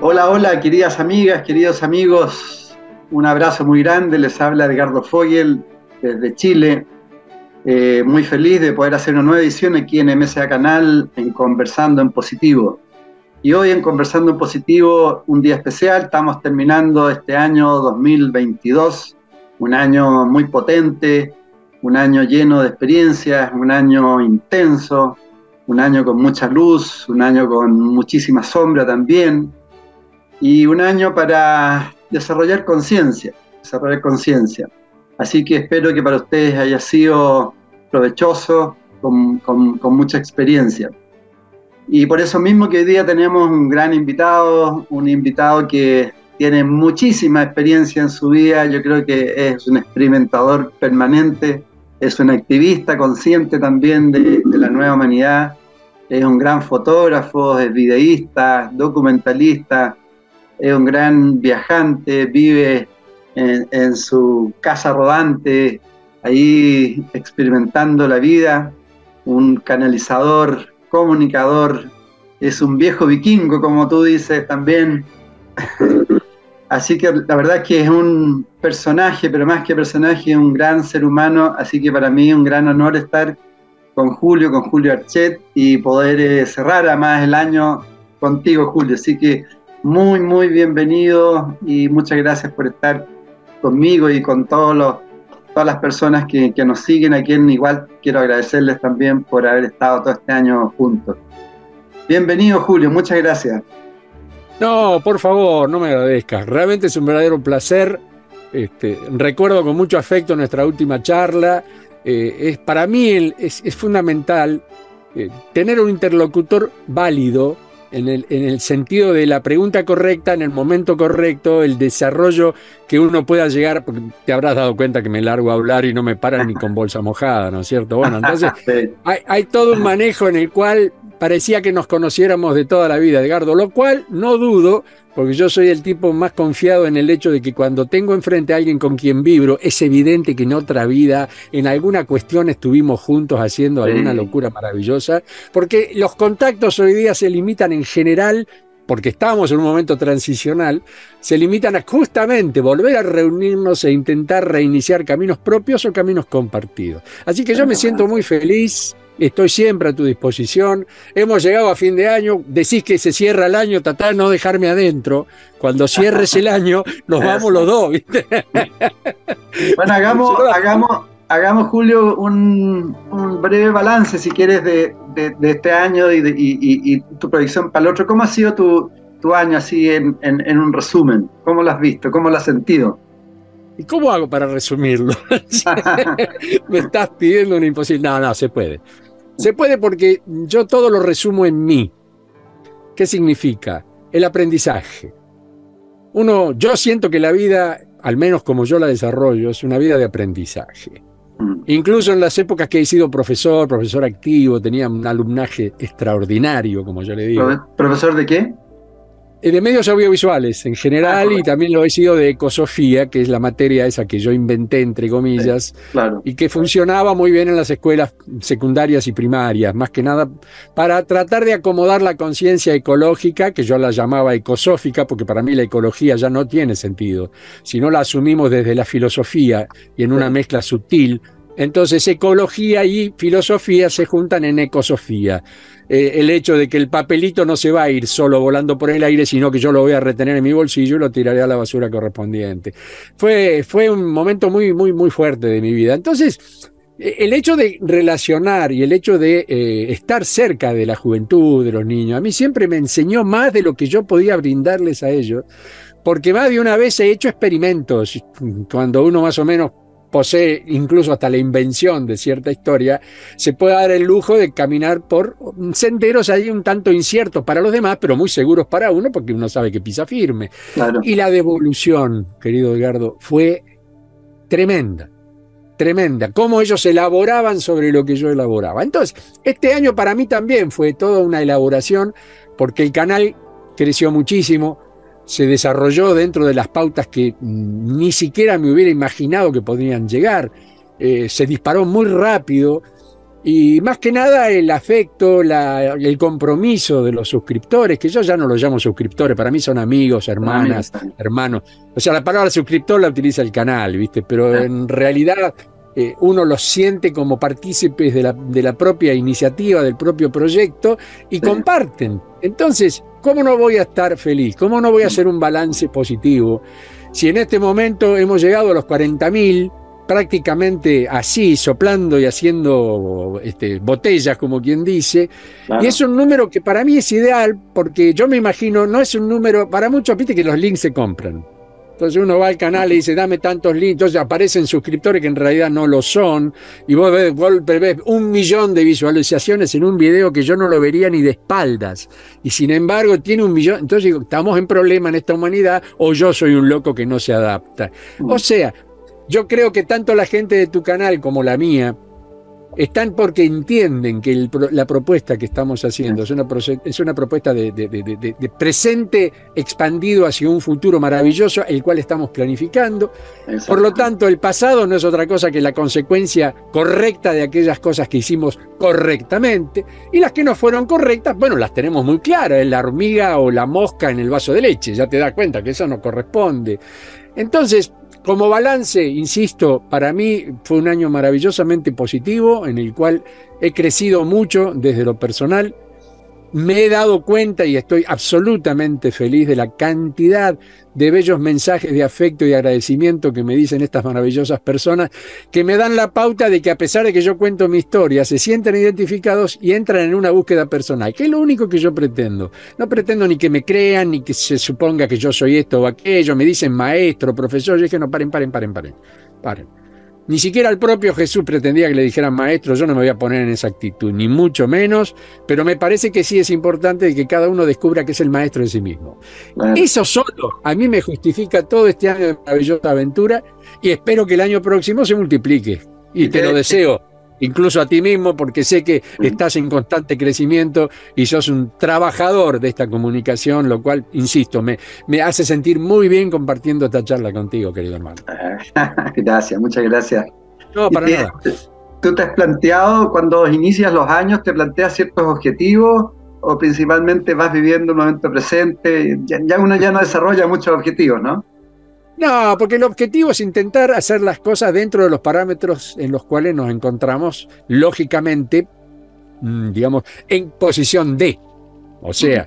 Hola, hola, queridas amigas, queridos amigos. Un abrazo muy grande. Les habla Edgardo Fogel desde Chile. Eh, muy feliz de poder hacer una nueva edición aquí en MSA Canal en Conversando en Positivo. Y hoy en Conversando en Positivo, un día especial. Estamos terminando este año 2022, un año muy potente, un año lleno de experiencias, un año intenso, un año con mucha luz, un año con muchísima sombra también y un año para desarrollar conciencia, desarrollar conciencia. Así que espero que para ustedes haya sido provechoso, con, con, mucha experiencia. Y por eso mismo que hoy día tenemos un gran invitado, un invitado que tiene muchísima experiencia en su vida, yo creo que es un experimentador permanente, es un activista consciente también de, de la nueva humanidad, es un gran fotógrafo, es videísta, documentalista, es un gran viajante, vive en, su casa rodante, ahí experimentando la vida, un canalizador, comunicador, es un viejo vikingo, como tú dices también. Así que la verdad es que es un personaje, pero más que personaje, un gran ser humano, así que para mí es un gran honor estar con Julio, con Julio Archet y poder eh, cerrar además el año contigo, Julio. Así que muy, muy bienvenido y muchas gracias por estar conmigo y con todas las personas que, nos siguen, a quien igual quiero agradecerles también por haber estado todo este año juntos. Bienvenido Julio, muchas gracias. No, por favor, no me agradezcas. Realmente es un verdadero placer. Este, recuerdo con mucho afecto nuestra última charla. Eh, es, para mí es, fundamental eh, tener un interlocutor válido en el, en el, sentido de la pregunta correcta, en el momento correcto, el desarrollo que uno pueda llegar, porque te habrás dado cuenta que me largo a hablar y no me paran ni con bolsa mojada, ¿no es cierto? Bueno, entonces hay, hay todo un manejo en el cual parecía que nos conociéramos de toda la vida, Edgardo, lo cual no dudo porque yo soy el tipo más confiado en el hecho de que cuando tengo enfrente a alguien con quien vibro, es evidente que en otra vida, en alguna cuestión estuvimos juntos haciendo alguna locura maravillosa, porque los contactos hoy día se limitan en general porque estamos en un momento transicional, se limitan a justamente volver a reunirnos e intentar reiniciar caminos propios o caminos compartidos. Así que yo me siento muy feliz, Estoy siempre a tu disposición. Hemos llegado a fin de año. Decís que se cierra el año, tratá de no dejarme adentro. Cuando cierres el año, nos vamos los dos, ¿viste? Bueno, hagamos, hagamos, hagamos Julio, un, breve balance, si quieres, de, este año y, tu proyección para el otro. ¿Cómo ha sido tu, año así en, en, un resumen? ¿Cómo lo has visto? ¿Cómo lo has sentido? ¿Y cómo hago para resumirlo? Me estás pidiendo un imposible. No, no, se puede. Se puede porque yo todo lo resumo en mí. ¿Qué significa? El aprendizaje. Uno, yo siento que la vida, al menos como yo la desarrollo, es una vida de aprendizaje. Mm. Incluso en las épocas que he sido profesor, profesor activo, tenía un alumnaje extraordinario, como yo le digo. ¿Profesor de qué? De medios audiovisuales en general ah, y también lo he sido de ecosofía, que es la materia esa que yo inventé, entre comillas, y que funcionaba muy bien en las escuelas secundarias y primarias, más que nada para tratar de acomodar la conciencia ecológica, que yo la llamaba ecosófica, porque para mí la ecología ya no tiene sentido, si no la asumimos desde la filosofía y en una mezcla sutil. Entonces ecología y filosofía se juntan en ecosofía. Eh, el hecho de que el papelito no se va a ir solo volando por el aire, sino que yo lo voy a retener en mi bolsillo y lo tiraré a la basura correspondiente. Fue, fue un momento muy, muy, muy fuerte de mi vida. Entonces, eh, el hecho de relacionar y el hecho de eh, estar cerca de la juventud, de los niños, a mí siempre me enseñó más de lo que yo podía brindarles a ellos, porque más de una vez he hecho experimentos, cuando uno más o menos posee incluso hasta la invención de cierta historia, se puede dar el lujo de caminar por senderos ahí un tanto inciertos para los demás, pero muy seguros para uno, porque uno sabe que pisa firme. Y la devolución, querido Edgardo, fue tremenda tremenda, cómo ellos elaboraban sobre lo que yo elaboraba. Entonces, este año para mí también fue toda una elaboración, porque el canal creció muchísimo, se desarrolló dentro de las pautas que ni siquiera me hubiera imaginado que podrían llegar, eh, se disparó muy rápido y más que nada el afecto, el compromiso de los suscriptores, que yo ya no los llamo suscriptores, para mí son amigos, hermanas, hermanos. O sea, la palabra suscriptor la utiliza el canal, ¿viste? Pero ah. en realidad eh, uno los siente como partícipes de la, de la, propia iniciativa, del propio proyecto y comparten. Entonces, ¿cómo no voy a estar feliz? ¿Cómo no voy a hacer un balance positivo? Si en este momento hemos llegado a los 40.000, prácticamente así, soplando y haciendo este, botellas, como quien dice. Y es un número que para mí es ideal porque yo me imagino, no es un número, para muchos, viste que los links se compran. Entonces uno va al canal y dice, dame tantos links, entonces aparecen suscriptores que en realidad no lo son, y vos ves, ves, un millón de visualizaciones en un video que yo no lo vería ni de espaldas, y sin embargo tiene un millón, entonces digo, estamos en problema en esta humanidad, o yo soy un loco que no se adapta. O sea, yo creo que tanto la gente de tu canal como la mía están porque entienden que la propuesta que estamos haciendo es una, es una propuesta de, de, presente expandido hacia un futuro maravilloso, el cual estamos planificando. Por lo tanto, el pasado no es otra cosa que la consecuencia correcta de aquellas cosas que hicimos correctamente. Y las que no fueron correctas, bueno, las tenemos muy claras, la hormiga o la mosca en el vaso de leche, ya te das cuenta que eso no corresponde. Entonces, como balance, insisto, para mí fue un año maravillosamente positivo en el cual he crecido mucho desde lo personal. Me he dado cuenta y estoy absolutamente feliz de la cantidad de bellos mensajes de afecto y agradecimiento que me dicen estas maravillosas personas, que me dan la pauta de que a pesar de que yo cuento mi historia, se sienten identificados y entran en una búsqueda personal, que es lo único que yo pretendo. No pretendo ni que me crean, ni que se suponga que yo soy esto o aquello, me dicen maestro, profesor, yo dije, no, paren, paren, paren, paren, paren. Ni siquiera el propio Jesús pretendía que le dijeran maestro, yo no me voy a poner en esa actitud, ni mucho menos, pero me parece que sí es importante que cada uno descubra que es el maestro de sí mismo. Eso solo a mí me justifica todo este año de maravillosa aventura y espero que el año próximo se multiplique. Y te lo deseo incluso a ti mismo, porque sé que estás en constante crecimiento y sos un trabajador de esta comunicación, lo cual, insisto, me, me hace sentir muy bien compartiendo esta charla contigo, querido hermano. Gracias, muchas gracias. No, para nada. ¿Tú te has planteado, cuando inicias los años, te planteas ciertos objetivos o principalmente vas viviendo un momento presente? Ya, ya uno ya no desarrolla muchos objetivos, ¿no? No, porque el objetivo es intentar hacer las cosas dentro de los parámetros en los cuales nos encontramos, lógicamente, mm, digamos, en posición de. O sea,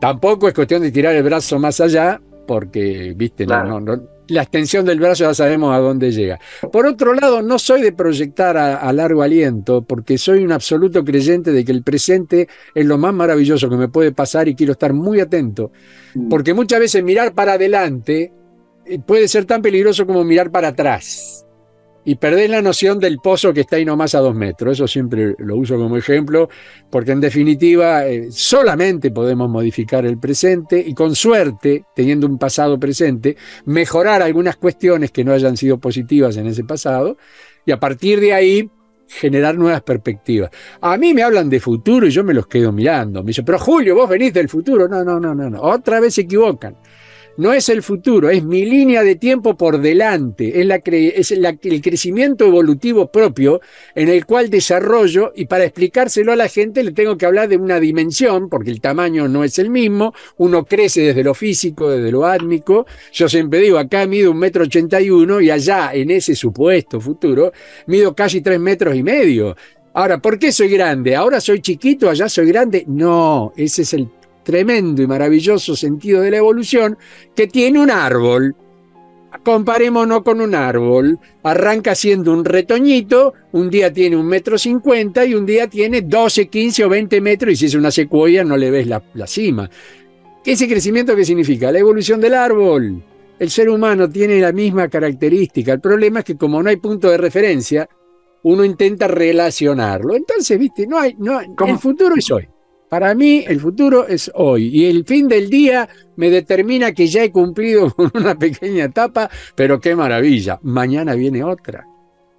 tampoco es cuestión de tirar el brazo más allá, porque, viste, la extensión del brazo ya sabemos a dónde llega. Por otro lado, no soy de proyectar a, largo aliento, porque soy un absoluto creyente de que el presente es lo más maravilloso que me puede pasar y quiero estar muy atento, mm. porque muchas veces mirar para adelante puede ser tan peligroso como mirar para atrás y perder la noción del pozo que está ahí nomás a dos metros. Eso siempre lo uso como ejemplo, porque en definitiva eh, solamente podemos modificar el presente y con suerte, teniendo un pasado presente, mejorar algunas cuestiones que no hayan sido positivas en ese pasado y a partir de ahí generar nuevas perspectivas. A mí me hablan de futuro y yo me los quedo mirando. Me dicen, pero Julio, vos venís del futuro. No, no, no, no, no. Otra vez se equivocan no es el futuro, es mi línea de tiempo por delante, es, el crecimiento evolutivo propio en el cual desarrollo y para explicárselo a la gente le tengo que hablar de una dimensión, porque el tamaño no es el mismo, uno crece desde lo físico, desde lo átmico, yo siempre digo, acá mido un metro ochenta y uno y allá en ese supuesto futuro mido casi tres metros y medio. Ahora, ¿por qué soy grande? ¿Ahora soy chiquito, allá soy grande? No, ese es el tremendo y maravilloso sentido de la evolución que tiene un árbol. Comparémonos con un árbol. Arranca siendo un retoñito, un día tiene un metro cincuenta y un día tiene 12, 15 o 20 metros y si es una secuoya no le ves la, la cima. ¿Ese crecimiento qué significa? La evolución del árbol. el ser humano tiene la misma característica. El problema es que como no hay punto de referencia, uno intenta relacionarlo. Entonces, viste, no hay, no, el futuro es hoy. Para mí el futuro es hoy y el fin del día me determina que ya he cumplido con una pequeña etapa, pero qué maravilla, mañana viene otra.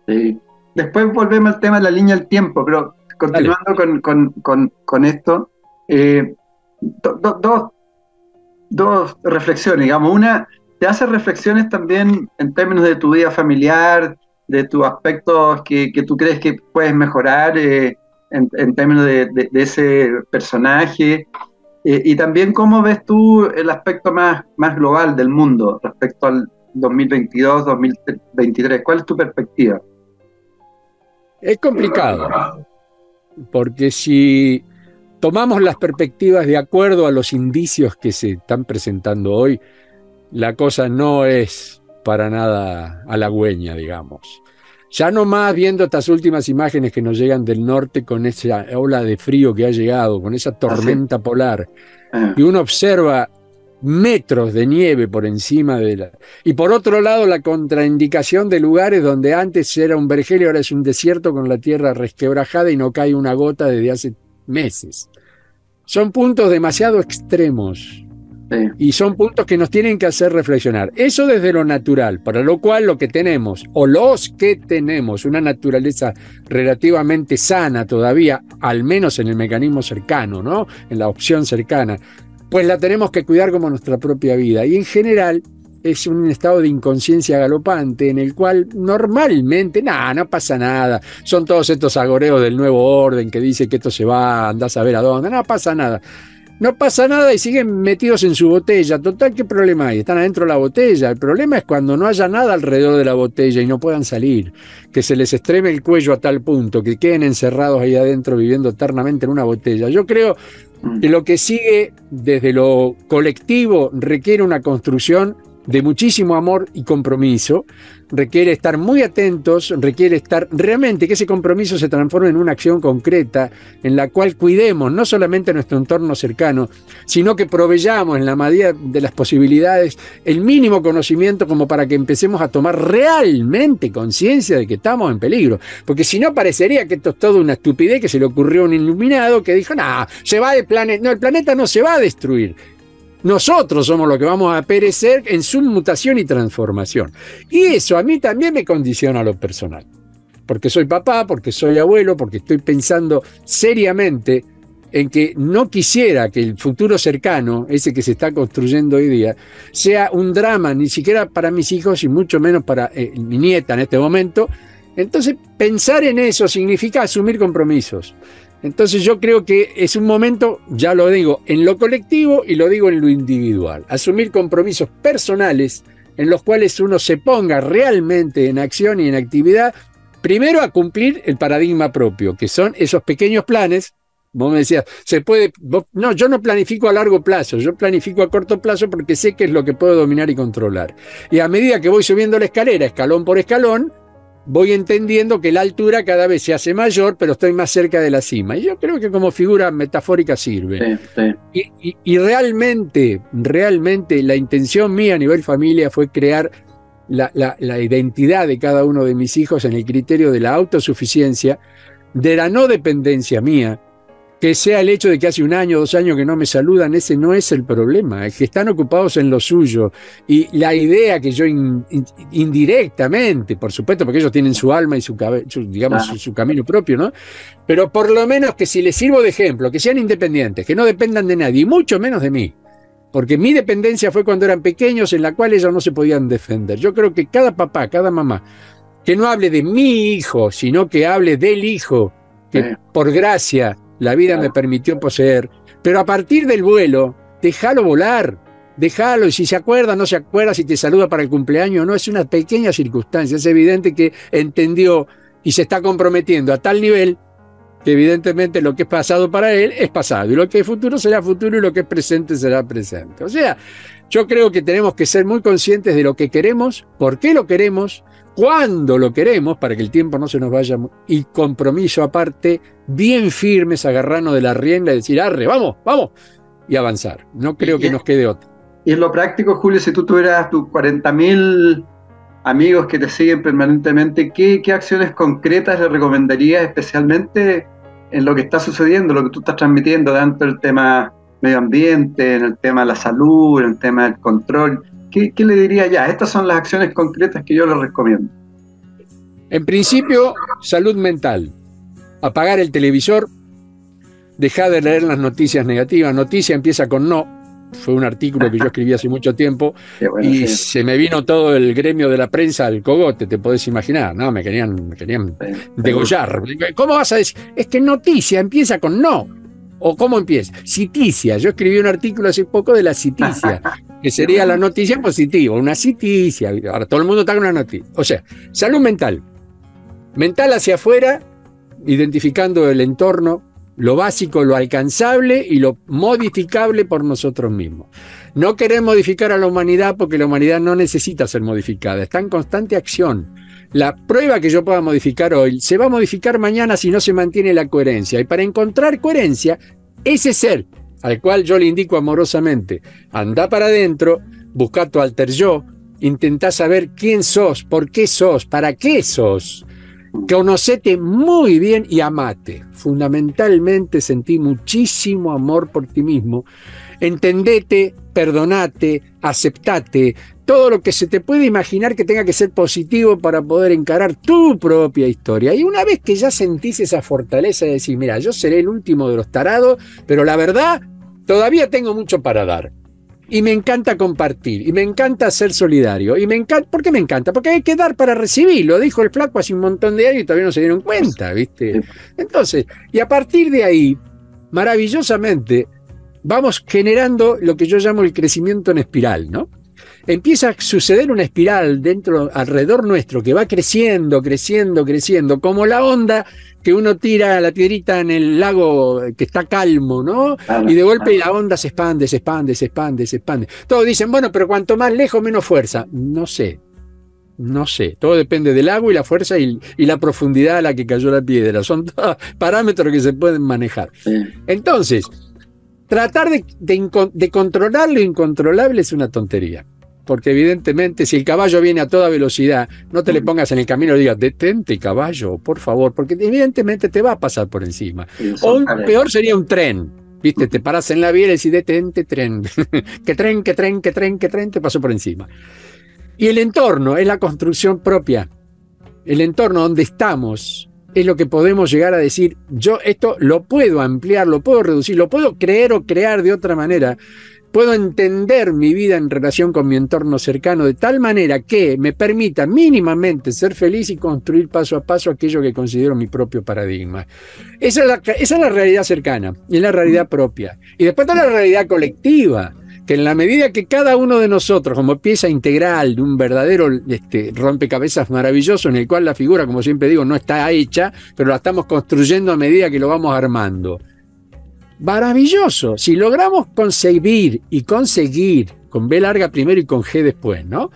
Sí. Después volvemos al tema de la línea del tiempo, pero continuando con, esto, eh, dos reflexiones, digamos, una, te hace reflexiones también en términos de tu vida familiar, de tus aspectos que, tú crees que puedes mejorar eh, en, términos de, ese personaje. Eh, y también cómo ves tú el aspecto más, más global del mundo respecto al 2022, 2023. ¿Cuál es tu perspectiva? Es complicado, porque si tomamos las perspectivas de acuerdo a los indicios que se están presentando hoy, la cosa no es para nada halagüeña, digamos. Ya no más viendo estas últimas imágenes que nos llegan del norte con esa ola de frío que ha llegado, con esa tormenta polar, ah. y uno observa metros de nieve por encima de la... Y por otro lado, la contraindicación de lugares donde antes era un vergel y ahora es un desierto con la tierra resquebrajada y no cae una gota desde hace meses. Son puntos demasiado extremos y son puntos que nos tienen que hacer reflexionar. Eso desde lo natural, para lo cual lo que tenemos, o los que tenemos, una naturaleza relativamente sana todavía, al menos en el mecanismo cercano, ¿no? En la opción cercana, pues la tenemos que cuidar como nuestra propia vida. Y en general es un estado de inconsciencia galopante en el cual normalmente, nada, no pasa nada. Son todos estos agoreos del nuevo orden que dice que esto se va, andás a ver a dónde, no pasa nada. No pasa nada y siguen metidos en su botella. Total, ¿qué problema hay? Están adentro de la botella. El problema es cuando no haya nada alrededor de la botella y no puedan salir, que se les estreme el cuello a tal punto, que queden encerrados ahí adentro viviendo eternamente en una botella. Yo creo que lo que sigue desde lo colectivo requiere una construcción de muchísimo amor y compromiso, requiere estar muy atentos, requiere estar realmente que ese compromiso se transforme en una acción concreta en la cual cuidemos no solamente nuestro entorno cercano, sino que proveyamos en la medida de las posibilidades el mínimo conocimiento como para que empecemos a tomar realmente conciencia de que estamos en peligro. Porque si no, parecería que esto es todo una estupidez que se le ocurrió a un iluminado que dijo, no, se va el planeta, no, el planeta no se va a destruir nosotros somos los que vamos a perecer en su mutación y transformación. Y eso a mí también me condiciona a lo personal. Porque soy papá, porque soy abuelo, porque estoy pensando seriamente en que no quisiera que el futuro cercano, ese que se está construyendo hoy día, sea un drama, ni siquiera para mis hijos y mucho menos para eh, mi nieta en este momento. Entonces, pensar en eso significa asumir compromisos. Entonces yo creo que es un momento, ya lo digo, en lo colectivo y lo digo en lo individual. Asumir compromisos personales en los cuales uno se ponga realmente en acción y en actividad, primero a cumplir el paradigma propio, que son esos pequeños planes. Vos me decías, se puede, no, yo no planifico a largo plazo, yo planifico a corto plazo porque sé que es lo que puedo dominar y controlar. Y a medida que voy subiendo la escalera, escalón por escalón, voy entendiendo que la altura cada vez se hace mayor, pero estoy más cerca de la cima. Y yo creo que como figura metafórica sirve. Y, realmente, realmente la intención mía a nivel familia fue crear la, la identidad de cada uno de mis hijos en el criterio de la autosuficiencia, de la no dependencia mía, que sea el hecho de que hace un año, dos años que no me saludan, ese no es el problema, es que están ocupados en lo suyo. Y la idea que yo indirectamente, por supuesto, porque ellos tienen su alma y su, digamos, su, camino propio, ¿no? Pero por lo menos que si les sirvo de ejemplo, que sean independientes, que no dependan de nadie, y mucho menos de mí. Porque mi dependencia fue cuando eran pequeños, en la cual ellos no se podían defender. Yo creo que cada papá, cada mamá, que no hable de mi hijo, sino que hable del hijo, que por gracia la vida me permitió poseer, pero a partir del vuelo, déjalo volar, déjalo, y si se acuerda, no se acuerda, si te saluda para el cumpleaños, no, es una pequeña circunstancia, es evidente que entendió y se está comprometiendo a tal nivel que evidentemente lo que es pasado para él es pasado, y lo que es futuro será futuro y lo que es presente será presente. O sea, yo creo que tenemos que ser muy conscientes de lo que queremos, por qué lo queremos, cuando lo queremos, para que el tiempo no se nos vaya, y compromiso aparte, bien firmes, agarrarnos de la rienda y decir, arre, vamos, vamos, y avanzar. No creo que nos quede otro. Y en lo práctico, Julio, si tú tuvieras tus 40.000 amigos que te siguen permanentemente, ¿qué, ¿qué, acciones concretas le recomendarías especialmente en lo que está sucediendo, lo que tú estás transmitiendo, tanto el tema medio ambiente, en el tema de la salud, en el tema del control? ¿Qué, qué le diría ya? Estas son las acciones concretas que yo les recomiendo. En principio, salud mental. Apagar el televisor, dejar de leer las noticias negativas. Noticia empieza con no, fue un artículo que yo escribí hace mucho tiempo y se me vino todo el gremio de la prensa al cogote, te podés imaginar, ¿no? Me querían, me querían degollar. ¿Cómo vas a decir? Es que noticia empieza con no. ¿O cómo empieza? Citicia. Yo escribí un artículo hace poco de la citicia, que sería la noticia positiva, una citicia. Ahora todo el mundo está con una noticia. O sea, salud mental. Mental hacia afuera, identificando el entorno, lo básico, lo alcanzable y lo modificable por nosotros mismos. No queremos modificar a la humanidad porque la humanidad no necesita ser modificada, está en constante acción. La prueba que yo pueda modificar hoy se va a modificar mañana si no se mantiene la coherencia. Y para encontrar coherencia, ese ser al cual yo le indico amorosamente, anda para adentro, busca tu alter yo, intenta saber quién sos, por qué sos, para qué sos Conocete muy bien y amate. Fundamentalmente sentí muchísimo amor por ti mismo. Entendete, perdonate, aceptate, todo lo que se te puede imaginar que tenga que ser positivo para poder encarar tu propia historia. Y una vez que ya sentís esa fortaleza de decir, mira, yo seré el último de los tarados, pero la verdad, todavía tengo mucho para dar y me encanta compartir, y me encanta ser solidario, y me encanta, ¿por qué me encanta? Porque hay que dar para recibir, lo dijo el flaco hace un montón de años y todavía no se dieron cuenta, ¿viste? Entonces, y a partir de ahí, maravillosamente, vamos generando lo que yo llamo el crecimiento en espiral, ¿no? Empieza a suceder una espiral dentro, alrededor nuestro, que va creciendo, creciendo, creciendo, como la onda que uno tira la piedrita en el lago que está calmo, ¿no? y de golpe la onda se expande, se expande, se expande, se expande. Todos dicen, bueno, pero cuanto más lejos, menos fuerza. No sé, no sé, todo depende del agua y la fuerza y, la profundidad a la que cayó la piedra. Son todos parámetros que se pueden manejar. Entonces, tratar de, de controlar lo incontrolable es una tontería. Porque evidentemente si el caballo viene a toda velocidad, no te le pongas en el camino y digas, detente caballo, por favor, porque evidentemente te va a pasar por encima. o peor sería un tren, viste, te paras en la vía y decís, detente tren, que tren, que tren, que tren, que tren, te pasó por encima. Y el entorno es la construcción propia, el entorno donde estamos es lo que podemos llegar a decir, yo esto lo puedo ampliar, lo puedo reducir, lo puedo creer o crear de otra manera puedo entender mi vida en relación con mi entorno cercano de tal manera que me permita mínimamente ser feliz y construir paso a paso aquello que considero mi propio paradigma. Esa es la, esa es la realidad cercana y es la realidad propia. Y después está la realidad colectiva que en la medida que cada uno de nosotros, como pieza integral de un verdadero este, rompecabezas maravilloso, en el cual la figura, como siempre digo, no está hecha, pero la estamos construyendo a medida que lo vamos armando maravilloso. Si logramos concebir y conseguir, con B larga primero y con G después, ¿no?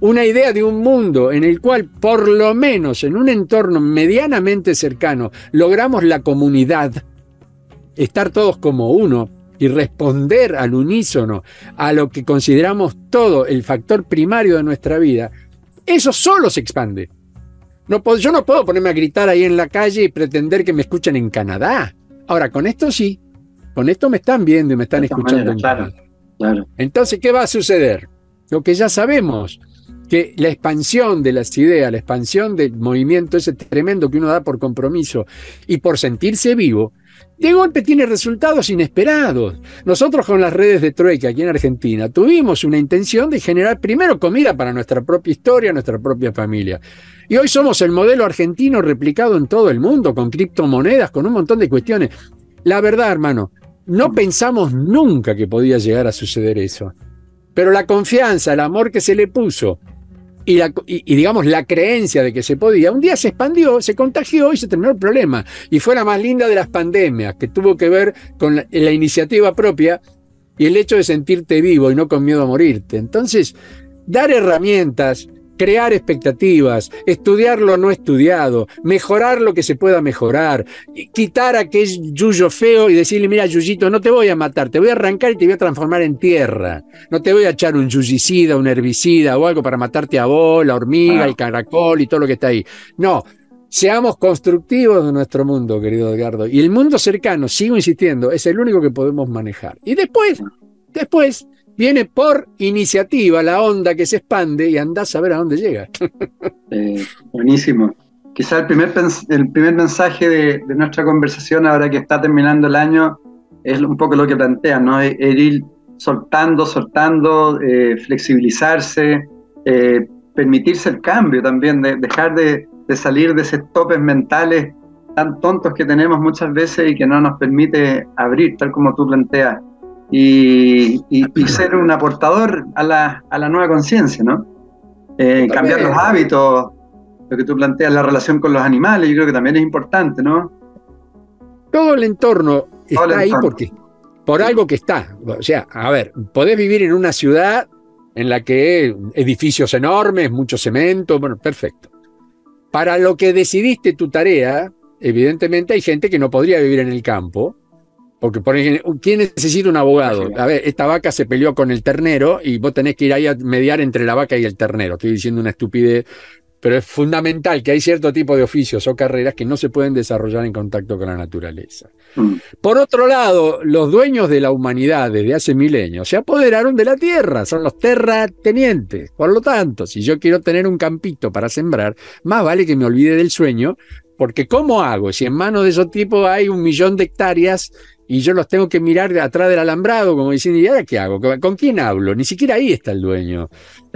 Una idea de un mundo en el cual, por lo menos en un entorno medianamente cercano, logramos la comunidad, estar todos como uno y responder al unísono a lo que consideramos todo el factor primario de nuestra vida, eso solo se expande. No, yo no puedo ponerme a gritar ahí en la calle y pretender que me escuchen en Canadá. Ahora, con esto sí, con esto me están viendo y me están escuchando. claro, Entonces, ¿qué va a suceder? Lo que ya sabemos, que la expansión de las ideas, la expansión del movimiento ese tremendo que uno da por compromiso y por sentirse vivo, de golpe tiene resultados inesperados. Nosotros con las redes de Trueque aquí en Argentina tuvimos una intención de generar primero comida para nuestra propia historia, nuestra propia familia. Y hoy somos el modelo argentino replicado en todo el mundo, con criptomonedas, con un montón de cuestiones. La verdad, hermano, no pensamos nunca que podía llegar a suceder eso. Pero la confianza, el amor que se le puso y, digamos la creencia de que se podía, un día se expandió, se contagió y se terminó el problema. Y fue la más linda de las pandemias, que tuvo que ver con la, la iniciativa propia y el hecho de sentirte vivo y no con miedo a morirte. Entonces, dar herramientas, crear expectativas, estudiar lo no estudiado, mejorar lo que se pueda mejorar, quitar aquel yuyo feo y decirle, mira, yuyito, no te voy a matar, te voy a arrancar y te voy a transformar en tierra. No te voy a echar un yuyicida, un herbicida o algo para matarte a vos, la hormiga, el caracol y todo lo que está ahí. No, Seamos constructivos de nuestro mundo, querido Edgardo. Y el mundo cercano, sigo insistiendo, es el único que podemos manejar. Y después, después, viene por iniciativa la onda que se expande y andás a ver a dónde llega. Eh, buenísimo. Quizá el primer, el primer mensaje de, nuestra conversación, ahora que está terminando el año, es un poco lo que plantean, ¿no? El ir soltando, soltando, eh, flexibilizarse, eh, permitirse el cambio también, de dejar de, de salir de esos topes mentales tan tontos que tenemos muchas veces y que no nos permite abrir, tal como tú planteas, y, ser un aportador a la, a la nueva conciencia, ¿no? Eh, cambiar los hábitos, lo que tú planteas, la relación con los animales, yo creo que también es importante, ¿no? Todo el entorno está ahí porque, por algo que está. O sea, a ver, podés vivir en una ciudad en la que edificios enormes, mucho cemento, bueno, perfecto. Para lo que decidiste tu tarea, evidentemente hay gente que no podría vivir en el campo, porque por ejemplo, ¿quién necesita un abogado? A ver, esta vaca se peleó con el ternero y vos tenés que ir ahí a mediar entre la vaca y el ternero. Estoy diciendo una estupidez, pero es fundamental que hay cierto tipo de oficios o carreras que no se pueden desarrollar en contacto con la naturaleza. Mm. Por otro lado, los dueños de la humanidad desde hace milenios se apoderaron de la tierra, son los terratenientes. Por lo tanto, si yo quiero tener un campito para sembrar, más vale que me olvide del sueño, porque ¿cómo hago? Si en manos de esos tipos hay un millón de hectáreas y yo los tengo que mirar de atrás del alambrado, como diciendo, ¿y ahora qué hago? ¿Con quién hablo? Ni siquiera ahí está el dueño.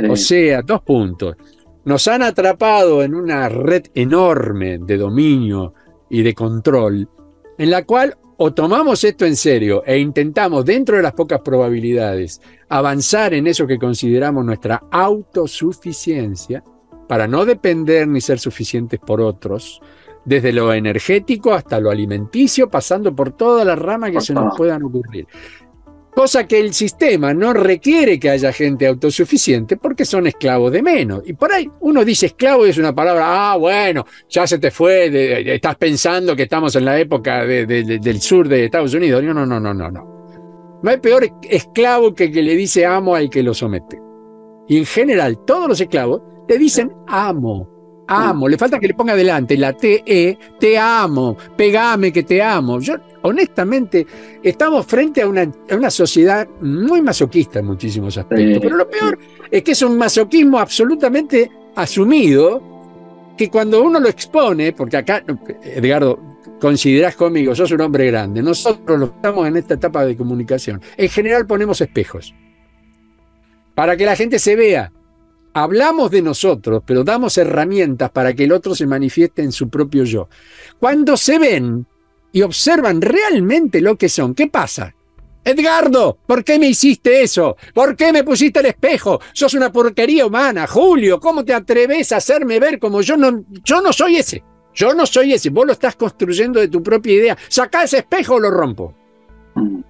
O sea, dos puntos nos han atrapado en una red enorme de dominio y de control, en la cual o tomamos esto en serio e intentamos, dentro de las pocas probabilidades, avanzar en eso que consideramos nuestra autosuficiencia, para no depender ni ser suficientes por otros, desde lo energético hasta lo alimenticio, pasando por todas las ramas que se nos puedan ocurrir. Cosa que el sistema no requiere que haya gente autosuficiente porque son esclavos de menos. Y por ahí uno dice esclavo y es una palabra, ah, bueno, ya se te fue, estás pensando que estamos en la época del sur de Estados Unidos. No, no, no, no, no, no. No hay peor esclavo que que le dice amo al que lo somete. Y en general, todos los esclavos te dicen amo amo. Le falta que le ponga adelante la TE, te amo, pegame que te amo. Yo, honestamente, estamos frente a una, una sociedad muy masoquista en muchísimos aspectos. Pero lo peor es que es un masoquismo absolutamente asumido que cuando uno lo expone, porque acá, Edgardo, considerás conmigo, sos un hombre grande, nosotros lo estamos en esta etapa de comunicación, en general ponemos espejos para que la gente se vea hablamos de nosotros, pero damos herramientas para que el otro se manifieste en su propio yo. Cuando se ven y observan realmente lo que son, ¿qué pasa? Edgardo, ¿por qué me hiciste eso? ¿Por qué me pusiste el espejo? Sos una porquería humana. Julio, ¿cómo te atreves a hacerme ver como yo no, yo no soy ese? Yo no soy ese. Vos lo estás construyendo de tu propia idea. Saca ese espejo o lo rompo. Mm.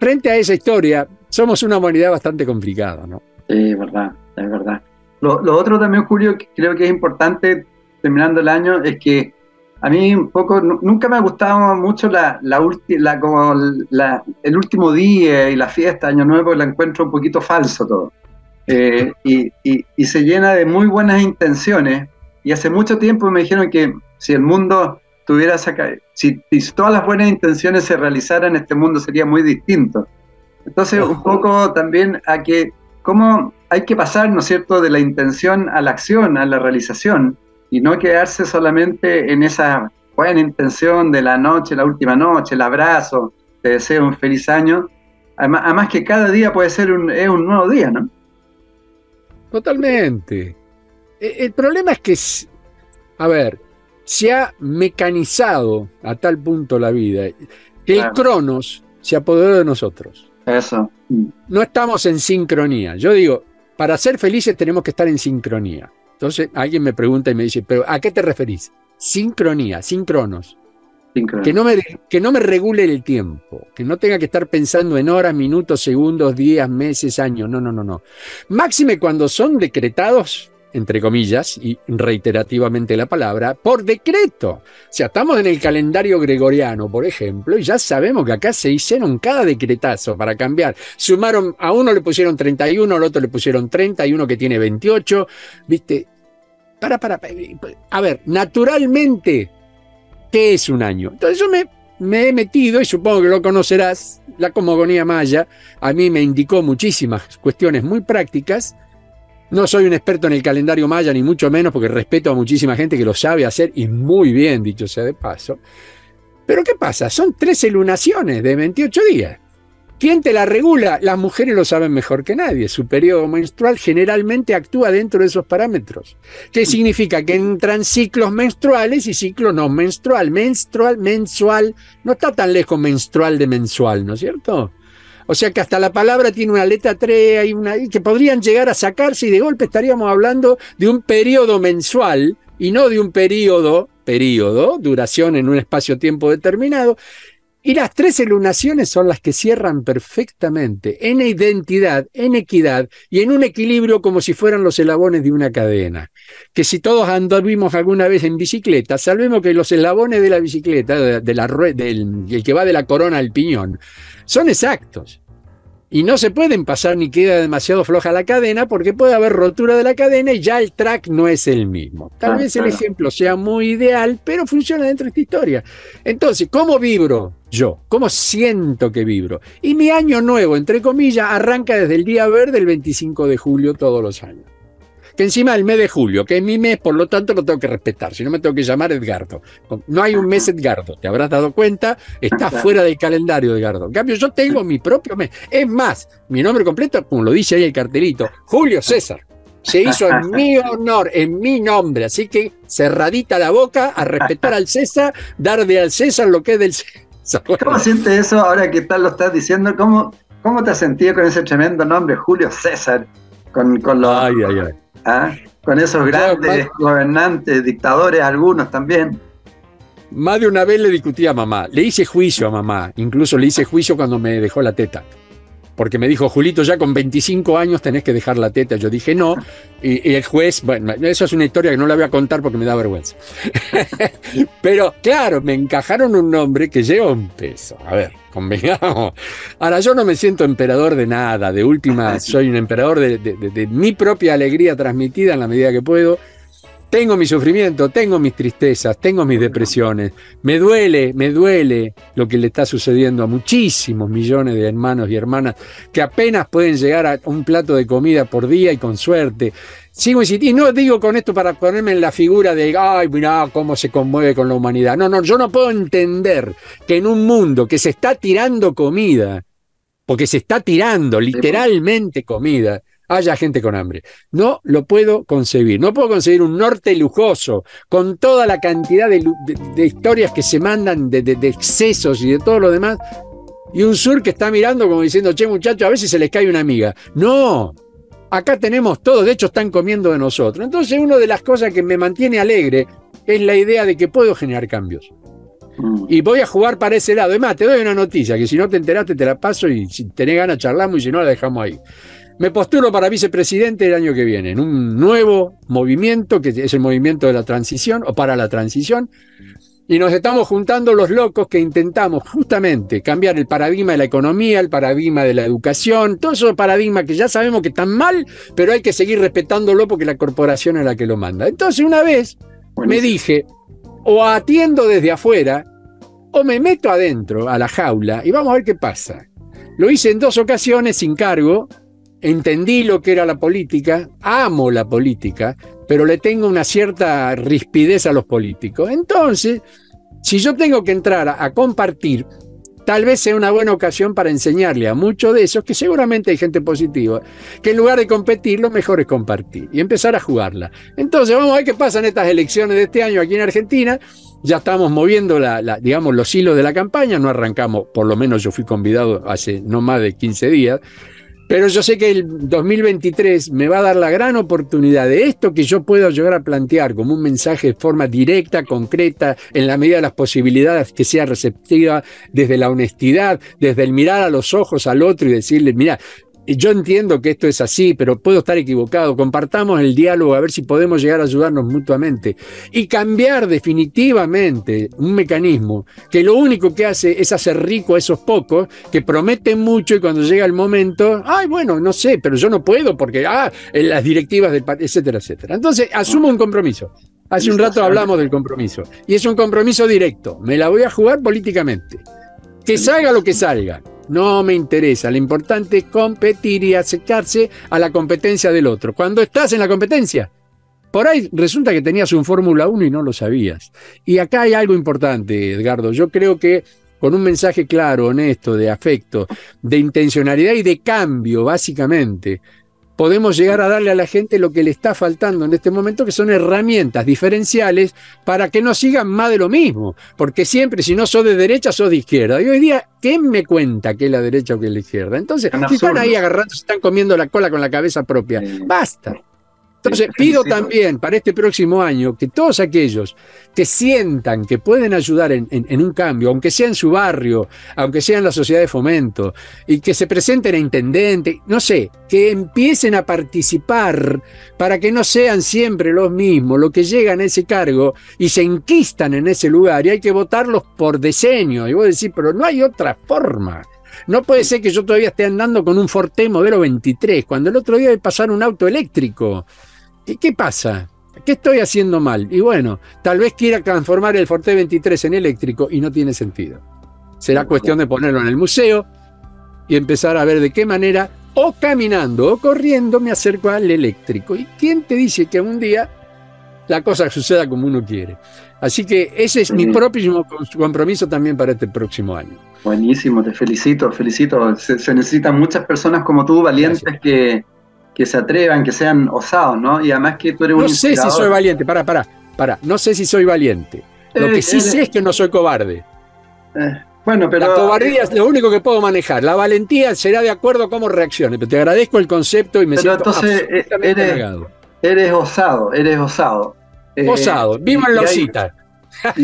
Frente a esa historia, somos una humanidad bastante complicada, ¿no? Sí, verdad es verdad. Lo, otro también, Julio, que creo que es importante terminando el año, es que a mí un poco, nunca me ha gustado mucho la, la, la, como la, el último día y la fiesta, Año Nuevo, la encuentro un poquito falso todo. Eh, y, y, se llena de muy buenas intenciones. Y hace mucho tiempo me dijeron que si el mundo tuviera si, si todas las buenas intenciones se realizaran, este mundo sería muy distinto. Entonces, un poco también a que, cómo hay que pasar, ¿no es cierto?, de la intención a la acción, a la realización, y no quedarse solamente en esa buena intención de la noche, la última noche, el abrazo, te deseo un feliz año. Además, que cada día puede ser un, un nuevo día, ¿no? Totalmente. E, el problema es que, a ver, se ha mecanizado a tal punto la vida que el Cronos se apoderó de nosotros. Eso. No estamos en sincronía. Yo digo, para ser felices tenemos que estar en sincronía. Entonces alguien me pregunta y me dice, ¿pero a qué te referís? Sincronía, sincronos. Que no, me, que no me regule el tiempo, que no tenga que estar pensando en horas, minutos, segundos, días, meses, años. No, no, no, no. Máxime cuando son decretados entre comillas, y reiterativamente la palabra, por decreto. O sea, estamos en el calendario gregoriano, por ejemplo, y ya sabemos que acá se hicieron cada decretazo para cambiar. Sumaron, a uno le pusieron 31, al otro le pusieron 30, y uno que tiene 28, ¿viste? Para, para, para. A ver, naturalmente, ¿qué es un año? Entonces yo me me he metido, y supongo que lo conocerás, la cosmogonía maya a mí me indicó muchísimas cuestiones muy prácticas. No soy un experto en el calendario maya, ni mucho menos, porque respeto a muchísima gente que lo sabe hacer y muy bien, dicho sea de paso. Pero ¿qué pasa? Son 13 lunaciones de 28 días. ¿Quién te la regula? Las mujeres lo saben mejor que nadie. Su periodo menstrual generalmente actúa dentro de esos parámetros. ¿Qué significa? Que entran ciclos menstruales y ciclos no menstrual. Menstrual, mensual. No está tan lejos menstrual de mensual, ¿no es cierto? O sea que hasta la palabra tiene una letra 3 y una que podrían llegar a sacarse y de golpe estaríamos hablando de un periodo mensual y no de un periodo, periodo, duración en un espacio-tiempo determinado, y las tres lunaciones son las que cierran perfectamente, en identidad, en equidad y en un equilibrio como si fueran los eslabones de una cadena. Que si todos anduvimos alguna vez en bicicleta, sabemos que los eslabones de la bicicleta, de la, del el que va de la corona al piñón, son exactos. Y no se pueden pasar ni queda demasiado floja la cadena porque puede haber rotura de la cadena y ya el track no es el mismo. Tal ah, vez el ejemplo sea muy ideal, pero funciona dentro de esta historia. Entonces, ¿cómo vibro yo? ¿Cómo siento que vibro? Y mi año nuevo, entre comillas, arranca desde el día verde, el 25 de julio, todos los años que encima el mes de julio, que es mi mes, por lo tanto lo tengo que respetar, si no me tengo que llamar Edgardo. No hay un mes Edgardo, te habrás dado cuenta, está fuera del calendario Edgardo. En cambio, yo tengo mi propio mes. Es más, mi nombre completo, como lo dice ahí el cartelito, Julio César. Se hizo en mi honor, en mi nombre, así que cerradita la boca, a respetar al César, darle al César lo que es del César. ¿Cómo sientes eso ahora que tal lo estás diciendo? ¿Cómo, cómo te has sentido con ese tremendo nombre, Julio César? Con, con los, ay, ay, ay. ¿Ah? Con esos grandes gobernantes, dictadores, algunos también. Más de una vez le discutí a mamá. Le hice juicio a mamá. Incluso le hice juicio cuando me dejó la teta porque me dijo, Julito, ya con 25 años tenés que dejar la teta. Yo dije, no. Y, el juez, bueno, eso es una historia que no la voy a contar porque me da vergüenza. Pero claro, me encajaron un nombre que lleva un peso. A ver, convengamos. Ahora, yo no me siento emperador de nada. De última, soy un emperador de mi propia alegría transmitida en la medida que puedo tengo mi sufrimiento, tengo mis tristezas, tengo mis depresiones. Me duele, me duele lo que le está sucediendo a muchísimos millones de hermanos y hermanas que apenas pueden llegar a un plato de comida por día y con suerte. Sigo insistiendo, y no digo con esto para ponerme en la figura de, ay, mira cómo se conmueve con la humanidad. No, no, yo no puedo entender que en un mundo que se está tirando comida, porque se está tirando literalmente comida, haya gente con hambre. No lo puedo concebir. No puedo concebir un norte lujoso, con toda la cantidad de, historias que se mandan de, de, excesos y de todo lo demás, y un sur que está mirando como diciendo, che muchachos, a veces se les cae una amiga. No, acá tenemos todo, de hecho están comiendo de nosotros. Entonces una de las cosas que me mantiene alegre es la idea de que puedo generar cambios. Mm. Y voy a jugar para ese lado. Es más, te doy una noticia, que si no te enteraste te la paso y si tenés ganas charlamos y si no la dejamos ahí. Me postulo para vicepresidente el año que viene, en un nuevo movimiento, que es el movimiento de la transición, o para la transición, y nos estamos juntando los locos que intentamos justamente cambiar el paradigma de la economía, el paradigma de la educación, todos esos paradigmas que ya sabemos que están mal, pero hay que seguir respetándolo porque la corporación es la que lo manda. Entonces una vez me dije, o atiendo desde afuera, o me meto adentro a la jaula y vamos a ver qué pasa. Lo hice en dos ocasiones sin cargo, entendí lo que era la política, amo la política, pero le tengo una cierta rispidez a los políticos. Entonces, si yo tengo que entrar a, compartir, tal vez sea una buena ocasión para enseñarle a muchos de esos, que seguramente hay gente positiva, que en lugar de competir, lo mejor es compartir y empezar a jugarla. Entonces, vamos a ver qué pasa en estas elecciones de este año aquí en Argentina. Ya estamos moviendo la, digamos, los hilos de la campaña, no arrancamos, por lo menos yo fui convidado hace no más de 15 días, pero yo sé que el 2023 me va a dar la gran oportunidad de esto que yo puedo llegar a plantear como un mensaje de forma directa, concreta, en la medida de las posibilidades que sea receptiva desde la honestidad, desde el mirar a los ojos al otro y decirle, mira, yo entiendo que esto es así, pero puedo estar equivocado. Compartamos el diálogo a ver si podemos llegar a ayudarnos mutuamente y cambiar definitivamente un mecanismo que lo único que hace es hacer rico a esos pocos que prometen mucho y cuando llega el momento, ay, bueno, no sé, pero yo no puedo porque, ah, en las directivas del etcétera, etcétera. Entonces, asumo un compromiso. Hace un rato hablamos del compromiso y es un compromiso directo. Me la voy a jugar políticamente. Que salga lo que salga no me interesa. Lo importante es competir y acercarse a la competencia del otro. Cuando estás en la competencia, por ahí resulta que tenías un Fórmula 1 y no lo sabías. Y acá hay algo importante, Edgardo. Yo creo que con un mensaje claro, honesto, de afecto, de intencionalidad y de cambio, básicamente, podemos llegar a darle a la gente lo que le está faltando en este momento, que son herramientas diferenciales para que no sigan más de lo mismo. Porque siempre, si no sos de derecha, sos de izquierda. Y hoy día, ¿quién me cuenta que es la derecha o que es la izquierda? Entonces, si están ahí agarrando, se están comiendo la cola con la cabeza propia. Basta. Entonces, pido también para este próximo año que todos aquellos que sientan que pueden ayudar en, un cambio, aunque sea en su barrio, aunque sea en la sociedad de fomento, y que se presenten a intendente, no sé, que empiecen a participar para que no sean siempre los mismos, los que llegan a ese cargo y se enquistan en ese lugar, y hay que votarlos por diseño. Y vos decís, pero no hay otra forma. No puede ser que yo todavía esté andando con un Forte modelo 23, cuando el otro día me pasaron un auto eléctrico. ¿Qué, pasa? ¿Qué estoy haciendo mal? Y bueno, tal vez quiera transformar el Forte 23 en eléctrico y no tiene sentido. Será cuestión de ponerlo en el museo y empezar a ver de qué manera, o caminando o corriendo, me acerco al eléctrico. ¿Y quién te dice que un día la cosa suceda como uno quiere? Así que ese es mi propio compromiso también para este próximo año. Buenísimo, te felicito, felicito. Se, necesitan muchas personas como tú, valientes, que, que se atrevan, que sean osados, ¿no? Y además que tú eres un No sé si soy valiente, para, para, para, no sé si soy valiente. Lo que sí sé es que no soy cobarde. Eh, bueno, pero... La cobardía es lo único que puedo manejar. La valentía será de acuerdo a cómo reaccione. Pero te agradezco el concepto y me pero siento entonces eh, eres, eres osado, eres osado. Eh, osado, viva en la osita.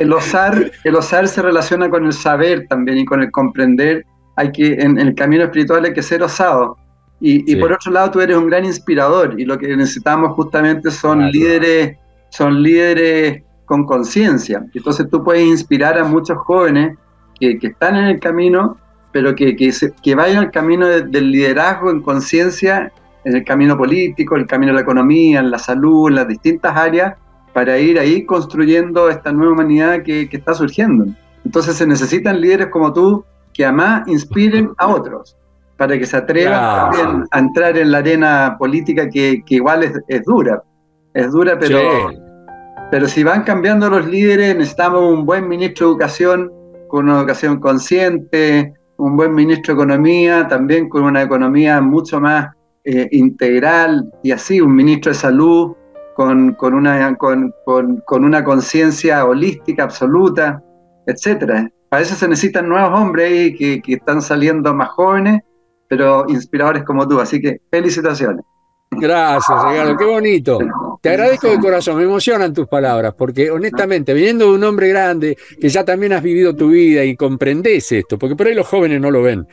el, osar, el osar se relaciona con el saber también y con el comprender. Hay que, en el camino espiritual hay que ser osado y, por otro lado, tú eres un gran inspirador y lo que necesitamos justamente son líderes, son líderes con conciencia. Entonces tú puedes inspirar a muchos jóvenes que, están en el camino, pero que, que, vayan al camino del liderazgo en conciencia, en el camino político, el camino de la economía, en la salud, en las distintas áreas, para ir ahí construyendo esta nueva humanidad que, que está surgiendo. Entonces se necesitan líderes como tú que además inspiren a otros para que se atrevan también a entrar en la arena política que, igual es, dura. Es dura, pero, pero si van cambiando los líderes, necesitamos un buen ministro de Educación con una educación consciente, un buen ministro de Economía, también con una economía mucho más eh, integral, y así, un ministro de Salud con, una, con, una conciencia holística absoluta, etcétera. Para eso se necesitan nuevos hombres que, que están saliendo más jóvenes pero inspiradores como tú. Así que felicitaciones. Gracias, Ricardo, qué bonito. Te agradezco de corazón, me emocionan tus palabras, porque honestamente, viniendo de un hombre grande que ya también has vivido tu vida y comprendes esto, porque por ahí los jóvenes no lo ven,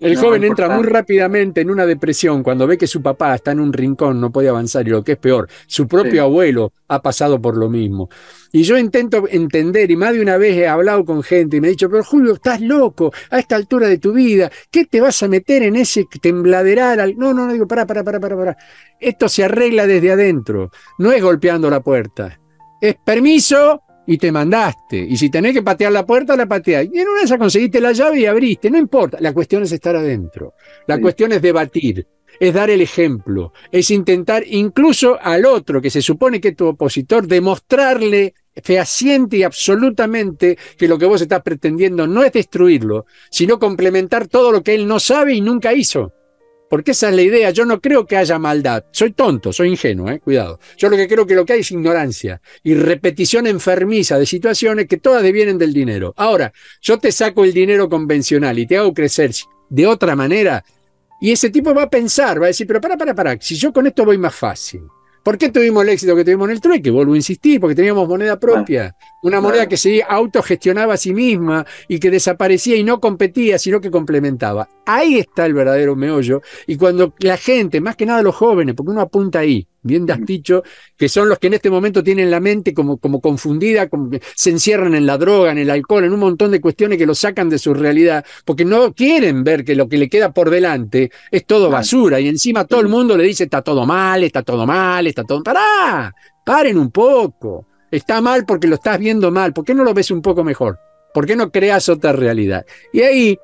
el joven entra muy rápidamente en una depresión cuando ve que su papá está en un rincón, no puede avanzar y lo que es peor, su propio abuelo ha pasado por lo mismo. Y yo intento entender y más de una vez he hablado con gente y me ha dicho, pero Julio, estás loco a esta altura de tu vida, ¿qué te vas a meter en ese tembladeral? No, no, no, digo, para, para, para, para, para. Esto se arregla desde adentro, no es golpeando la puerta. Es permiso, y te mandaste. Y si tenés que patear la puerta, la pateás. Y en una de esas conseguiste la llave y abriste. No importa. La cuestión es estar adentro. La cuestión es debatir. Es dar el ejemplo. Es intentar incluso al otro, que se supone que es tu opositor, demostrarle fehaciente y absolutamente que lo que vos estás pretendiendo no es destruirlo, sino complementar todo lo que él no sabe y nunca hizo. Porque esa es la idea. Yo no creo que haya maldad. Soy tonto, soy ingenuo, eh, cuidado. Yo lo que creo que lo que hay es ignorancia y repetición enfermiza de situaciones que todas devienen del dinero. Ahora, yo te saco el dinero convencional y te hago crecer de otra manera. Y ese tipo va a pensar, va a decir, pero para, para, para, si yo con esto voy más fácil. ¿Por qué tuvimos el éxito que tuvimos en el trueque? Vuelvo a insistir, porque teníamos moneda propia, una moneda que se autogestionaba a sí misma y que desaparecía y no competía, sino que complementaba. Ahí está el verdadero meollo. Y cuando la gente, más que nada los jóvenes, porque uno apunta ahí, bien has dicho, que son los que en este momento tienen la mente como, como confundida, como que se encierran en la droga, en el alcohol, en un montón de cuestiones que los sacan de su realidad, porque no quieren ver que lo que le queda por delante es todo basura. Y encima todo el mundo le dice, está todo mal, está todo mal, está todo... ¡Pará! Paren un poco. Está mal porque lo estás viendo mal. ¿Por qué no lo ves un poco mejor? ¿Por qué no creas otra realidad? Y ahí,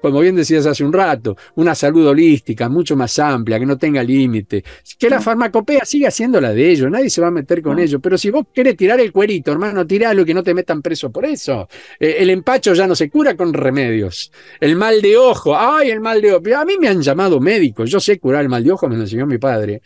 como bien decías hace un rato, una salud holística mucho más amplia, que no tenga límite, que la farmacopea siga siendo la de ellos, nadie se va a meter con ellos, pero si vos querés tirar el cuerito, hermano, tiralo y que no te metan preso por eso. Eh, el empacho ya no se cura con remedios. El mal de ojo, ay, el mal de ojo. A mí me han llamado médicos, yo sé curar el mal de ojo, me lo enseñó mi padre.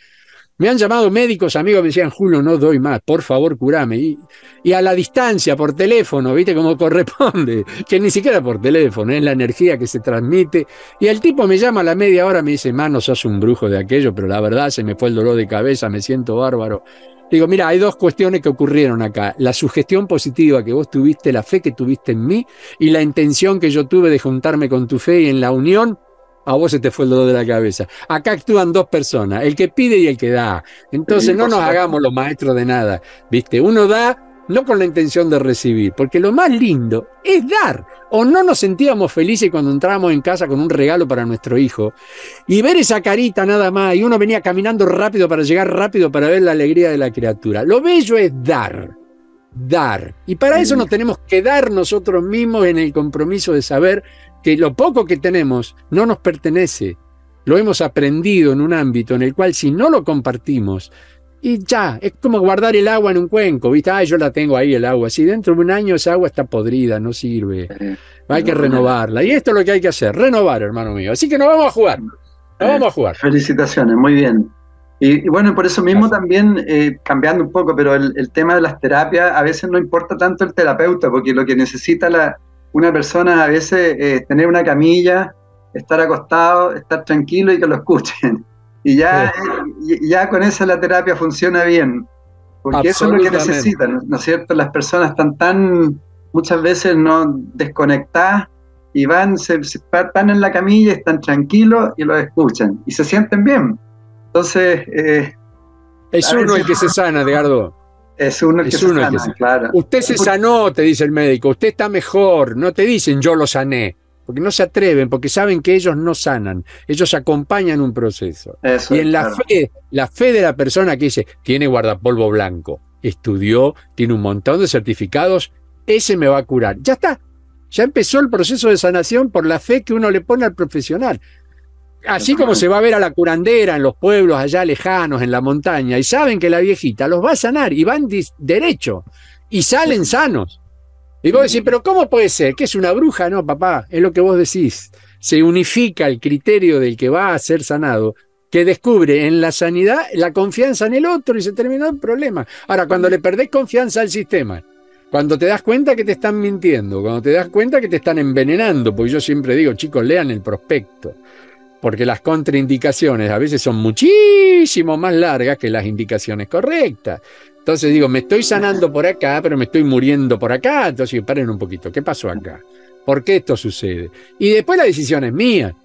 Me han llamado médicos, amigos, me decían, Julio, no doy más, por favor, curame. Y, a la distancia, por teléfono, ¿viste cómo corresponde? Que ni siquiera por teléfono, es la energía que se transmite. Y el tipo me llama a la media hora, me dice, mano, sos un brujo de aquello, pero la verdad se me fue el dolor de cabeza, me siento bárbaro. Digo, mira, hay dos cuestiones que ocurrieron acá. La sugestión positiva que vos tuviste, la fe que tuviste en mí y la intención que yo tuve de juntarme con tu fe y en la unión a vos se te fue el dolor de la cabeza. Acá actúan dos personas, el que pide y el que da. Entonces no nos hagamos los maestros de nada, ¿viste? Uno da no con la intención de recibir, porque lo más lindo es dar. O no nos sentíamos felices cuando entrábamos en casa con un regalo para nuestro hijo y ver esa carita nada más y uno venía caminando rápido para llegar rápido para ver la alegría de la criatura. Lo bello es dar dar. Y para eso nos tenemos que dar nosotros mismos en el compromiso de saber que lo poco que tenemos no nos pertenece. Lo hemos aprendido en un ámbito en el cual si no lo compartimos, y ya, es como guardar el agua en un cuenco, ¿viste? Ah, yo la tengo ahí el agua. Si dentro de un año esa agua está podrida, no sirve. Hay que renovarla. Y esto es lo que hay que hacer, renovar, hermano mío. Así que nos vamos a jugar. Nos vamos a jugar. Felicitaciones, muy bien. Y, bueno, por eso mismo también, eh, cambiando un poco, pero el, el, tema de las terapias, a veces no importa tanto el terapeuta, porque lo que necesita la, una persona a veces eh, tener una camilla, estar acostado, estar tranquilo y que lo escuchen. Y ya, ya con eso la terapia funciona bien, porque eso es lo que necesitan, ¿no es cierto? Las personas están tan, muchas veces no desconectadas y van, se, están en la camilla, están tranquilos y lo escuchan y se sienten bien. Entonces... Eh, es uno el que se sana, Edgardo. Es uno que, se, claro. Usted se sanó, te dice el médico, usted está mejor, no te dicen yo lo sané, porque no se atreven, porque saben que ellos no sanan, ellos acompañan un proceso. y en la fe, la fe de la persona que dice, tiene guardapolvo blanco, estudió, tiene un montón de certificados, ese me va a curar. Ya está, ya empezó el proceso de sanación por la fe que uno le pone al profesional. Así como se va a ver a la curandera en los pueblos allá lejanos, en la montaña, y saben que la viejita los va a sanar y van derecho y salen sanos. Y vos decís, pero ¿cómo puede ser? ¿Que es una bruja? No, papá, es lo que vos decís. Se unifica el criterio del que va a ser sanado, que descubre en la sanidad la confianza en el otro y se terminó el problema. Ahora, cuando le perdés confianza al sistema, cuando te das cuenta que te están mintiendo, cuando te das cuenta que te están envenenando, porque yo siempre digo, chicos, lean el prospecto porque las contraindicaciones a veces son muchísimo más largas que las indicaciones correctas. Entonces digo, me estoy sanando por acá, pero me estoy muriendo por acá. Entonces, paren un poquito, ¿qué pasó acá? ¿Por qué esto sucede? Y después la decisión es mía.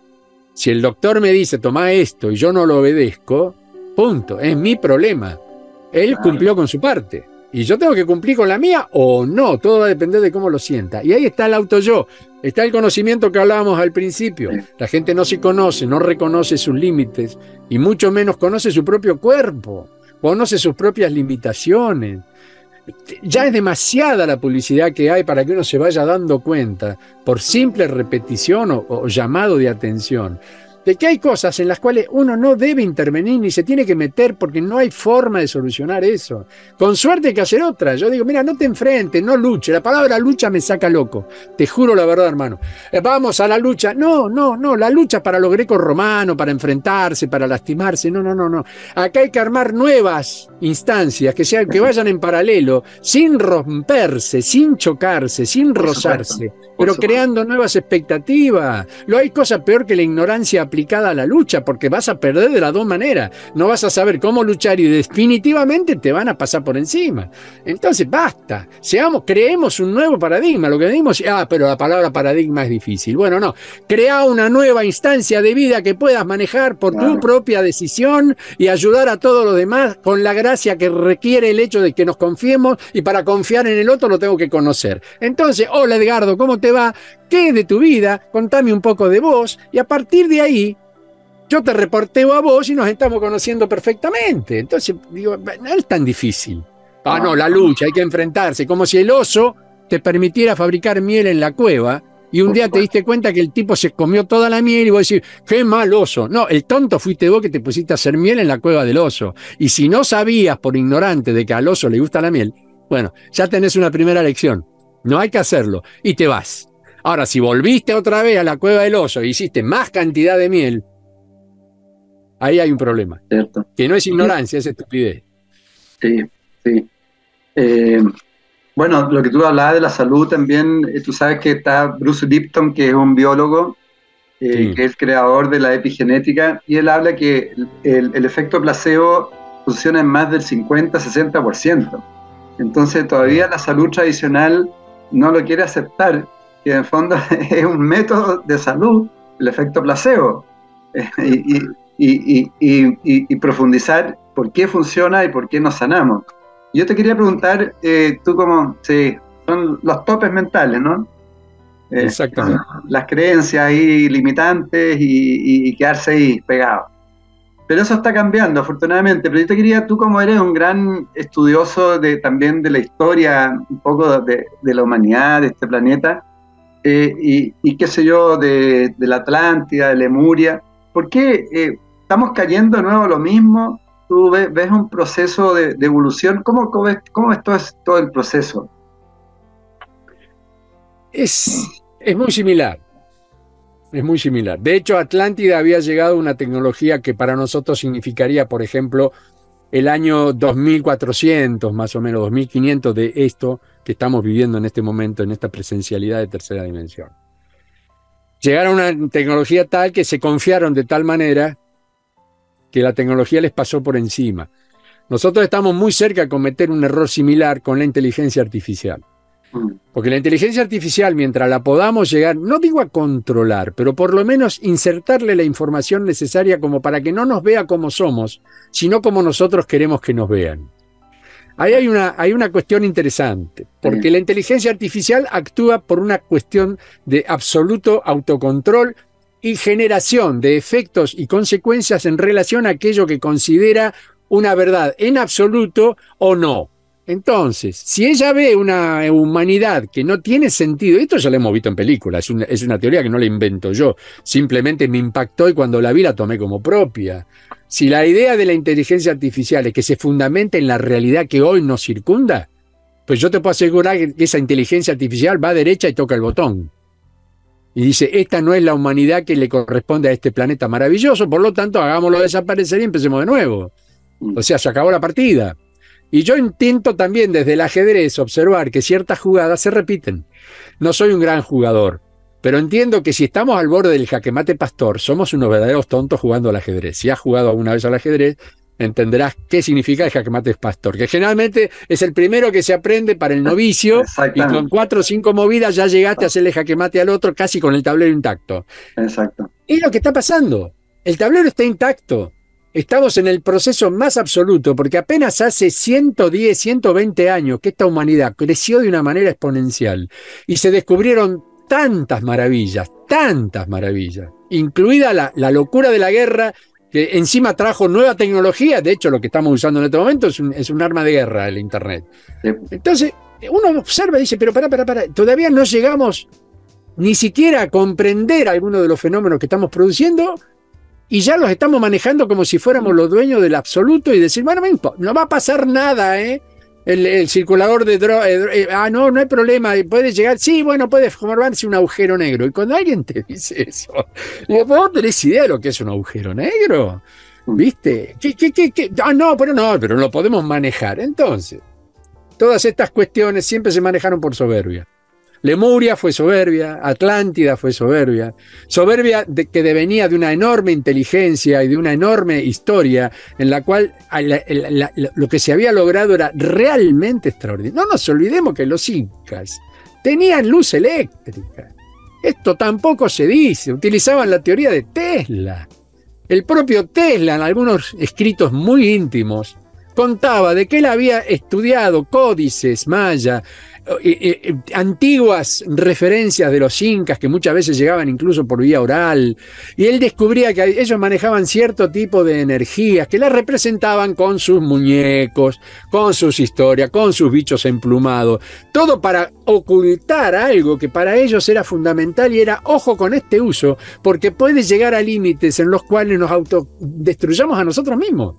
Si el doctor me dice, toma esto y yo no lo obedezco, punto, es mi problema. Él cumplió con su parte. Y yo tengo que cumplir con la mía o no, todo va a depender de cómo lo sienta. Y ahí está el auto yo, está el conocimiento que hablábamos al principio. La gente no se conoce, no reconoce sus límites y mucho menos conoce su propio cuerpo, conoce sus propias limitaciones. Ya es demasiada la publicidad que hay para que uno se vaya dando cuenta por simple repetición o, o llamado de atención de que hay cosas en las cuales uno no debe intervenir ni se tiene que meter porque no hay forma de solucionar eso. Con suerte hay que hacer otra. Yo digo, mira, no te enfrentes, no luche. La palabra lucha me saca loco. Te juro la verdad, hermano. Eh, vamos a la lucha. No, no, no. La lucha para los grecos romanos, para enfrentarse, para lastimarse. No, no, no, no. Acá hay que armar nuevas instancias que, sean, que vayan en paralelo, sin romperse, sin chocarse, sin rozarse pero creando nuevas expectativas. No hay cosa peor que la ignorancia aplicada a la lucha, porque vas a perder de las dos maneras. No vas a saber cómo luchar y definitivamente te van a pasar por encima. Entonces, basta. Seamos, creemos un nuevo paradigma. Lo que decimos, ah, pero la palabra paradigma es difícil. Bueno, no. Crea una nueva instancia de vida que puedas manejar por tu propia decisión y ayudar a todos los demás con la que requiere el hecho de que nos confiemos y para confiar en el otro lo tengo que conocer. Entonces, hola Edgardo, ¿cómo te va? ¿Qué es de tu vida? Contame un poco de vos y a partir de ahí yo te reporteo a vos y nos estamos conociendo perfectamente. Entonces, digo, no es tan difícil. Ah, no, la lucha, hay que enfrentarse, como si el oso te permitiera fabricar miel en la cueva y un día te diste cuenta que el tipo se comió toda la miel y vos decís, qué mal oso. No, el tonto fuiste vos que te pusiste a hacer miel en la cueva del oso. Y si no sabías por ignorante de que al oso le gusta la miel, bueno, ya tenés una primera lección. No hay que hacerlo. Y te vas. Ahora, si volviste otra vez a la cueva del oso e hiciste más cantidad de miel, ahí hay un problema. Cierto. Que no es ignorancia, es estupidez. Sí, sí. Eh, bueno, lo que tú hablabas de la salud también, eh, tú sabes que está Bruce Lipton, que es un biólogo, eh, que es el creador de la epigenética, y él habla que el, el efecto placebo funciona en más del 50-60%. Entonces todavía la salud tradicional no lo quiere aceptar, que en fondo es un método de salud, el efecto placebo, y, profundizar por qué funciona y por qué nos sanamos. Yo te quería preguntar, eh, tú como, sí, son los topes mentales, ¿no? Eh, Exactamente. Las creencias ahí limitantes y, quedarse ahí pegado. Pero eso está cambiando, afortunadamente. Pero yo te quería, tú como eres un gran estudioso de, también de la historia, un poco de, la humanidad, de este planeta, eh, y, qué sé yo, de, la Atlántida, de Lemuria, ¿por qué eh, estamos cayendo de nuevo lo mismo? Tú ves, un proceso de, evolución, ¿cómo, cómo, todo, todo el proceso? Es, es muy similar. Es muy similar. De hecho, Atlántida había llegado a una tecnología que para nosotros significaría, por ejemplo, el año 2400, más o menos 2500 de esto que estamos viviendo en este momento, en esta presencialidad de tercera dimensión. Llegaron a una tecnología tal que se confiaron de tal manera que la tecnología les pasó por encima. Nosotros estamos muy cerca de cometer un error similar con la inteligencia artificial. Porque la inteligencia artificial, mientras la podamos llegar, no digo a controlar, pero por lo menos insertarle la información necesaria como para que no nos vea como somos, sino como nosotros queremos que nos vean. Ahí hay una, hay una cuestión interesante, porque la inteligencia artificial actúa por una cuestión de absoluto autocontrol y generación de efectos y consecuencias en relación a aquello que considera una verdad en absoluto o no. Entonces, si ella ve una humanidad que no tiene sentido, esto ya lo hemos visto en películas, es una, teoría que no la invento yo, simplemente me impactó y cuando la vi la tomé como propia. Si la idea de la inteligencia artificial es que se fundamenta en la realidad que hoy nos circunda, pues yo te puedo asegurar que esa inteligencia artificial va a derecha y toca el botón. Y dice, esta no es la humanidad que le corresponde a este planeta maravilloso, por lo tanto hagámoslo desaparecer y empecemos de nuevo. O sea, se acabó la partida. Y yo intento también desde el ajedrez observar que ciertas jugadas se repiten. No soy un gran jugador, pero entiendo que si estamos al borde del jaquemate pastor, somos unos verdaderos tontos jugando al ajedrez. Si has jugado alguna vez al ajedrez, entenderás qué significa el jaquemate pastor, que generalmente es el primero que se aprende para el novicio y con cuatro o cinco movidas ya llegaste a hacerle jaquemate al otro casi con el tablero intacto. Exacto. Es lo que está pasando. El tablero está intacto. Estamos en el proceso más absoluto, porque apenas hace 110, 120 años que esta humanidad creció de una manera exponencial y se descubrieron tantas maravillas, tantas maravillas, incluida la, locura de la guerra, que encima trajo nueva tecnología, de hecho lo que estamos usando en este momento es un, es un arma de guerra, el Internet. Entonces, uno observa y dice, pero para, para, para, todavía no llegamos ni siquiera a comprender algunos de los fenómenos que estamos produciendo y ya los estamos manejando como si fuéramos los dueños del absoluto y decir, bueno, no va a pasar nada, ¿eh? El, circulador de droga, eh, eh, ah, no, no hay problema, puede llegar, sí, bueno, puede formarse un agujero negro. Y cuando alguien te dice eso, ¿vos tenés idea de lo que es un agujero negro? ¿Viste? ¿Qué, qué, qué, qué? Ah, no, pero no, pero lo podemos manejar. Entonces, todas estas cuestiones siempre se manejaron por soberbia. Lemuria fue soberbia, Atlántida fue soberbia, soberbia que devenía de una enorme inteligencia y de una enorme historia en la cual lo que se había logrado era realmente extraordinario. No nos olvidemos que los incas tenían luz eléctrica. Esto tampoco se dice, utilizaban la teoría de Tesla. El propio Tesla, en algunos escritos muy íntimos, contaba de que él había estudiado códices maya, eh, eh, antiguas referencias de los incas que muchas veces llegaban incluso por vía oral, y él descubría que ellos manejaban cierto tipo de energías que las representaban con sus muñecos, con sus historias, con sus bichos emplumados, todo para ocultar algo que para ellos era fundamental y era ojo con este uso, porque puede llegar a límites en los cuales nos autodestruyamos a nosotros mismos.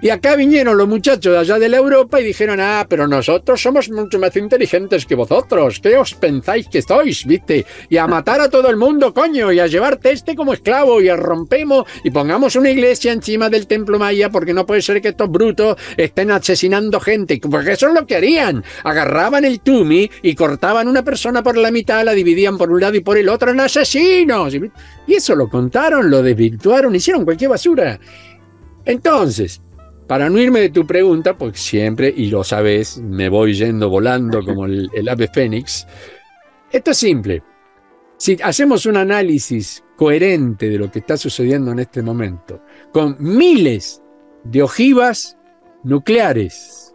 Y acá vinieron los muchachos de allá de la Europa y dijeron, ah, pero nosotros somos mucho más inteligentes que vosotros. ¿Qué os pensáis que sois, viste? Y a matar a todo el mundo, coño, y a llevarte este como esclavo y a rompemos y pongamos una iglesia encima del templo maya porque no puede ser que estos brutos estén asesinando gente. Porque eso es lo que harían. Agarraban el tumi y cortaban una persona por la mitad, la dividían por un lado y por el otro en asesinos. Y eso lo contaron, lo desvirtuaron, hicieron cualquier basura. Entonces, para no irme de tu pregunta, porque siempre, y lo sabes, me voy yendo volando como el, ave fénix, esto es simple. Si hacemos un análisis coherente de lo que está sucediendo en este momento, con miles de ojivas nucleares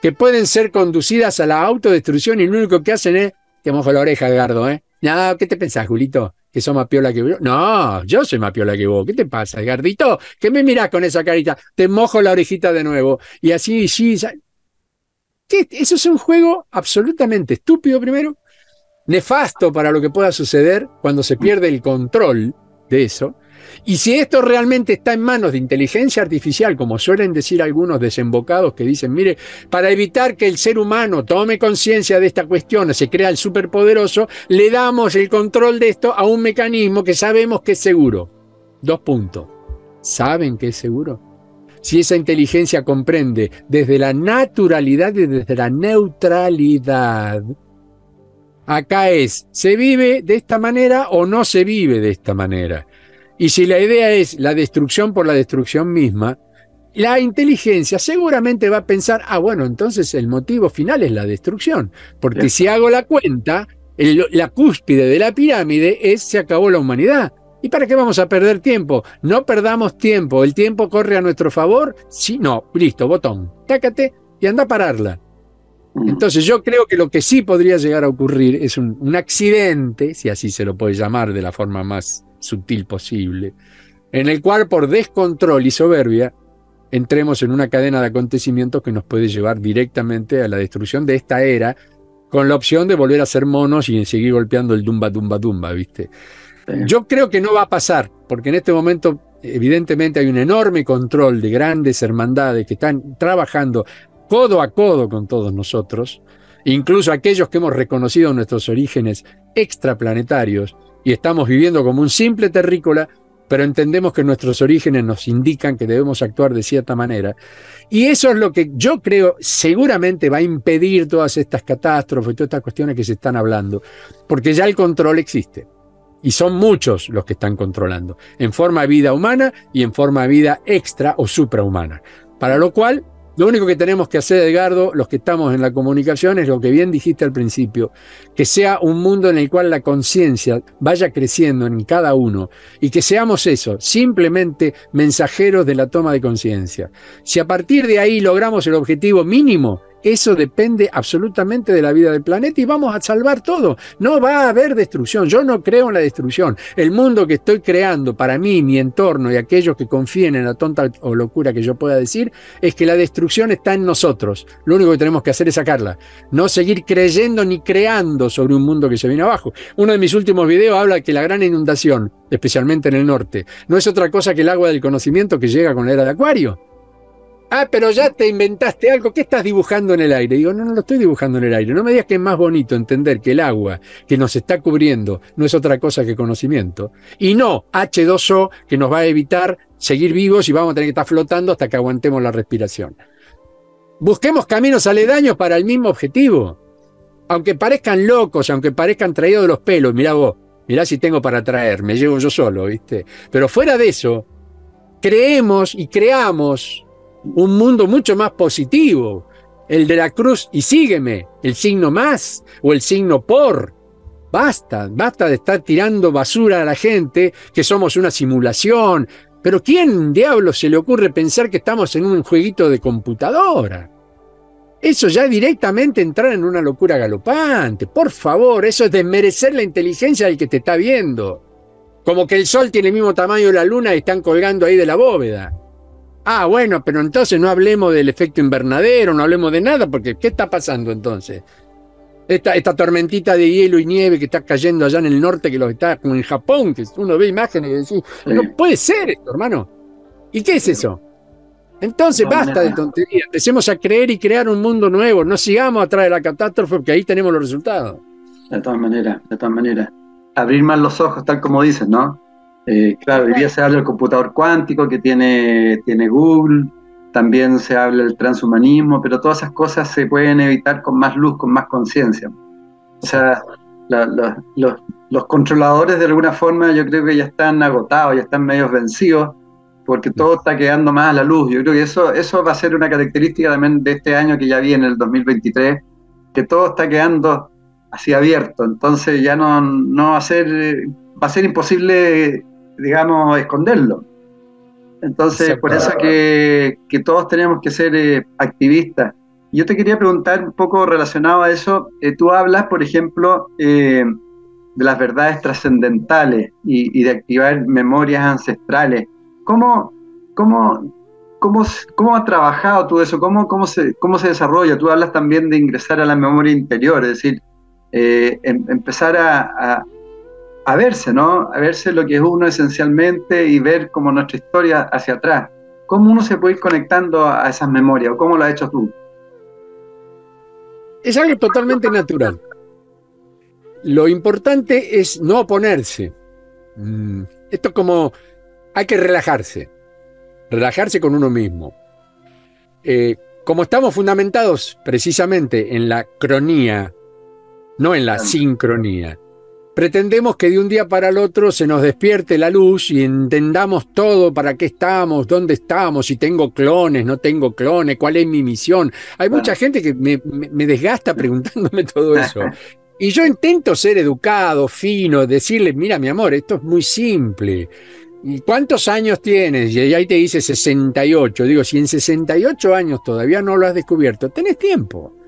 que pueden ser conducidas a la autodestrucción y lo único que hacen es, te mojo la oreja, Edgardo, ¿eh? ¿qué te pensás, Julito? Que son más piola que vos. No, yo soy más piola que vos. ¿Qué te pasa, Gardito? ¿Qué me mirás con esa carita? Te mojo la orejita de nuevo. Y así, sí. ¿Qué? Eso es un juego absolutamente estúpido, primero, nefasto para lo que pueda suceder cuando se pierde el control de eso. Y si esto realmente está en manos de inteligencia artificial, como suelen decir algunos desembocados que dicen, mire, para evitar que el ser humano tome conciencia de esta cuestión, se crea el superpoderoso, le damos el control de esto a un mecanismo que sabemos que es seguro. Dos puntos. ¿Saben que es seguro? Si esa inteligencia comprende desde la naturalidad y desde la neutralidad, acá es, ¿se vive de esta manera o no se vive de esta manera? Y si la idea es la destrucción por la destrucción misma, la inteligencia seguramente va a pensar, ah, bueno, entonces el motivo final es la destrucción, porque si hago la cuenta, la cúspide de la pirámide es se acabó la humanidad. ¿Y para qué vamos a perder tiempo? No perdamos tiempo, el tiempo corre a nuestro favor. Si no, listo, botón, tácate y anda a pararla. Entonces yo creo que lo que sí podría llegar a ocurrir es un accidente, si así se lo puede llamar de la forma más sutil posible, en el cual por descontrol y soberbia entremos en una cadena de acontecimientos que nos puede llevar directamente a la destrucción de esta era, con la opción de volver a ser monos y seguir golpeando el dumba, dumba, dumba, ¿viste? Yo creo que no va a pasar, porque en este momento evidentemente hay un enorme control de grandes hermandades que están trabajando codo a codo con todos nosotros, incluso aquellos que hemos reconocido nuestros orígenes extraplanetarios, y estamos viviendo como un simple terrícola, pero entendemos que nuestros orígenes nos indican que debemos actuar de cierta manera. Y eso es lo que yo creo seguramente va a impedir todas estas catástrofes, todas estas cuestiones que se están hablando, porque ya el control existe. Y son muchos los que están controlando, en forma de vida humana y en forma de vida extra o suprahumana. Para lo cual lo único que tenemos que hacer, Edgardo, los que estamos en la comunicación, es lo que bien dijiste al principio, que sea un mundo en el cual la conciencia vaya creciendo en cada uno y que seamos eso, simplemente mensajeros de la toma de conciencia. Si a partir de ahí logramos el objetivo mínimo, eso depende absolutamente de la vida del planeta y vamos a salvar todo. No va a haber destrucción. Yo no creo en la destrucción. El mundo que estoy creando para mí, mi entorno y aquellos que confíen en la tonta o locura que yo pueda decir, es que la destrucción está en nosotros. Lo único que tenemos que hacer es sacarla. No seguir creyendo ni creando sobre un mundo que se viene abajo. Uno de mis últimos videos habla que la gran inundación, especialmente en el norte, no es otra cosa que el agua del conocimiento que llega con la era de Acuario. Ah, pero ya te inventaste algo. ¿Qué estás dibujando en el aire? Digo, no, no lo estoy dibujando en el aire. No me digas que es más bonito entender que el agua que nos está cubriendo no es otra cosa que conocimiento. Y no H2O que nos va a evitar seguir vivos y vamos a tener que estar flotando hasta que aguantemos la respiración. Busquemos caminos aledaños para el mismo objetivo. aunque parezcan locos, aunque parezcan traídos de los pelos, mirá vos, mirá si tengo para traer, me llevo yo solo, ¿viste? Pero fuera de eso, creemos y creamos un mundo mucho más positivo, el de la cruz y sígueme, el signo más o el signo por. Basta, basta de estar tirando basura a la gente, que somos una simulación. Pero ¿quién diablo se le ocurre pensar que estamos en un jueguito de computadora? Eso ya directamente entrar en una locura galopante. Por favor, eso es desmerecer la inteligencia del que te está viendo. Como que el sol tiene el mismo tamaño de la luna y están colgando ahí de la bóveda. Ah, bueno, pero entonces no hablemos del efecto invernadero, no hablemos de nada, porque ¿qué está pasando entonces? Esta, esta tormentita de hielo y nieve que está cayendo allá en el norte, que lo está como en Japón, que uno ve imágenes y dice, no puede ser esto, hermano. ¿Y qué es eso? Entonces basta de tonterías, empecemos a creer y crear un mundo nuevo, no sigamos atrás de la catástrofe porque ahí tenemos los resultados. De todas maneras, de todas maneras. Abrir más los ojos, tal como dices, ¿no? Eh, claro, hoy día se habla del computador cuántico que tiene, tiene Google, también se habla del transhumanismo, pero todas esas cosas se pueden evitar con más luz, con más conciencia. O sea, los, los controladores de alguna forma yo creo que ya están agotados, ya están medio vencidos porque todo está quedando más a la luz. Yo creo que eso, eso va a ser una característica también de este año que ya viene, el 2023, que todo está quedando así abierto. Entonces ya no, no va a ser, va a ser imposible, digamos, esconderlo. Entonces, por eso que, que, todos tenemos que ser eh, activistas. Yo te quería preguntar un poco relacionado a eso. Eh, tú hablas, por ejemplo, eh, de las verdades trascendentales y, y, de activar memorias ancestrales. ¿Cómo, cómo, cómo, cómo ha trabajado todo eso? ¿Cómo, cómo, se, ¿Cómo se desarrolla? Tú hablas también de ingresar a la memoria interior, es decir, em, empezar a, a, verse, ¿no? A verse lo que es uno esencialmente y ver como nuestra historia hacia atrás. ¿Cómo uno se puede ir conectando a esas memorias o cómo lo has hecho tú? Es algo totalmente natural. Lo importante es no oponerse. Mm, esto como hay que relajarse, relajarse con uno mismo. Eh, como estamos fundamentados precisamente en la cronía, no en la sincronía, pretendemos que de un día para el otro se nos despierte la luz y entendamos todo, para qué estamos, dónde estamos, si tengo clones, no tengo clones, cuál es mi misión. Hay mucha gente que me, me desgasta preguntándome todo eso. Y yo intento ser educado, fino, decirle, mira mi amor, esto es muy simple. ¿Cuántos años tienes? Y ahí te dice 68. Digo, si en 68 años todavía no lo has descubierto, tenés tiempo.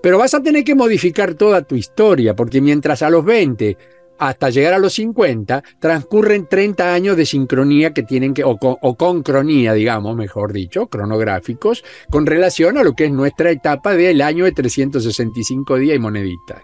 Pero vas a tener que modificar toda tu historia, porque mientras a los 20 hasta llegar a los 50 transcurren 30 años de sincronía que tienen que, o, con, o concronía, digamos, mejor dicho, cronográficos, con relación a lo que es nuestra etapa del año de 365 días y moneditas.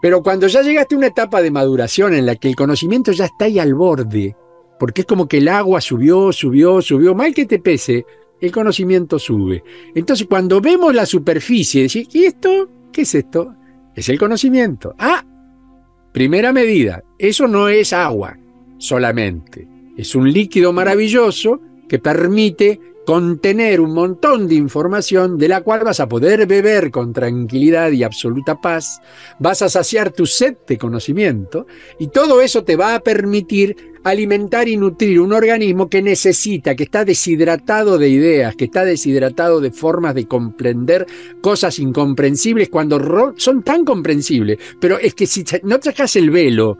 Pero cuando ya llegaste a una etapa de maduración en la que el conocimiento ya está ahí al borde, porque es como que el agua subió, subió, subió, mal que te pese, el conocimiento sube. Entonces, cuando vemos la superficie, decís, ¿y esto? ¿Qué es esto? Es el conocimiento. Ah, primera medida, eso no es agua solamente, es un líquido maravilloso que permite contener un montón de información de la cual vas a poder beber con tranquilidad y absoluta paz, vas a saciar tu sed de conocimiento y todo eso te va a permitir alimentar y nutrir un organismo que necesita, que está deshidratado de ideas, que está deshidratado de formas de comprender cosas incomprensibles cuando son tan comprensibles, pero es que si no sacas el velo,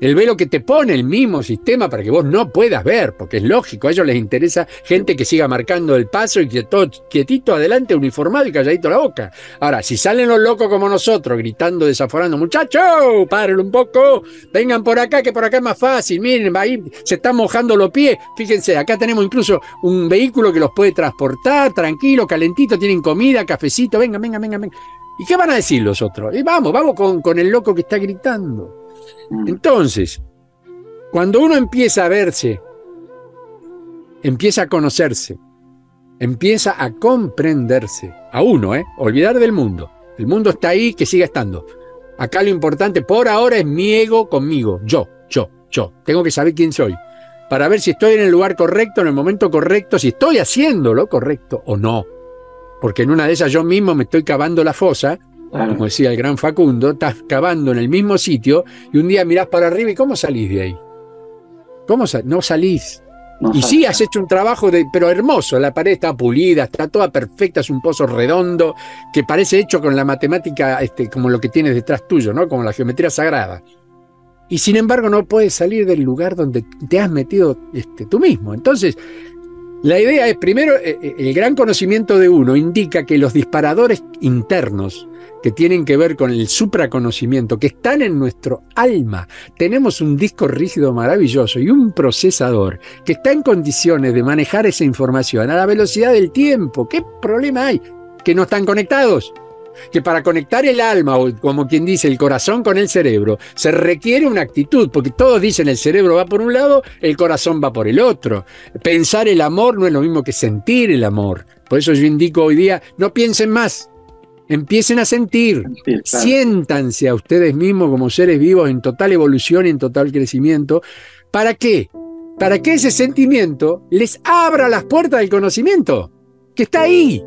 el velo que te pone el mismo sistema para que vos no puedas ver, porque es lógico, a ellos les interesa gente que siga marcando el paso y que todo quietito adelante, uniformado y calladito la boca. Ahora, si salen los locos como nosotros, gritando, desaforando, muchachos, párenlo un poco, vengan por acá, que por acá es más fácil, miren, ahí se están mojando los pies, fíjense, acá tenemos incluso un vehículo que los puede transportar, tranquilo, calentito, tienen comida, cafecito, vengan, vengan, vengan, vengan. ¿Y qué van a decir los otros? Y vamos, vamos con el loco que está gritando. Mm. Entonces, cuando uno empieza a verse, empieza a conocerse, empieza a comprenderse, a uno, ¿eh? Olvidar del mundo. El mundo está ahí, que siga estando. Acá lo importante por ahora es mi ego conmigo, yo, yo, yo. Tengo que saber quién soy. Para ver si estoy en el lugar correcto, en el momento correcto, si estoy haciendo lo correcto o no. Porque en una de esas yo mismo me estoy cavando la fosa como decía el gran Facundo, estás cavando en el mismo sitio y un día mirás para arriba y ¿cómo salís de ahí? ¿Cómo no salís? y sí, has hecho un trabajo, de, pero hermoso. La pared está pulida, está toda perfecta, es un pozo redondo que parece hecho con la matemática, este, como lo que tienes detrás tuyo, ¿no? Como la geometría sagrada. Y sin embargo, no puedes salir del lugar donde te has metido este, tú mismo. Entonces, la idea es, primero, eh, eh, el gran conocimiento de uno indica que los disparadores internos que tienen que ver con el supraconocimiento, que están en nuestro alma. Tenemos un disco rígido maravilloso y un procesador que está en condiciones de manejar esa información a la velocidad del tiempo. ¿Qué problema hay? Que no están conectados. Que para conectar el alma, o como quien dice, el corazón con el cerebro, se requiere una actitud, porque todos dicen el cerebro va por un lado, el corazón va por el otro. Pensar el amor no es lo mismo que sentir el amor. Por eso yo indico hoy día, no piensen más, Empiecen a sentir, siéntanse a ustedes mismos como seres vivos en total evolución y en total crecimiento. ¿Para qué? Para que ese sentimiento les abra las puertas del conocimiento, que está ahí.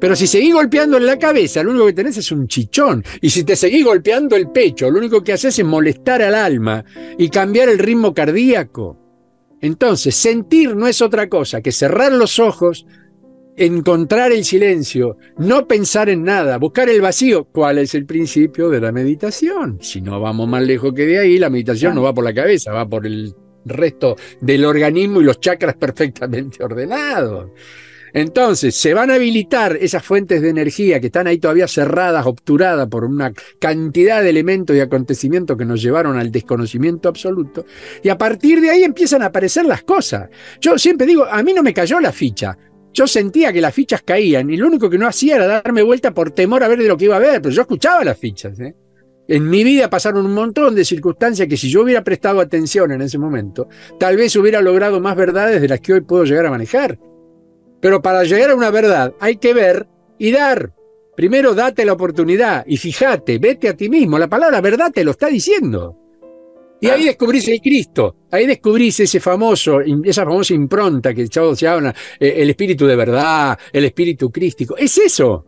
Pero si seguís golpeando en la cabeza, lo único que tenés es un chichón. Y si te seguís golpeando el pecho, lo único que haces es molestar al alma y cambiar el ritmo cardíaco. Entonces, sentir no es otra cosa que cerrar los ojos, encontrar el silencio, no pensar en nada, buscar el vacío. ¿Cuál es el principio de la meditación? Si no vamos más lejos que de ahí, la meditación no va por la cabeza, va por el resto del organismo y los chakras perfectamente ordenados. Entonces, se van a habilitar esas fuentes de energía que están ahí todavía cerradas, obturadas por una cantidad de elementos y acontecimientos que nos llevaron al desconocimiento absoluto. Y a partir de ahí empiezan a aparecer las cosas. Yo siempre digo, a mí no me cayó la ficha. Yo sentía que las fichas caían y lo único que no hacía era darme vuelta por temor a ver de lo que iba a ver, pero yo escuchaba las fichas. ¿eh? En mi vida pasaron un montón de circunstancias que si yo hubiera prestado atención en ese momento, tal vez hubiera logrado más verdades de las que hoy puedo llegar a manejar. Pero para llegar a una verdad hay que ver y dar. Primero date la oportunidad y fíjate, vete a ti mismo. La palabra verdad te lo está diciendo. Y ahí descubrís el Cristo, ahí descubrís ese famoso, esa famosa impronta que se habla, eh, el espíritu de verdad, el espíritu crístico. Es eso,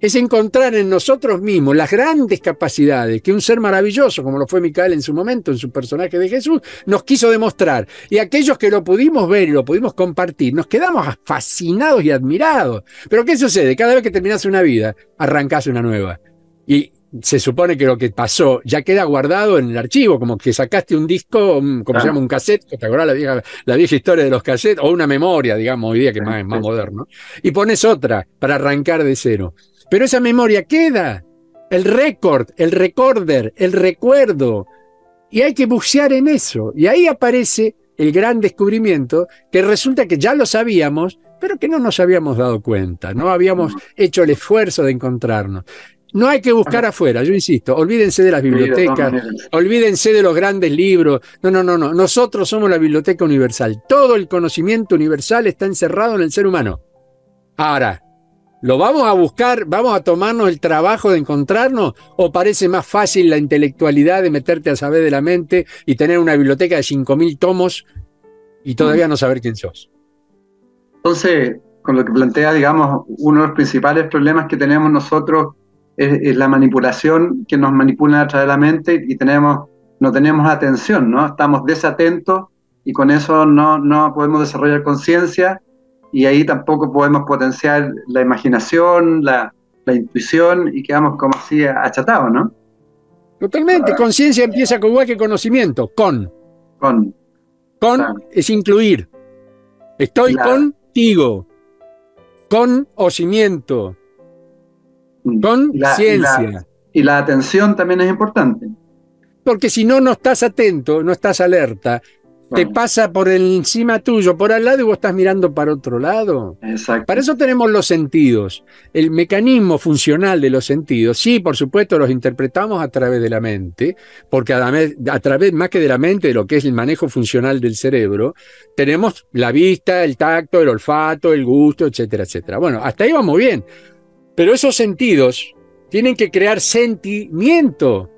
es encontrar en nosotros mismos las grandes capacidades que un ser maravilloso, como lo fue Micael en su momento, en su personaje de Jesús, nos quiso demostrar. Y aquellos que lo pudimos ver y lo pudimos compartir, nos quedamos fascinados y admirados. Pero ¿qué sucede? Cada vez que terminas una vida, arrancás una nueva. Y se supone que lo que pasó ya queda guardado en el archivo, como que sacaste un disco, como se llama, un cassette, ¿te acordás la vieja, la vieja historia de los cassettes? O una memoria, digamos, hoy día que es más, más moderno. Y pones otra para arrancar de cero. Pero esa memoria queda, el récord, el recorder, el recuerdo. Y hay que bucear en eso. Y ahí aparece el gran descubrimiento que resulta que ya lo sabíamos, pero que no nos habíamos dado cuenta, no habíamos hecho el esfuerzo de encontrarnos. No hay que buscar afuera, yo insisto, olvídense de las bibliotecas, olvídense de los grandes libros. No, no, no, no. Nosotros somos la biblioteca universal. Todo el conocimiento universal está encerrado en el ser humano. Ahora, ¿lo vamos a buscar? ¿Vamos a tomarnos el trabajo de encontrarnos? ¿O parece más fácil la intelectualidad de meterte a saber de la mente y tener una biblioteca de 5.000 tomos y todavía no saber quién sos? Entonces, con lo que plantea, digamos, uno de los principales problemas que tenemos nosotros es, la manipulación que nos manipula a través de la mente y tenemos, no tenemos atención, ¿no? Estamos desatentos y con eso no, no podemos desarrollar conciencia y ahí tampoco podemos potenciar la imaginación, la, la intuición y quedamos como así achatados, ¿no? Totalmente. Conciencia empieza con igual que conocimiento. Con. Con. Con es incluir. Estoy contigo. Con cimiento. Con ciencia. Y la, atención también es importante. Porque si no, no estás atento, no estás alerta, te pasa por encima tuyo, por al lado y vos estás mirando para otro lado. Exacto. Para eso tenemos los sentidos. El mecanismo funcional de los sentidos, sí, por supuesto, los interpretamos a través de la mente, porque a, a través más que de la mente, de lo que es el manejo funcional del cerebro, tenemos la vista, el tacto, el olfato, el gusto, etcétera, etcétera. Bueno, hasta ahí vamos bien. Pero esos sentidos tienen que crear sentimiento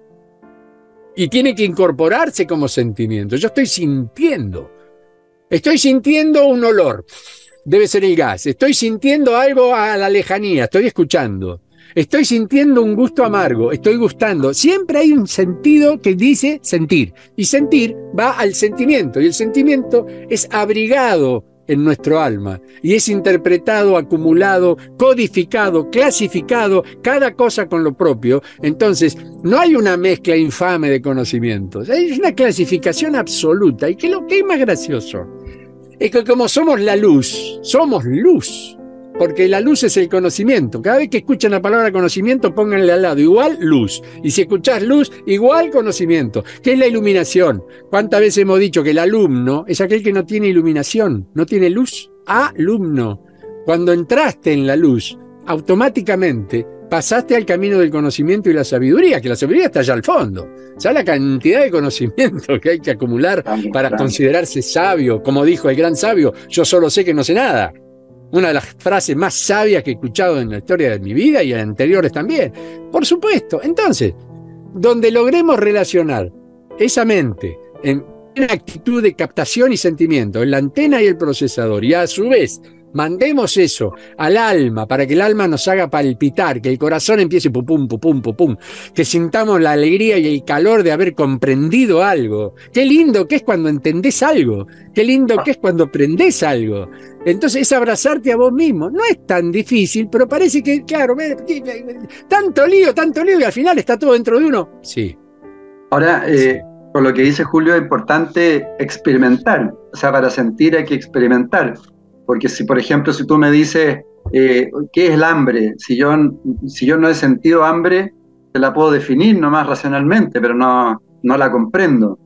y tienen que incorporarse como sentimiento. Yo estoy sintiendo, estoy sintiendo un olor, debe ser el gas, estoy sintiendo algo a la lejanía, estoy escuchando. Estoy sintiendo un gusto amargo, estoy gustando. Siempre hay un sentido que dice sentir. Y sentir va al sentimiento. Y el sentimiento es abrigado en nuestro alma. Y es interpretado, acumulado, codificado, clasificado, cada cosa con lo propio. Entonces, no hay una mezcla infame de conocimientos. Hay una clasificación absoluta. Y que lo que es más gracioso es que como somos la luz, somos luz porque la luz es el conocimiento. Cada vez que escuchan la palabra conocimiento, pónganle al lado igual luz. Y si escuchás luz, igual conocimiento. ¿Qué es la iluminación? ¿Cuántas veces hemos dicho que el alumno es aquel que no tiene iluminación, no tiene luz? Alumno. Cuando entraste en la luz, automáticamente pasaste al camino del conocimiento y la sabiduría, que la sabiduría está allá al fondo. Ya la cantidad de conocimiento que hay que acumular para considerarse sabio, como dijo el gran sabio, yo solo sé que no sé nada una de las frases más sabias que he escuchado en la historia de mi vida y en anteriores también. Por supuesto. Entonces, donde logremos relacionar esa mente en una actitud de captación y sentimiento, en la antena y el procesador, y a su vez Mandemos eso al alma para que el alma nos haga palpitar, que el corazón empiece pum, pum, pum, pum, pum, que sintamos la alegría y el calor de haber comprendido algo. Qué lindo que es cuando entendés algo, qué lindo que es cuando aprendés algo. Entonces es abrazarte a vos mismo. No es tan difícil, pero parece que, claro, tanto lío, tanto lío y al final está todo dentro de uno. Sí. Ahora, eh, con lo que dice Julio, es importante experimentar. O sea, para sentir hay que experimentar. Porque si, por ejemplo, si tú me dices, eh, ¿qué es el hambre? Si yo, si yo no he sentido hambre, te la puedo definir nomás racionalmente, pero no, no la comprendo.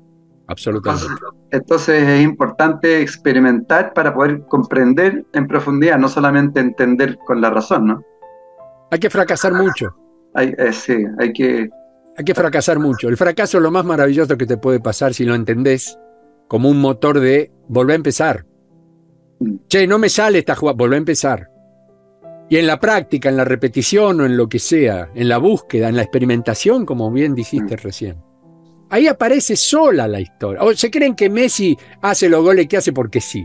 Absolutamente. Entonces, es importante experimentar para poder comprender en profundidad, no solamente entender con la razón, ¿no? Hay que fracasar mucho. Hay, eh, sí, hay que... Hay que fracasar mucho. El fracaso es lo más maravilloso que te puede pasar si lo entendés como un motor de volver a empezar. Che, no me sale esta jugada, volver a empezar. Y en la práctica, en la repetición o en lo que sea, en la búsqueda, en la experimentación, como bien dijiste recién, ahí aparece sola la historia. O se creen que Messi hace los goles que hace porque sí.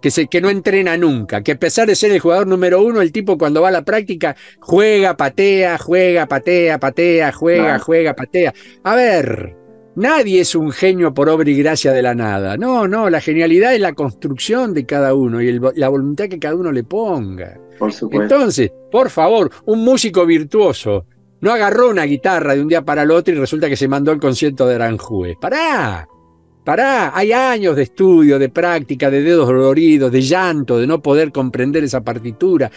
Que, se, que no entrena nunca, que a pesar de ser el jugador número uno, el tipo cuando va a la práctica juega, patea, juega, patea, patea, juega, juega, patea. A ver, Nadie es un genio por obra y gracia de la nada. No, no, la genialidad es la construcción de cada uno y la voluntad que cada uno le ponga. Por supuesto. Entonces, por favor, un músico virtuoso no agarró una guitarra de un día para el otro y resulta que se mandó el concierto de Aranjuez. Pará, pará, hay años de estudio, de práctica, de dedos doloridos, de llanto, de no poder comprender esa partitura.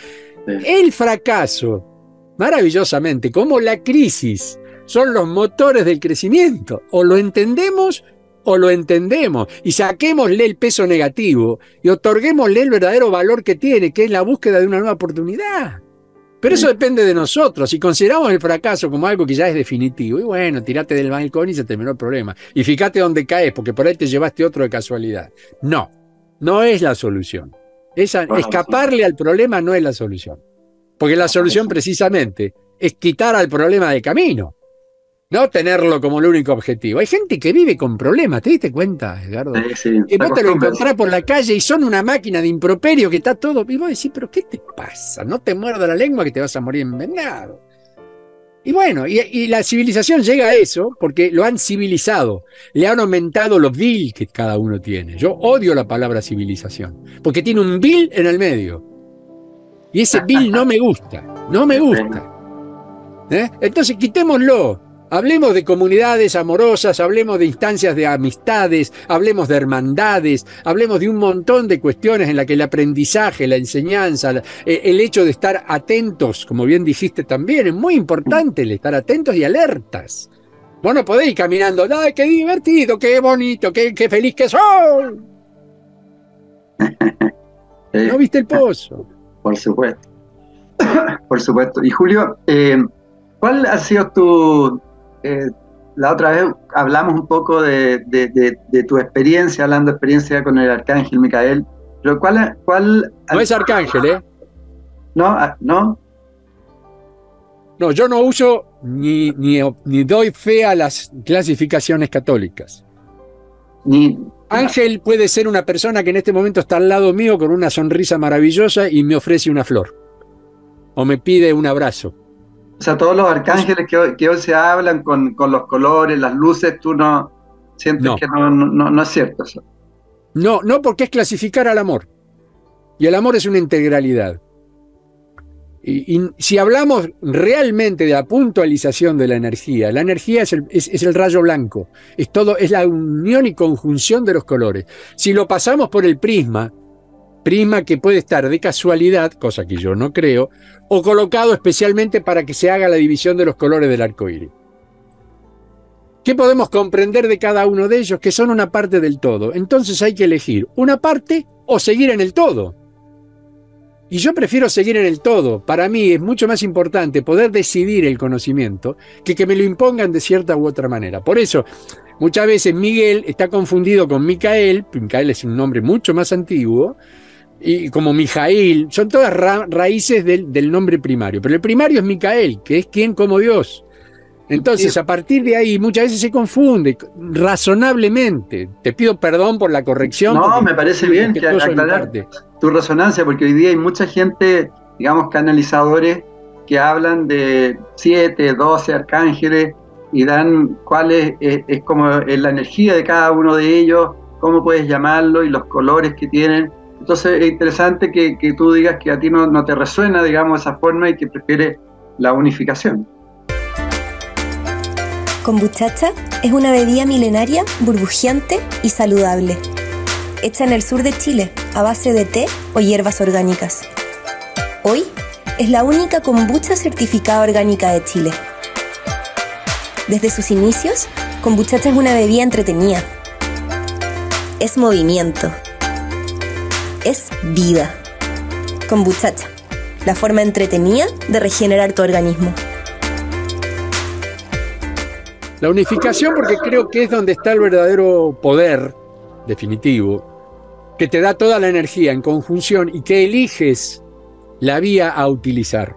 El fracaso, maravillosamente, como la crisis son los motores del crecimiento. O lo entendemos o lo entendemos y saquémosle el peso negativo y otorguémosle el verdadero valor que tiene, que es la búsqueda de una nueva oportunidad. Pero eso depende de nosotros. Si consideramos el fracaso como algo que ya es definitivo, y bueno, tirate del balcón y se terminó el problema. Y fíjate dónde caes, porque por ahí te llevaste otro de casualidad. No, no es la solución. Esa, escaparle al problema no es la solución. Porque la solución precisamente es quitar al problema de camino. No tenerlo como el único objetivo. Hay gente que vive con problemas, ¿te diste cuenta, Edgardo? Sí, sí, que vos te lo encontrás por la calle y son una máquina de improperio que está todo. Y vos decís, ¿pero qué te pasa? No te muerda la lengua que te vas a morir envenenado. Y bueno, y, la civilización llega a eso porque lo han civilizado, le han aumentado los vil que cada uno tiene. Yo odio la palabra civilización, porque tiene un vil en el medio. Y ese vil no me gusta, no me gusta. ¿Eh? Entonces quitémoslo, Hablemos de comunidades amorosas, hablemos de instancias de amistades, hablemos de hermandades, hablemos de un montón de cuestiones en las que el aprendizaje, la enseñanza, eh, el hecho de estar atentos, como bien dijiste también, es muy importante el estar atentos y alertas. Vos no podéis ir caminando, ¡ay, qué divertido, qué bonito, qué, feliz que soy! ¿No viste el pozo? Por supuesto. Por supuesto. Y Julio, eh, ¿cuál ha sido tu, eh, la otra vez hablamos un poco de, tu experiencia, hablando de experiencia con el arcángel Micael, pero ¿cuál, cuál No es arcángel, ¿eh? No, ah, no. No, yo no uso ni, ni, doy fe a las clasificaciones católicas. Ni, Ángel puede ser una persona que en este momento está al lado mío con una sonrisa maravillosa y me ofrece una flor. O me pide un abrazo O sea, todos los arcángeles que, hoy, que hoy se hablan con, con, los colores, las luces, tú no sientes que no, no, no es cierto eso. No, no, porque es clasificar al amor. Y el amor es una integralidad. Y, si hablamos realmente de la puntualización de la energía, la energía es el, es, el, rayo blanco, es todo, es la unión y conjunción de los colores. Si lo pasamos por el prisma, prisma que puede estar de casualidad, cosa que yo no creo, o colocado especialmente para que se haga la división de los colores del arco iris. ¿Qué podemos comprender de cada uno de ellos? Que son una parte del todo. Entonces hay que elegir una parte o seguir en el todo. Y yo prefiero seguir en el todo. Para mí es mucho más importante poder decidir el conocimiento que que me lo impongan de cierta u otra manera. Por eso, muchas veces Miguel está confundido con Micael. Micael es un nombre mucho más antiguo. Y como Mijail, son todas raíces del, del nombre primario. Pero el primario es Micael, que es quien como Dios. Entonces, a partir de ahí, muchas veces se confunde razonablemente. Te pido perdón por la corrección. No, me parece bien que aclarar tu resonancia, porque hoy día hay mucha gente, digamos, canalizadores que hablan de siete, doce arcángeles y dan cuál es, es, como la energía de cada uno de ellos, cómo puedes llamarlo y los colores que tienen. Entonces es interesante que, tú digas que a ti no, no te resuena, digamos, esa forma y que prefieres la unificación. Kombuchacha es una bebida milenaria, burbujeante y saludable, hecha en el sur de Chile a base de té o hierbas orgánicas. Hoy es la única kombucha certificada orgánica de Chile. Desde sus inicios, kombuchacha es una bebida entretenida. Es movimiento. Es vida. Kombuchacha, la forma entretenida de regenerar tu organismo. La unificación porque creo que es donde está el verdadero poder definitivo, que te da toda la energía en conjunción y que eliges la vía a utilizar.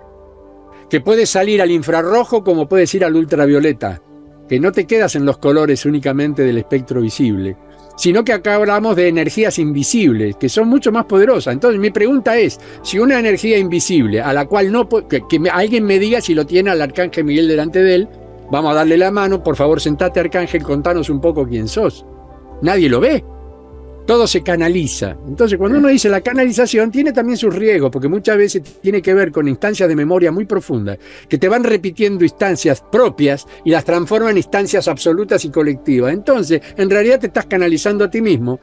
Que puedes salir al infrarrojo como puedes ir al ultravioleta, que no te quedas en los colores únicamente del espectro visible, sino que acá hablamos de energías invisibles, que son mucho más poderosas. Entonces mi pregunta es, si una energía invisible, a la cual no, que, que alguien me diga si lo tiene al arcángel Miguel delante de él, Vamos a darle la mano, por favor, sentate, Arcángel, contanos un poco quién sos. Nadie lo ve. Todo se canaliza. Entonces, cuando uno dice la canalización, tiene también sus riesgos, porque muchas veces tiene que ver con instancias de memoria muy profundas, que te van repitiendo instancias propias y las transforman en instancias absolutas y colectivas. Entonces, en realidad te estás canalizando a ti mismo.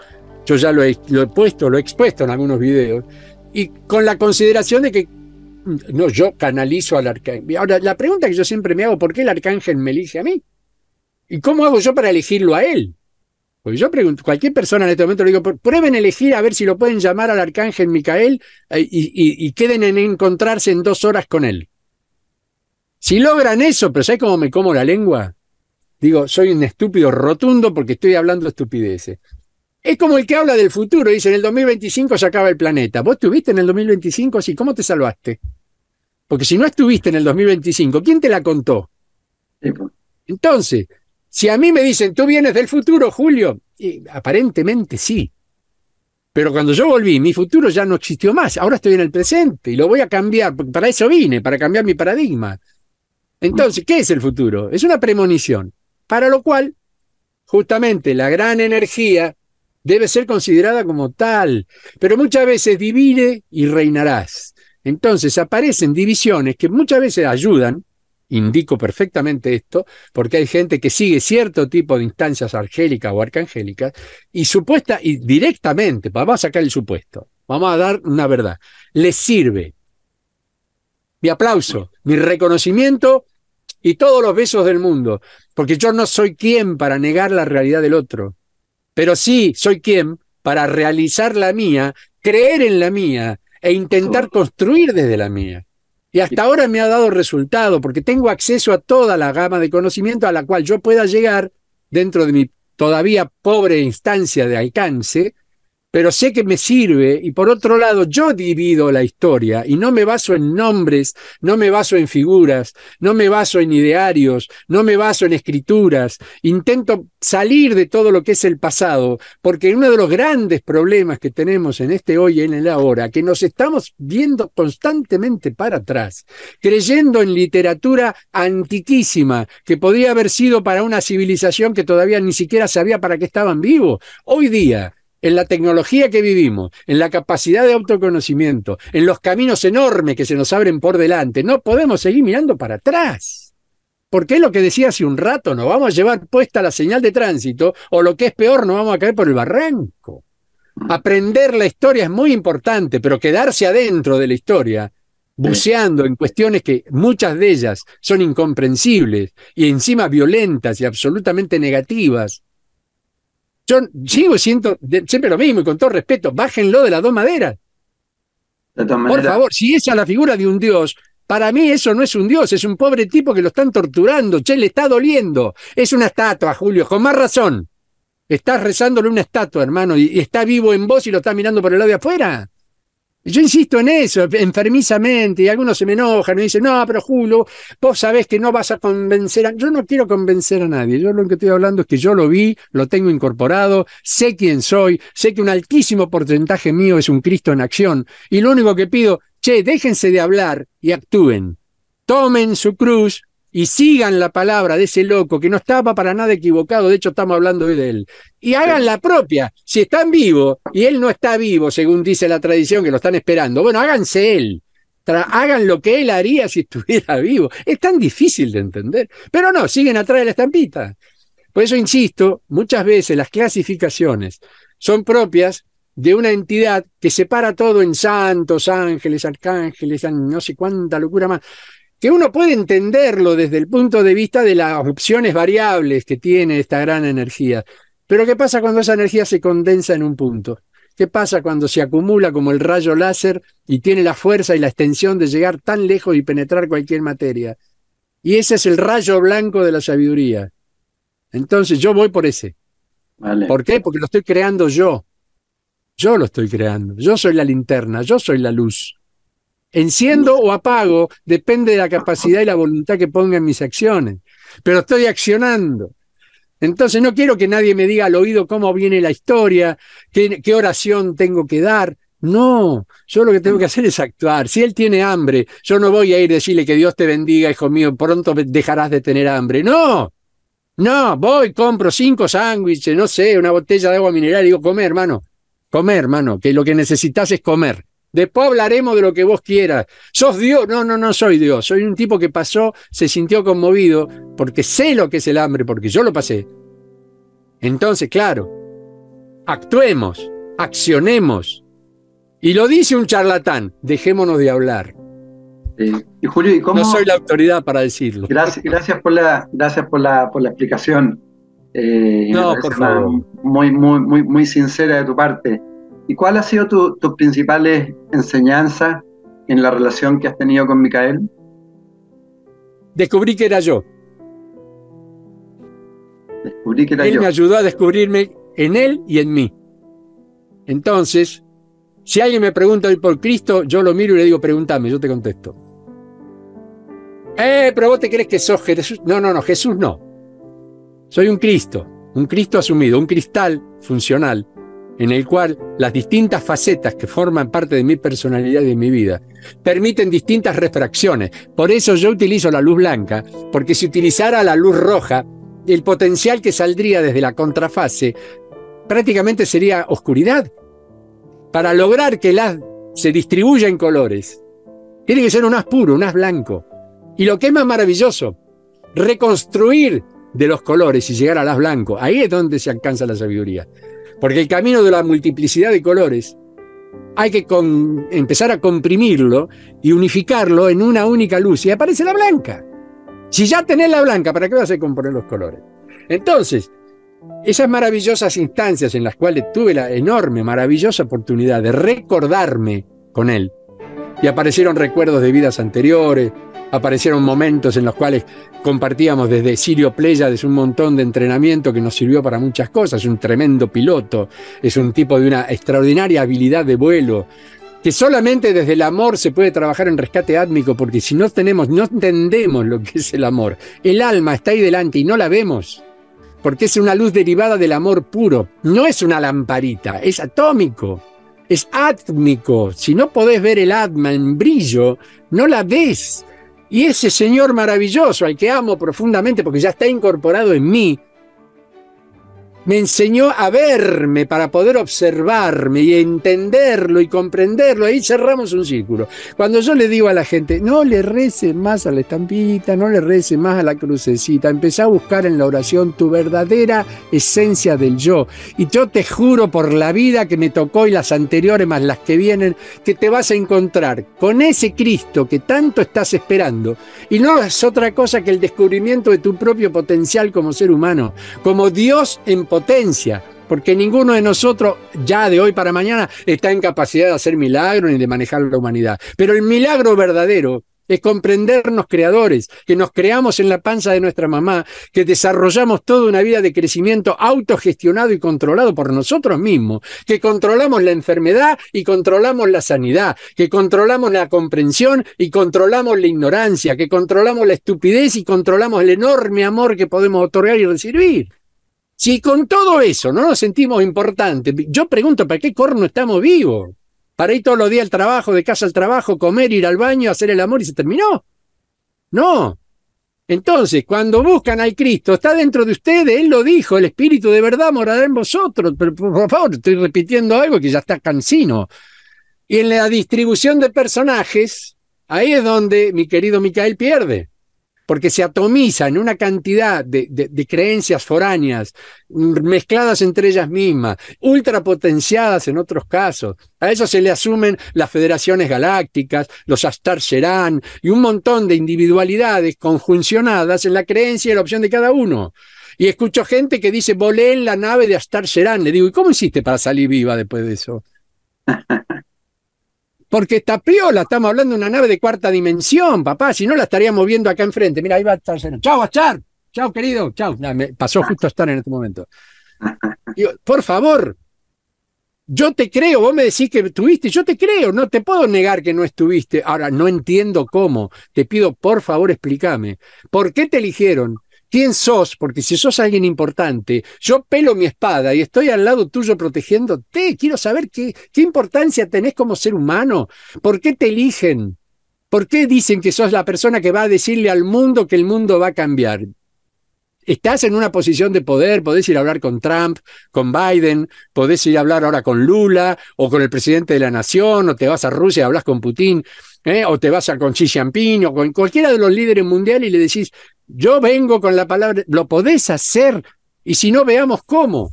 Yo ya lo he, lo he puesto, lo he expuesto en algunos videos, y con la consideración de que no, yo canalizo al arcángel. Ahora, la pregunta que yo siempre me hago, ¿por qué el arcángel me elige a mí? ¿Y cómo hago yo para elegirlo a él? Porque yo pregunto, cualquier persona en este momento le digo, prueben elegir a ver si lo pueden llamar al arcángel Micael eh, y, queden en encontrarse en dos horas con él. Si logran eso, pero ¿sabes cómo me como la lengua? Digo, soy un estúpido rotundo porque estoy hablando estupideces. Es como el que habla del futuro, dice, en el 2025 se acaba el planeta. ¿Vos estuviste en el 2025 así? ¿Cómo te salvaste? Porque si no estuviste en el 2025, ¿quién te la contó? Pues. Entonces, si a mí me dicen, tú vienes del futuro, Julio, aparentemente sí. Pero cuando yo volví, mi futuro ya no existió más. Ahora estoy en el presente y lo voy a cambiar. Para eso vine, para cambiar mi paradigma. Entonces, ¿qué es el futuro? Es una premonición. Para lo cual, justamente la gran energía debe ser considerada como tal. Pero muchas veces divide y reinarás. Entonces aparecen divisiones que muchas veces ayudan, indico perfectamente esto, porque hay gente que sigue cierto tipo de instancias argélicas o arcangélicas y supuesta y directamente, vamos a sacar el supuesto, vamos a dar una verdad, les sirve. Mi aplauso, mi reconocimiento y todos los besos del mundo, porque yo no soy quien para negar la realidad del otro, pero sí soy quien para realizar la mía, creer en la mía, e intentar construir desde la mía. Y hasta ahora me ha dado resultado porque tengo acceso a toda la gama de conocimiento a la cual yo pueda llegar dentro de mi todavía pobre instancia de alcance, pero sé que me sirve y por otro lado yo divido la historia y no me baso en nombres, no me baso en figuras, no me baso en idearios, no me baso en escrituras, intento salir de todo lo que es el pasado, porque uno de los grandes problemas que tenemos en este hoy y en el ahora, que nos estamos viendo constantemente para atrás, creyendo en literatura antiquísima, que podría haber sido para una civilización que todavía ni siquiera sabía para qué estaban vivos. Hoy día en la tecnología que vivimos, en la capacidad de autoconocimiento, en los caminos enormes que se nos abren por delante, no podemos seguir mirando para atrás. Porque es lo que decía hace un rato, nos vamos a llevar puesta la señal de tránsito o lo que es peor, nos vamos a caer por el barranco. Aprender la historia es muy importante, pero quedarse adentro de la historia, buceando en cuestiones que muchas de ellas son incomprensibles y encima violentas y absolutamente negativas, yo sigo siendo siempre lo mismo y con todo respeto, bájenlo de las dos maderas. Por favor, si esa es la figura de un dios, para mí eso no es un dios, es un pobre tipo que lo están torturando, che, le está doliendo. Es una estatua, Julio, con más razón. Estás rezándole una estatua, hermano, y, y está vivo en vos y lo está mirando por el lado de afuera. Yo insisto en eso, enfermizamente, y algunos se me enojan y dicen, no, pero Julio, vos sabés que no vas a convencer a... Yo no quiero convencer a nadie, yo lo que estoy hablando es que yo lo vi, lo tengo incorporado, sé quién soy, sé que un altísimo porcentaje mío es un Cristo en acción, y lo único que pido, che, déjense de hablar y actúen. Tomen su cruz y sigan la palabra de ese loco que no estaba para nada equivocado, de hecho estamos hablando hoy de él, y hagan la propia. Si están vivos y él no está vivo, según dice la tradición, que lo están esperando, bueno, háganse él. hagan lo que él haría si estuviera vivo. Es tan difícil de entender. Pero no, siguen atrás de la estampita. Por eso insisto, muchas veces las clasificaciones son propias de una entidad que separa todo en santos, ángeles, arcángeles, no sé cuánta locura más que uno puede entenderlo desde el punto de vista de las opciones variables que tiene esta gran energía. Pero ¿qué pasa cuando esa energía se condensa en un punto? ¿Qué pasa cuando se acumula como el rayo láser y tiene la fuerza y la extensión de llegar tan lejos y penetrar cualquier materia? Y ese es el rayo blanco de la sabiduría. Entonces yo voy por ese. ¿Por qué? Porque lo estoy creando yo. Yo lo estoy creando. Yo soy la linterna, yo soy la luz. Enciendo o apago, depende de la capacidad y la voluntad que ponga en mis acciones. Pero estoy accionando. Entonces no quiero que nadie me diga al oído cómo viene la historia, qué, oración tengo que dar. No, yo lo que tengo que hacer es actuar. Si él tiene hambre, yo no voy a ir a decirle que Dios te bendiga, hijo mío, pronto dejarás de tener hambre. No, no, voy, compro cinco sándwiches, no sé, una botella de agua mineral y digo, come, hermano, come, hermano, que lo que necesitas es comer. Después hablaremos de lo que vos quieras. ¿Sos Dios? No, no, no soy Dios. Soy un tipo que pasó, se sintió conmovido, porque sé lo que es el hambre, porque yo lo pasé. Entonces, claro, actuemos, accionemos. Y lo dice un charlatán, dejémonos de hablar. y Julio, ¿y cómo? No soy la autoridad para decirlo. Gracias, gracias, por, la, gracias por, la, por la explicación. Eh, no, por favor. Muy, muy, muy, muy sincera de tu parte. ¿Y cuál ha sido tus tu principales enseñanzas en la relación que has tenido con Micael? Descubrí que era yo. Descubrí que era él yo. me ayudó a descubrirme en él y en mí. Entonces, si alguien me pregunta hoy por Cristo, yo lo miro y le digo, pregúntame, yo te contesto. Eh, pero vos te crees que sos Jesús. No, no, no, Jesús no. Soy un Cristo, un Cristo asumido, un cristal funcional en el cual las distintas facetas que forman parte de mi personalidad y de mi vida permiten distintas refracciones. Por eso yo utilizo la luz blanca, porque si utilizara la luz roja, el potencial que saldría desde la contrafase prácticamente sería oscuridad. Para lograr que haz se distribuya en colores, tiene que ser un haz puro, un haz blanco. Y lo que es más maravilloso, reconstruir de los colores y llegar al haz blanco. Ahí es donde se alcanza la sabiduría. Porque el camino de la multiplicidad de colores hay que empezar a comprimirlo y unificarlo en una única luz y aparece la blanca. Si ya tenés la blanca, ¿para qué vas a componer los colores? Entonces, esas maravillosas instancias en las cuales tuve la enorme, maravillosa oportunidad de recordarme con él, y aparecieron recuerdos de vidas anteriores, Aparecieron momentos en los cuales compartíamos desde Sirio Pleiades un montón de entrenamiento que nos sirvió para muchas cosas. Un tremendo piloto, es un tipo de una extraordinaria habilidad de vuelo, que solamente desde el amor se puede trabajar en rescate átmico, porque si no tenemos, no entendemos lo que es el amor, el alma está ahí delante y no la vemos, porque es una luz derivada del amor puro, no es una lamparita, es atómico, es átmico. Si no podés ver el atma en brillo, no la ves. Y ese Señor maravilloso, al que amo profundamente porque ya está incorporado en mí, me enseñó a verme para poder observarme y entenderlo y comprenderlo. Ahí cerramos un círculo. Cuando yo le digo a la gente, no le rece más a la estampita, no le rece más a la crucecita, empecé a buscar en la oración tu verdadera esencia del yo. Y yo te juro por la vida que me tocó y las anteriores más las que vienen, que te vas a encontrar con ese Cristo que tanto estás esperando. Y no es otra cosa que el descubrimiento de tu propio potencial como ser humano, como Dios en potencia, porque ninguno de nosotros ya de hoy para mañana está en capacidad de hacer milagros ni de manejar la humanidad. Pero el milagro verdadero es comprendernos creadores, que nos creamos en la panza de nuestra mamá, que desarrollamos toda una vida de crecimiento autogestionado y controlado por nosotros mismos, que controlamos la enfermedad y controlamos la sanidad, que controlamos la comprensión y controlamos la ignorancia, que controlamos la estupidez y controlamos el enorme amor que podemos otorgar y recibir. Si con todo eso no nos sentimos importantes, yo pregunto, ¿para qué corno estamos vivos? ¿Para ir todos los días al trabajo, de casa al trabajo, comer, ir al baño, hacer el amor y se terminó? No. Entonces, cuando buscan al Cristo, está dentro de ustedes, Él lo dijo, el Espíritu de verdad morará en vosotros. Pero por favor, estoy repitiendo algo que ya está cansino. Y en la distribución de personajes, ahí es donde mi querido Micael pierde porque se atomiza en una cantidad de, creencias foráneas, mezcladas entre ellas mismas, ultrapotenciadas en otros casos. A eso se le asumen las federaciones galácticas, los Astar Sheran y un montón de individualidades conjuncionadas en la creencia y la opción de cada uno. Y escucho gente que dice, volé en la nave de Astar Sheran. Le digo, ¿y cómo hiciste para salir viva después de eso? Porque está piola, estamos hablando de una nave de cuarta dimensión, papá, si no la estaríamos viendo acá enfrente. Mira, ahí va a estar. Chao, Achar. Chao, querido. Chao. me pasó justo a estar en este momento. por favor, yo te creo, vos me decís que estuviste, yo te creo, no te puedo negar que no estuviste. Ahora, no entiendo cómo. Te pido, por favor, explícame. ¿Por qué te eligieron? Quién sos, porque si sos alguien importante, yo pelo mi espada y estoy al lado tuyo protegiéndote, quiero saber qué, qué importancia tenés como ser humano, por qué te eligen, por qué dicen que sos la persona que va a decirle al mundo que el mundo va a cambiar. Estás en una posición de poder, podés ir a hablar con Trump, con Biden, podés ir a hablar ahora con Lula o con el presidente de la nación, o te vas a Rusia y hablas con Putin, ¿eh? o te vas a con Xi Jinping o con cualquiera de los líderes mundiales y le decís, yo vengo con la palabra, lo podés hacer, y si no, veamos cómo.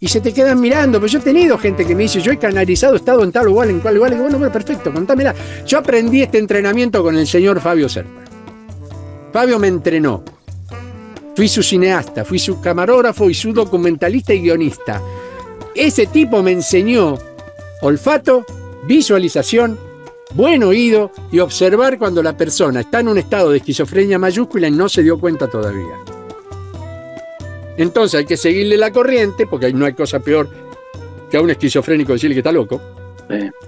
Y se te quedan mirando, pero yo he tenido gente que me dice, yo he canalizado, he estado en tal lugar, en cual lugar, y digo, bueno, perfecto, contámela. Yo aprendí este entrenamiento con el señor Fabio Serpa. Fabio me entrenó. Fui su cineasta, fui su camarógrafo y su documentalista y guionista. Ese tipo me enseñó olfato, visualización buen oído y observar cuando la persona está en un estado de esquizofrenia mayúscula y no se dio cuenta todavía. Entonces hay que seguirle la corriente, porque no hay cosa peor que a un esquizofrénico decirle que está loco.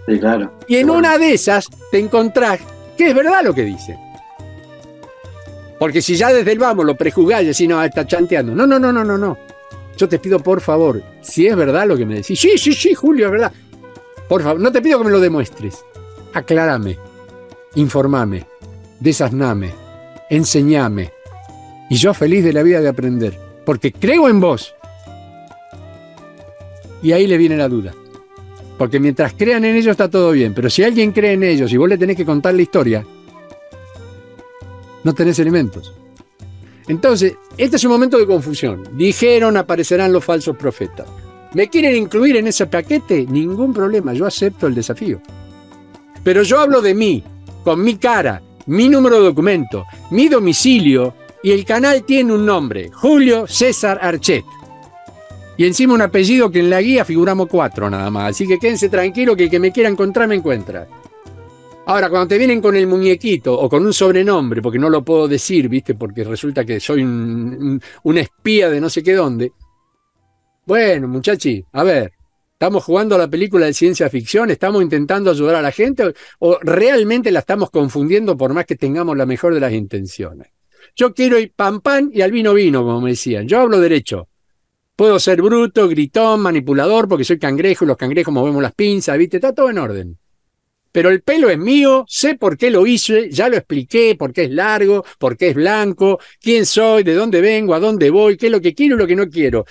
Sí, claro. Y en una de esas te encontrás que es verdad lo que dice. Porque si ya desde el vamos lo prejuzgás y decís, no, está chanteando. No, no, no, no, no, no. Yo te pido, por favor, si es verdad lo que me decís. Sí, sí, sí, Julio, es verdad. Por favor, no te pido que me lo demuestres aclárame, informame, desasname, enseñame. Y yo feliz de la vida de aprender, porque creo en vos. Y ahí le viene la duda. Porque mientras crean en ellos está todo bien, pero si alguien cree en ellos y vos le tenés que contar la historia, no tenés elementos. Entonces, este es un momento de confusión. Dijeron aparecerán los falsos profetas. ¿Me quieren incluir en ese paquete? Ningún problema, yo acepto el desafío. Pero yo hablo de mí, con mi cara, mi número de documento, mi domicilio y el canal tiene un nombre, Julio César Archet. Y encima un apellido que en la guía figuramos cuatro nada más. Así que quédense tranquilos que el que me quiera encontrar me encuentra. Ahora, cuando te vienen con el muñequito o con un sobrenombre, porque no lo puedo decir, ¿viste? Porque resulta que soy un, espía de no sé qué dónde. Bueno, muchachi, a ver, ¿estamos jugando a la película de ciencia ficción? ¿Estamos intentando ayudar a la gente? ¿O, realmente la estamos confundiendo por más que tengamos la mejor de las intenciones? Yo quiero ir pan pan y al vino vino, como me decían. Yo hablo derecho. Puedo ser bruto, gritón, manipulador, porque soy cangrejo y los cangrejos movemos las pinzas, ¿viste? Está todo en orden pero el pelo es mío, sé por qué lo hice, ya lo expliqué, por qué es largo, por qué es blanco, quién soy, de dónde vengo, a dónde voy, qué es lo que quiero y lo que no quiero.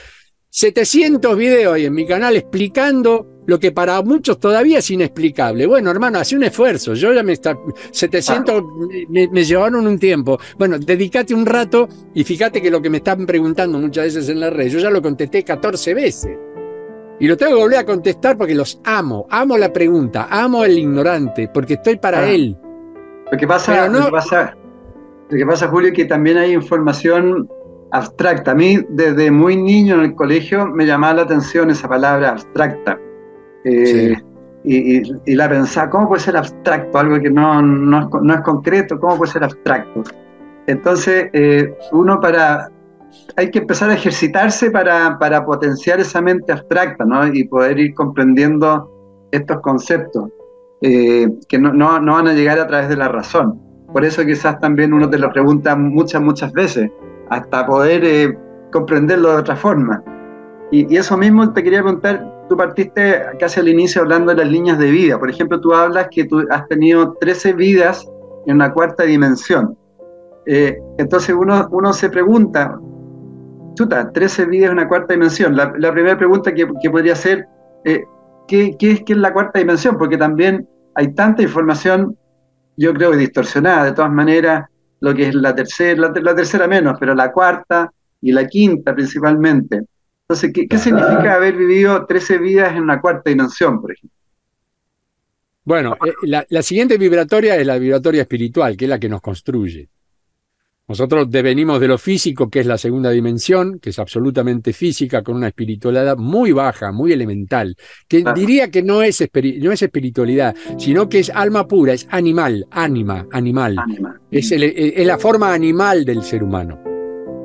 700 videos ahí en mi canal explicando lo que para muchos todavía es inexplicable. Bueno, hermano, hace un esfuerzo. Yo ya me está. 700 me, me, llevaron un tiempo. Bueno, dedícate un rato y fíjate que lo que me están preguntando muchas veces en la red, yo ya lo contesté 14 veces. Y lo tengo que volver a contestar porque los amo. Amo la pregunta, amo al ignorante, porque estoy para ah. él. Lo que, pasa, lo, que pasa, lo que pasa, Julio, es que también hay información abstracta. A mí, desde muy niño en el colegio, me llamaba la atención esa palabra abstracta. Eh, y, la pensaba, ¿cómo puede ser abstracto? Algo que no, no, es, concreto, ¿cómo puede ser abstracto? Entonces, eh, uno para hay que empezar a ejercitarse para, potenciar esa mente abstracta ¿no? y poder ir comprendiendo estos conceptos eh, que no, van a llegar a través de la razón. Por eso quizás también uno te lo pregunta muchas, muchas veces, hasta poder eh, comprenderlo de otra forma. Y, eso mismo te quería preguntar, tú partiste casi al inicio hablando de las líneas de vida. Por ejemplo, tú hablas que tú has tenido 13 vidas en una cuarta dimensión. Eh, entonces uno, uno se pregunta, chuta, 13 vidas en una cuarta dimensión. La, primera pregunta que, podría ser, eh, ¿qué, es, ¿qué es la cuarta dimensión? Porque también hay tanta información, yo creo que distorsionada, de todas maneras, lo que es la tercera, la, tercera menos, pero la cuarta y la quinta principalmente. Entonces, ¿qué, significa haber vivido 13 vidas en una cuarta dimensión, por ejemplo? Bueno, eh, la, la, siguiente vibratoria es la vibratoria espiritual, que es la que nos construye. Nosotros devenimos de lo físico, que es la segunda dimensión, que es absolutamente física, con una espiritualidad muy baja, muy elemental, que diría que no es, no es espiritualidad, sino que es alma pura, es animal, ánima, animal. Es, es la forma animal del ser humano.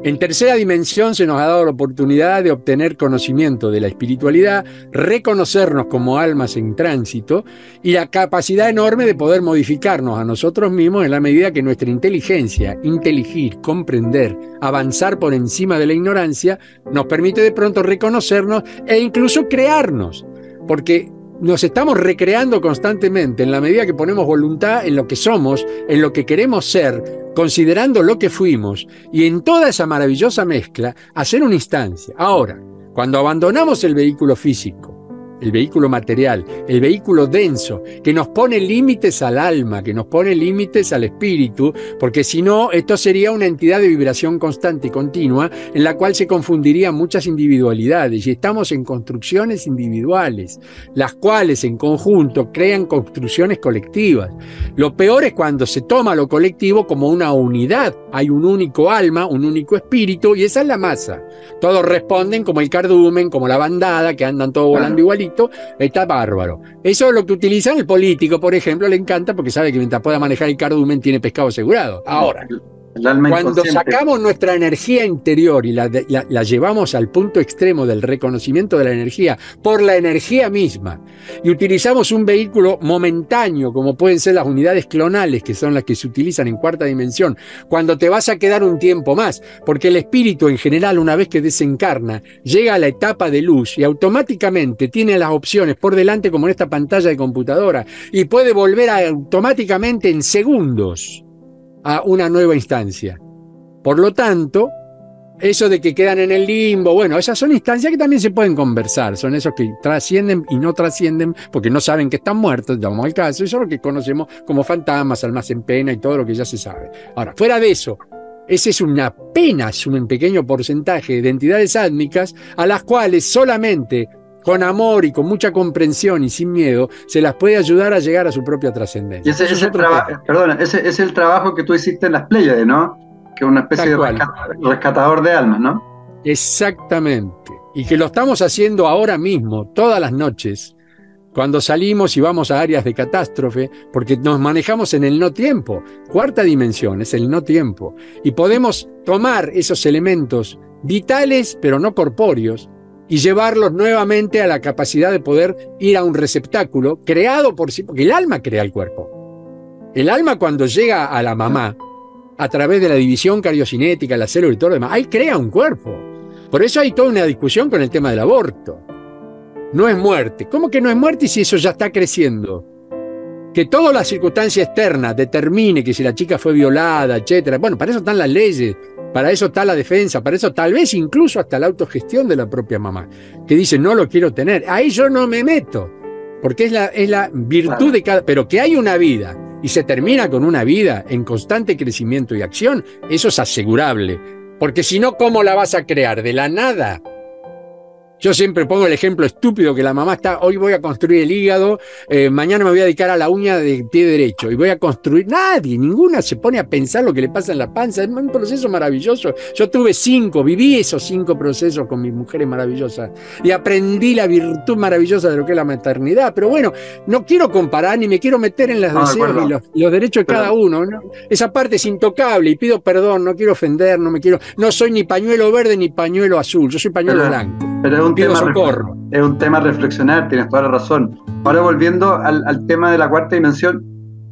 En tercera dimensión se nos ha dado la oportunidad de obtener conocimiento de la espiritualidad, reconocernos como almas en tránsito y la capacidad enorme de poder modificarnos a nosotros mismos en la medida que nuestra inteligencia, inteligir, comprender, avanzar por encima de la ignorancia, nos permite de pronto reconocernos e incluso crearnos. Porque nos estamos recreando constantemente en la medida que ponemos voluntad en lo que somos, en lo que queremos ser, considerando lo que fuimos y en toda esa maravillosa mezcla hacer una instancia. Ahora, cuando abandonamos el vehículo físico, el vehículo material, el vehículo denso, que nos pone límites al alma, que nos pone límites al espíritu, porque si no, esto sería una entidad de vibración constante y continua en la cual se confundirían muchas individualidades y estamos en construcciones individuales, las cuales en conjunto crean construcciones colectivas. Lo peor es cuando se toma lo colectivo como una unidad, hay un único alma, un único espíritu y esa es la masa. Todos responden como el cardumen, como la bandada, que andan todos volando igualito está bárbaro. Eso es lo que utilizan el político, por ejemplo, le encanta porque sabe que mientras pueda manejar el cardumen tiene pescado asegurado. Ahora, cuando sacamos nuestra energía interior y la, llevamos al punto extremo del reconocimiento de la energía por la energía misma y utilizamos un vehículo momentáneo como pueden ser las unidades clonales que son las que se utilizan en cuarta dimensión, cuando te vas a quedar un tiempo más, porque el espíritu en general una vez que desencarna llega a la etapa de luz y automáticamente tiene las opciones por delante como en esta pantalla de computadora y puede volver automáticamente en segundos a una nueva instancia. Por lo tanto, eso de que quedan en el limbo, bueno, esas son instancias que también se pueden conversar, son esos que trascienden y no trascienden porque no saben que están muertos, vamos al caso, eso es lo que conocemos como fantasmas, almas en pena y todo lo que ya se sabe. Ahora, fuera de eso, ese es una apenas un pequeño porcentaje de entidades átmicas a las cuales solamente con amor y con mucha comprensión y sin miedo, se las puede ayudar a llegar a su propia trascendencia. Ese, es el perdona, ese es el trabajo que tú hiciste en las Pléyades, ¿no? Que es una especie de rescatador de almas, ¿no? Exactamente. Y que lo estamos haciendo ahora mismo, todas las noches, cuando salimos y vamos a áreas de catástrofe, porque nos manejamos en el no tiempo. Cuarta dimensión es el no tiempo. Y podemos tomar esos elementos vitales, pero no corpóreos, y llevarlos nuevamente a la capacidad de poder ir a un receptáculo creado por sí, porque el alma crea el cuerpo. El alma cuando llega a la mamá, a través de la división cariocinética, la célula y todo lo demás, ahí crea un cuerpo. Por eso hay toda una discusión con el tema del aborto. No es muerte. ¿Cómo que no es muerte si eso ya está creciendo? Que toda la circunstancia externa determine que si la chica fue violada, etcétera. Bueno, para eso están las leyes, para eso está la defensa, para eso tal vez incluso hasta la autogestión de la propia mamá, que dice no lo quiero tener. Ahí yo no me meto, porque es la, es la virtud de cada. Pero que hay una vida y se termina con una vida en constante crecimiento y acción, eso es asegurable. Porque si no, ¿cómo la vas a crear? De la nada. Yo siempre pongo el ejemplo estúpido que la mamá está, hoy voy a construir el hígado, eh, mañana me voy a dedicar a la uña de pie derecho y voy a construir. Nadie, ninguna se pone a pensar lo que le pasa en la panza. Es un proceso maravilloso. Yo tuve cinco, viví esos cinco procesos con mis mujeres maravillosas y aprendí la virtud maravillosa de lo que es la maternidad. Pero bueno, no quiero comparar ni me quiero meter en los deseos y los, derechos de cada uno. Esa parte es intocable y pido perdón, no quiero ofender, no me quiero. No soy ni pañuelo verde ni pañuelo azul, yo soy pañuelo blanco un, tema es un tema a reflexionar, tienes toda la razón. Ahora volviendo al, tema de la cuarta dimensión,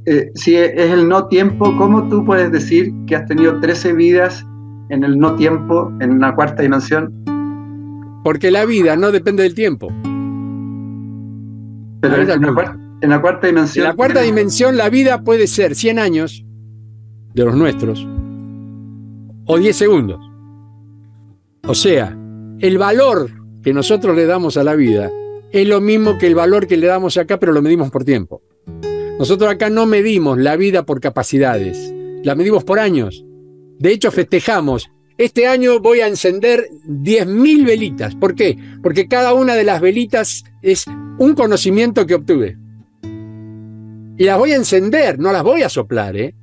eh, si es el no tiempo, ¿cómo tú puedes decir que has tenido 13 vidas en el no tiempo, en una cuarta dimensión? Porque la vida no depende del tiempo. Pero en la, cuarta, en la, cuarta, dimensión. En la cuarta dimensión la vida puede ser 100 años de los nuestros o 10 segundos. O sea, el valor que nosotros le damos a la vida es lo mismo que el valor que le damos acá, pero lo medimos por tiempo. Nosotros acá no medimos la vida por capacidades, la medimos por años. De hecho, festejamos. Este año voy a encender 10.000 velitas. ¿Por qué? Porque cada una de las velitas es un conocimiento que obtuve. Y las voy a encender, no las voy a soplar, ¿eh?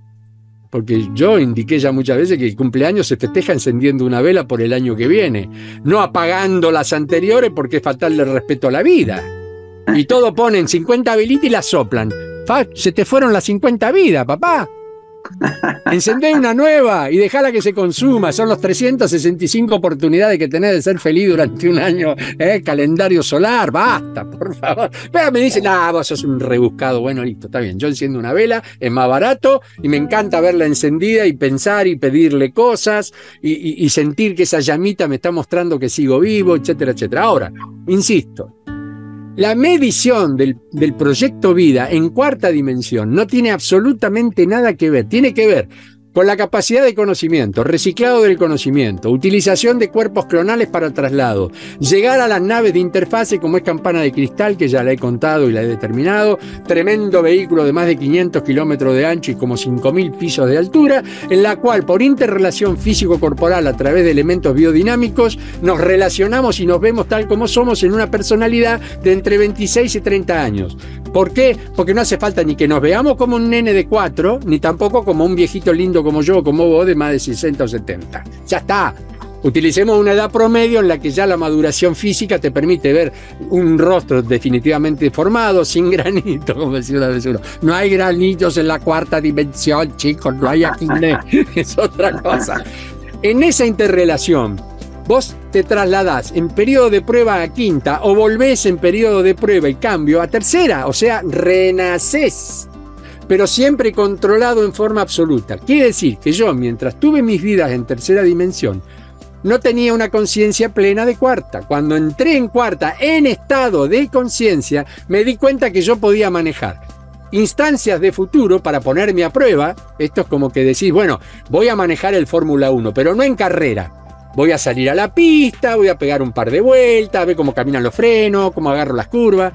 Porque yo indiqué ya muchas veces que el cumpleaños se festeja encendiendo una vela por el año que viene, no apagando las anteriores porque es faltarle respeto a la vida. Y todo ponen 50 velitas y las soplan. Se te fueron las 50 vidas, papá. Encendé una nueva y dejala que se consuma. Son los 365 oportunidades que tenés de ser feliz durante un año. ¿eh? Calendario solar, basta, por favor. Pero me dicen, ah, vos sos un rebuscado. Bueno, listo, está bien. Yo enciendo una vela, es más barato y me encanta verla encendida y pensar y pedirle cosas y, y sentir que esa llamita me está mostrando que sigo vivo, etcétera, etcétera. Ahora, insisto, la medición del, proyecto vida en cuarta dimensión no tiene absolutamente nada que ver. Tiene que ver con la capacidad de conocimiento, reciclado del conocimiento, utilización de cuerpos clonales para traslado, llegar a las naves de interfase como es Campana de Cristal, que ya la he contado y la he determinado, tremendo vehículo de más de 500 kilómetros de ancho y como 5.000 pisos de altura, en la cual por interrelación físico-corporal a través de elementos biodinámicos nos relacionamos y nos vemos tal como somos en una personalidad de entre 26 y 30 años. ¿Por qué? Porque no hace falta ni que nos veamos como un nene de 4, ni tampoco como un viejito lindo como yo, como vos, de más de 60 o 70. Ya está. Utilicemos una edad promedio en la que ya la maduración física te permite ver un rostro definitivamente formado, sin granito, como decía una vez uno. No hay granitos en la cuarta dimensión, chicos, no hay aquí, es otra cosa. En esa interrelación, vos te trasladás en periodo de prueba a quinta o volvés en periodo de prueba y cambio a tercera, o sea, renacés pero siempre controlado en forma absoluta. Quiere decir que yo, mientras tuve mis vidas en tercera dimensión, no tenía una conciencia plena de cuarta. Cuando entré en cuarta en estado de conciencia, me di cuenta que yo podía manejar instancias de futuro para ponerme a prueba. Esto es como que decís, bueno, voy a manejar el Fórmula 1, pero no en carrera. Voy a salir a la pista, voy a pegar un par de vueltas, ver cómo caminan los frenos, cómo agarro las curvas.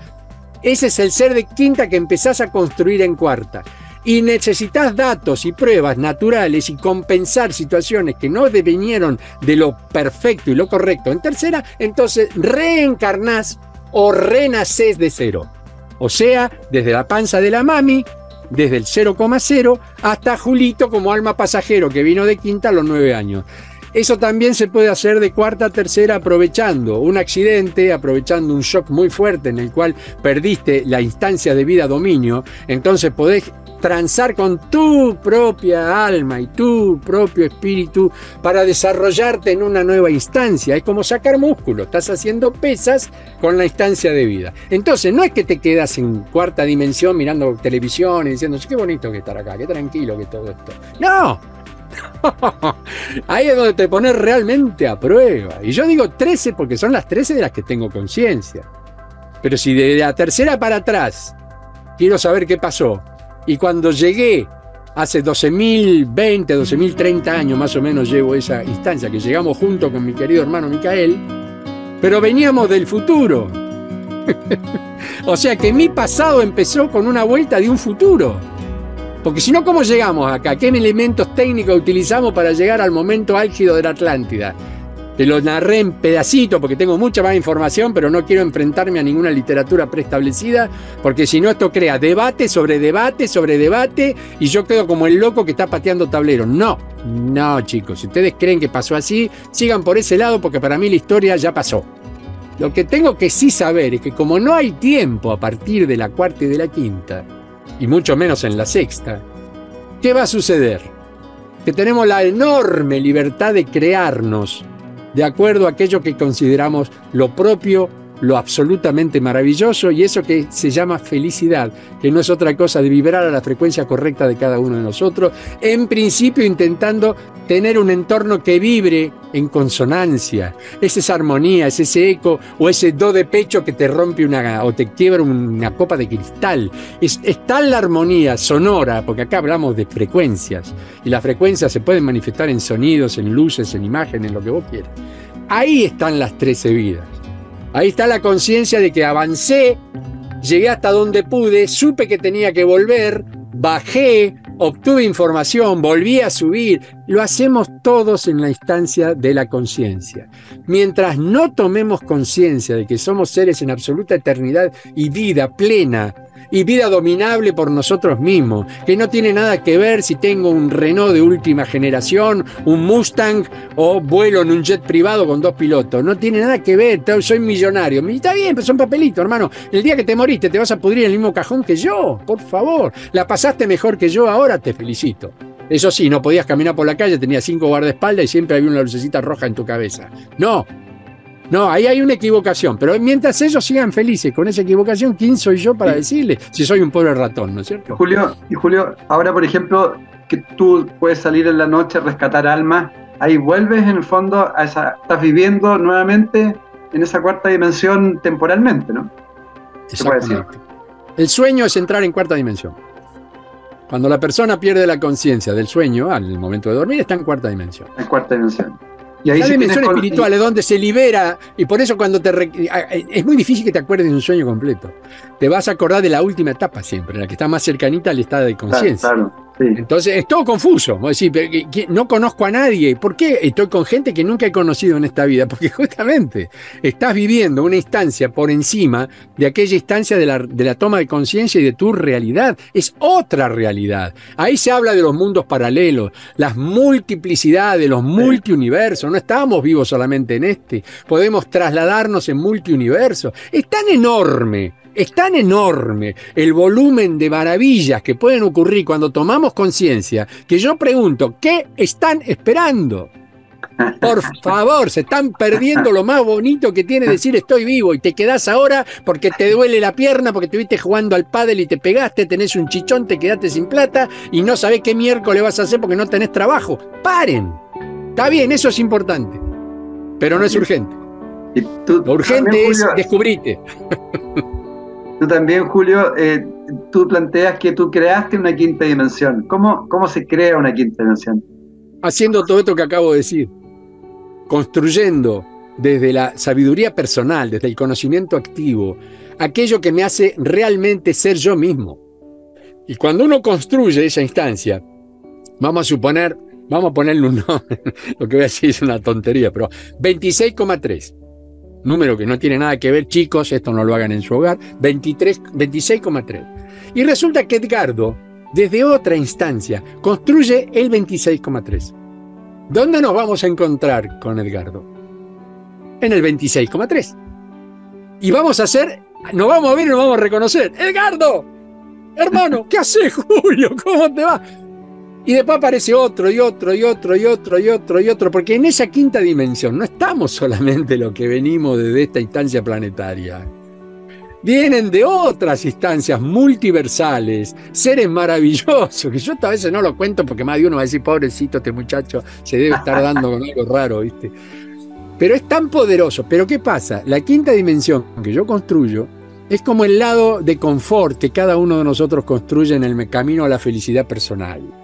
Ese es el ser de quinta que empezás a construir en cuarta. Y necesitas datos y pruebas naturales y compensar situaciones que no devinieron de lo perfecto y lo correcto en tercera, entonces reencarnás o renacés de cero. O sea, desde la panza de la mami, desde el 0,0 hasta Julito como alma pasajero que vino de quinta a los nueve años. Eso también se puede hacer de cuarta a tercera aprovechando un accidente, aprovechando un shock muy fuerte en el cual perdiste la instancia de vida dominio, entonces podés transar con tu propia alma y tu propio espíritu para desarrollarte en una nueva instancia. Es como sacar músculo, estás haciendo pesas con la instancia de vida. Entonces, no es que te quedas en cuarta dimensión mirando televisión y diciendo, qué bonito que estar acá, qué tranquilo que todo esto. No, Ahí es donde te pones realmente a prueba. Y yo digo 13 porque son las 13 de las que tengo conciencia. Pero si de la tercera para atrás quiero saber qué pasó, y cuando llegué hace 12.020, 12.030 años más o menos llevo esa instancia, que llegamos junto con mi querido hermano Micael, pero veníamos del futuro. o sea que mi pasado empezó con una vuelta de un futuro. Porque si no, ¿cómo llegamos acá? ¿Qué elementos técnicos utilizamos para llegar al momento álgido de la Atlántida? Te lo narré en pedacitos porque tengo mucha más información, pero no quiero enfrentarme a ninguna literatura preestablecida, porque si no esto crea debate sobre debate sobre debate y yo quedo como el loco que está pateando tablero. No, no chicos, si ustedes creen que pasó así, sigan por ese lado porque para mí la historia ya pasó. Lo que tengo que sí saber es que como no hay tiempo a partir de la cuarta y de la quinta, y mucho menos en la sexta, ¿qué va a suceder? Que tenemos la enorme libertad de crearnos de acuerdo a aquello que consideramos lo propio lo absolutamente maravilloso y eso que se llama felicidad, que no es otra cosa de vibrar a la frecuencia correcta de cada uno de nosotros, en principio intentando tener un entorno que vibre en consonancia, es esa armonía, es ese eco o ese do de pecho que te rompe una o te quiebra una copa de cristal. Es, es la armonía sonora, porque acá hablamos de frecuencias y las frecuencias se pueden manifestar en sonidos, en luces, en imágenes, en lo que vos quieras. Ahí están las trece vidas. Ahí está la conciencia de que avancé, llegué hasta donde pude, supe que tenía que volver, bajé, obtuve información, volví a subir. Lo hacemos todos en la instancia de la conciencia. Mientras no tomemos conciencia de que somos seres en absoluta eternidad y vida plena, y vida dominable por nosotros mismos, que no tiene nada que ver si tengo un Renault de última generación, un Mustang o vuelo en un jet privado con dos pilotos. No tiene nada que ver, soy millonario. Está bien, pero son papelitos, hermano. El día que te moriste te vas a pudrir en el mismo cajón que yo, por favor. La pasaste mejor que yo, ahora te felicito. Eso sí, no podías caminar por la calle, tenías cinco guardaespaldas y siempre había una lucecita roja en tu cabeza. No, no, ahí hay una equivocación, pero mientras ellos sigan felices con esa equivocación, ¿quién soy yo para decirle si soy un pobre ratón, ¿no es cierto? Julio, y Julio, ahora por ejemplo, que tú puedes salir en la noche a rescatar almas, ahí vuelves en el fondo a esa, estás viviendo nuevamente en esa cuarta dimensión temporalmente, ¿no? Exactamente. El sueño es entrar en cuarta dimensión. Cuando la persona pierde la conciencia del sueño, al momento de dormir, está en cuarta dimensión. En cuarta dimensión. Y ahí la dimensión espiritual es donde se libera, y por eso cuando te... Es muy difícil que te acuerdes de un sueño completo. Te vas a acordar de la última etapa siempre, la que está más cercanita al estado de conciencia. Entonces es todo confuso. Decir, no conozco a nadie. ¿Por qué estoy con gente que nunca he conocido en esta vida? Porque justamente estás viviendo una instancia por encima de aquella instancia de la, de la toma de conciencia y de tu realidad. Es otra realidad. Ahí se habla de los mundos paralelos, las multiplicidades, los multiuniversos. No estamos vivos solamente en este. Podemos trasladarnos en multiuniversos. Es tan enorme es tan enorme el volumen de maravillas que pueden ocurrir cuando tomamos conciencia que yo pregunto, ¿qué están esperando? Por favor, se están perdiendo lo más bonito que tiene decir estoy vivo y te quedás ahora porque te duele la pierna, porque estuviste jugando al pádel y te pegaste, tenés un chichón, te quedaste sin plata y no sabés qué miércoles vas a hacer porque no tenés trabajo. Paren. Está bien, eso es importante, pero no es urgente. Lo urgente es descubrirte. Tú también, Julio, eh, tú planteas que tú creaste una quinta dimensión. ¿Cómo, ¿Cómo se crea una quinta dimensión? Haciendo todo esto que acabo de decir. Construyendo desde la sabiduría personal, desde el conocimiento activo, aquello que me hace realmente ser yo mismo. Y cuando uno construye esa instancia, vamos a suponer, vamos a ponerle un nombre, lo que voy a decir es una tontería, pero 26,3 número que no tiene nada que ver, chicos, esto no lo hagan en su hogar, 26,3. Y resulta que Edgardo, desde otra instancia, construye el 26,3. ¿Dónde nos vamos a encontrar con Edgardo? En el 26,3. Y vamos a hacer, nos vamos a ver y nos vamos a reconocer. Edgardo, hermano, ¿qué haces, Julio? ¿Cómo te va? Y después aparece otro y otro y otro y otro y otro y otro, porque en esa quinta dimensión no estamos solamente lo que venimos desde esta instancia planetaria. Vienen de otras instancias multiversales, seres maravillosos, que yo a veces no lo cuento porque más de uno va a decir, pobrecito este muchacho, se debe estar dando con algo raro, ¿viste? Pero es tan poderoso. Pero ¿qué pasa? La quinta dimensión que yo construyo es como el lado de confort que cada uno de nosotros construye en el camino a la felicidad personal.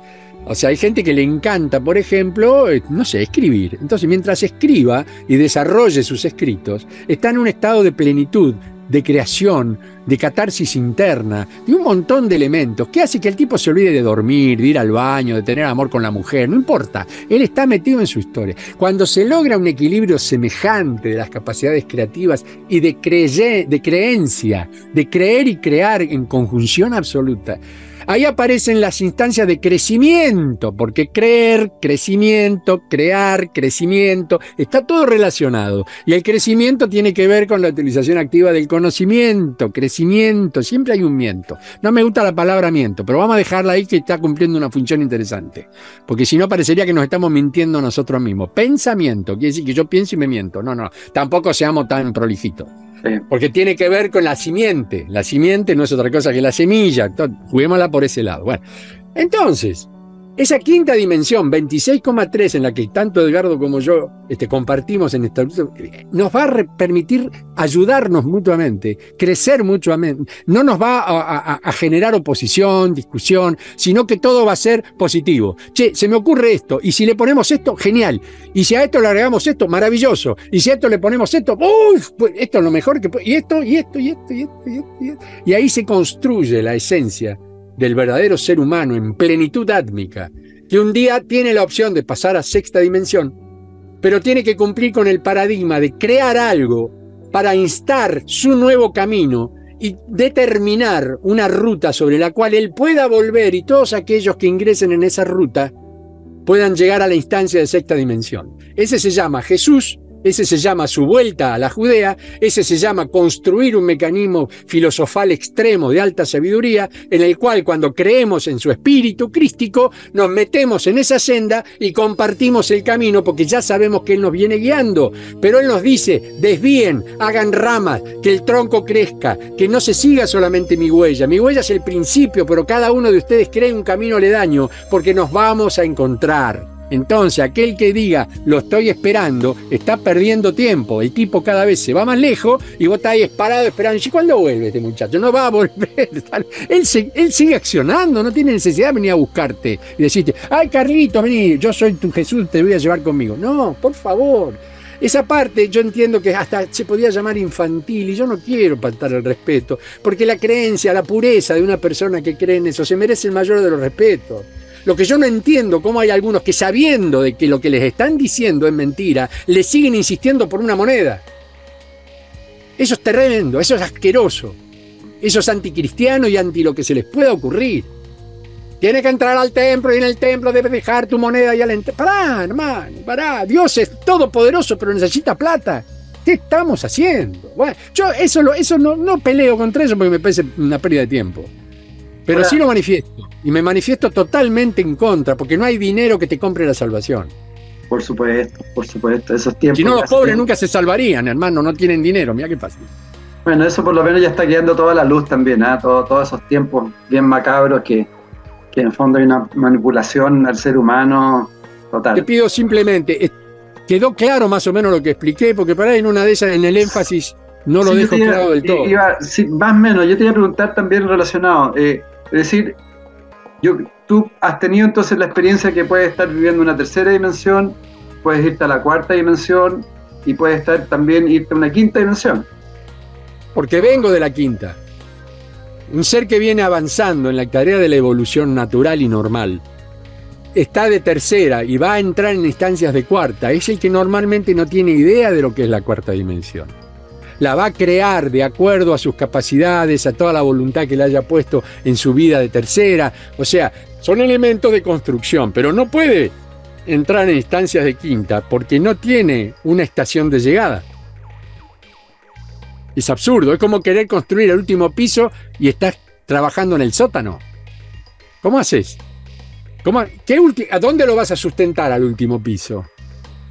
O sea, hay gente que le encanta, por ejemplo, eh, no sé, escribir. Entonces, mientras escriba y desarrolle sus escritos, está en un estado de plenitud, de creación, de catarsis interna, de un montón de elementos que hace que el tipo se olvide de dormir, de ir al baño, de tener amor con la mujer, no importa, él está metido en su historia. Cuando se logra un equilibrio semejante de las capacidades creativas y de, de creencia, de creer y crear en conjunción absoluta, Ahí aparecen las instancias de crecimiento, porque creer, crecimiento, crear, crecimiento, está todo relacionado. Y el crecimiento tiene que ver con la utilización activa del conocimiento, crecimiento, siempre hay un miento. No me gusta la palabra miento, pero vamos a dejarla ahí que está cumpliendo una función interesante, porque si no parecería que nos estamos mintiendo nosotros mismos. Pensamiento, quiere decir que yo pienso y me miento. No, no, tampoco seamos tan prolijitos. Porque tiene que ver con la simiente. La simiente no es otra cosa que la semilla. Juguémosla por ese lado. Bueno, entonces, esa quinta dimensión, 26,3, en la que tanto Edgardo como yo este, compartimos en esta nos va a permitir ayudarnos mutuamente, crecer mutuamente. No nos va a, generar oposición, discusión, sino que todo va a ser positivo. Che, se me ocurre esto, y si le ponemos esto, genial. Y si a esto le agregamos esto, maravilloso. Y si a esto le ponemos esto, uff, pues esto es lo mejor que Y esto, y esto, y esto, y esto, y esto. Y, esto. y ahí se construye la esencia del verdadero ser humano en plenitud átmica, que un día tiene la opción de pasar a sexta dimensión, pero tiene que cumplir con el paradigma de crear algo para instar su nuevo camino y determinar una ruta sobre la cual él pueda volver y todos aquellos que ingresen en esa ruta puedan llegar a la instancia de sexta dimensión. Ese se llama Jesús ese se llama su vuelta a la Judea, ese se llama construir un mecanismo filosofal extremo de alta sabiduría, en el cual cuando creemos en su espíritu crístico, nos metemos en esa senda y compartimos el camino porque ya sabemos que Él nos viene guiando. Pero Él nos dice, desvíen, hagan ramas, que el tronco crezca, que no se siga solamente mi huella. Mi huella es el principio, pero cada uno de ustedes cree un camino aledaño porque nos vamos a encontrar. Entonces, aquel que diga, lo estoy esperando, está perdiendo tiempo. El tipo cada vez se va más lejos y vos estás ahí parado esperando. ¿Y cuándo vuelve este muchacho? No va a volver. Él, sigue accionando, no tiene necesidad de venir a buscarte y decirte, ay Carlito, vení, yo soy tu Jesús, te voy a llevar conmigo. No, por favor. Esa parte yo entiendo que hasta se podía llamar infantil y yo no quiero faltar el respeto, porque la creencia, la pureza de una persona que cree en eso se merece el mayor de los respetos. Lo que yo no entiendo, cómo hay algunos que sabiendo de que lo que les están diciendo es mentira, le siguen insistiendo por una moneda. Eso es tremendo, eso es asqueroso. Eso es anticristiano y anti lo que se les pueda ocurrir. Tiene que entrar al templo y en el templo debes dejar tu moneda y al entrar. Pará, hermano, pará. Dios es todopoderoso, pero necesita plata. ¿Qué estamos haciendo? Bueno, yo eso, eso no, no peleo contra eso porque me parece una pérdida de tiempo. Pero sí lo manifiesto. Y me manifiesto totalmente en contra, porque no hay dinero que te compre la salvación. Por supuesto, por supuesto. Esos tiempos. Si no, los pobres nunca se salvarían, hermano, no tienen dinero. Mira qué pasa. Bueno, eso por lo menos ya está quedando toda la luz también, ¿ah? todos esos tiempos bien macabros que, que en fondo hay una manipulación al ser humano total. Te pido simplemente, quedó claro más o menos lo que expliqué, porque para ahí en una de esas, en el énfasis, no lo dejo claro del todo. más o menos, yo te iba a preguntar también relacionado. Eh, es decir, tú has tenido entonces la experiencia que puedes estar viviendo una tercera dimensión, puedes irte a la cuarta dimensión y puedes estar también irte a una quinta dimensión. Porque vengo de la quinta. Un ser que viene avanzando en la tarea de la evolución natural y normal. Está de tercera y va a entrar en instancias de cuarta. Es el que normalmente no tiene idea de lo que es la cuarta dimensión la va a crear de acuerdo a sus capacidades, a toda la voluntad que le haya puesto en su vida de tercera. O sea, son elementos de construcción, pero no puede entrar en instancias de quinta porque no tiene una estación de llegada. Es absurdo, es como querer construir el último piso y estás trabajando en el sótano. ¿Cómo haces? ¿Cómo, qué ¿A dónde lo vas a sustentar al último piso?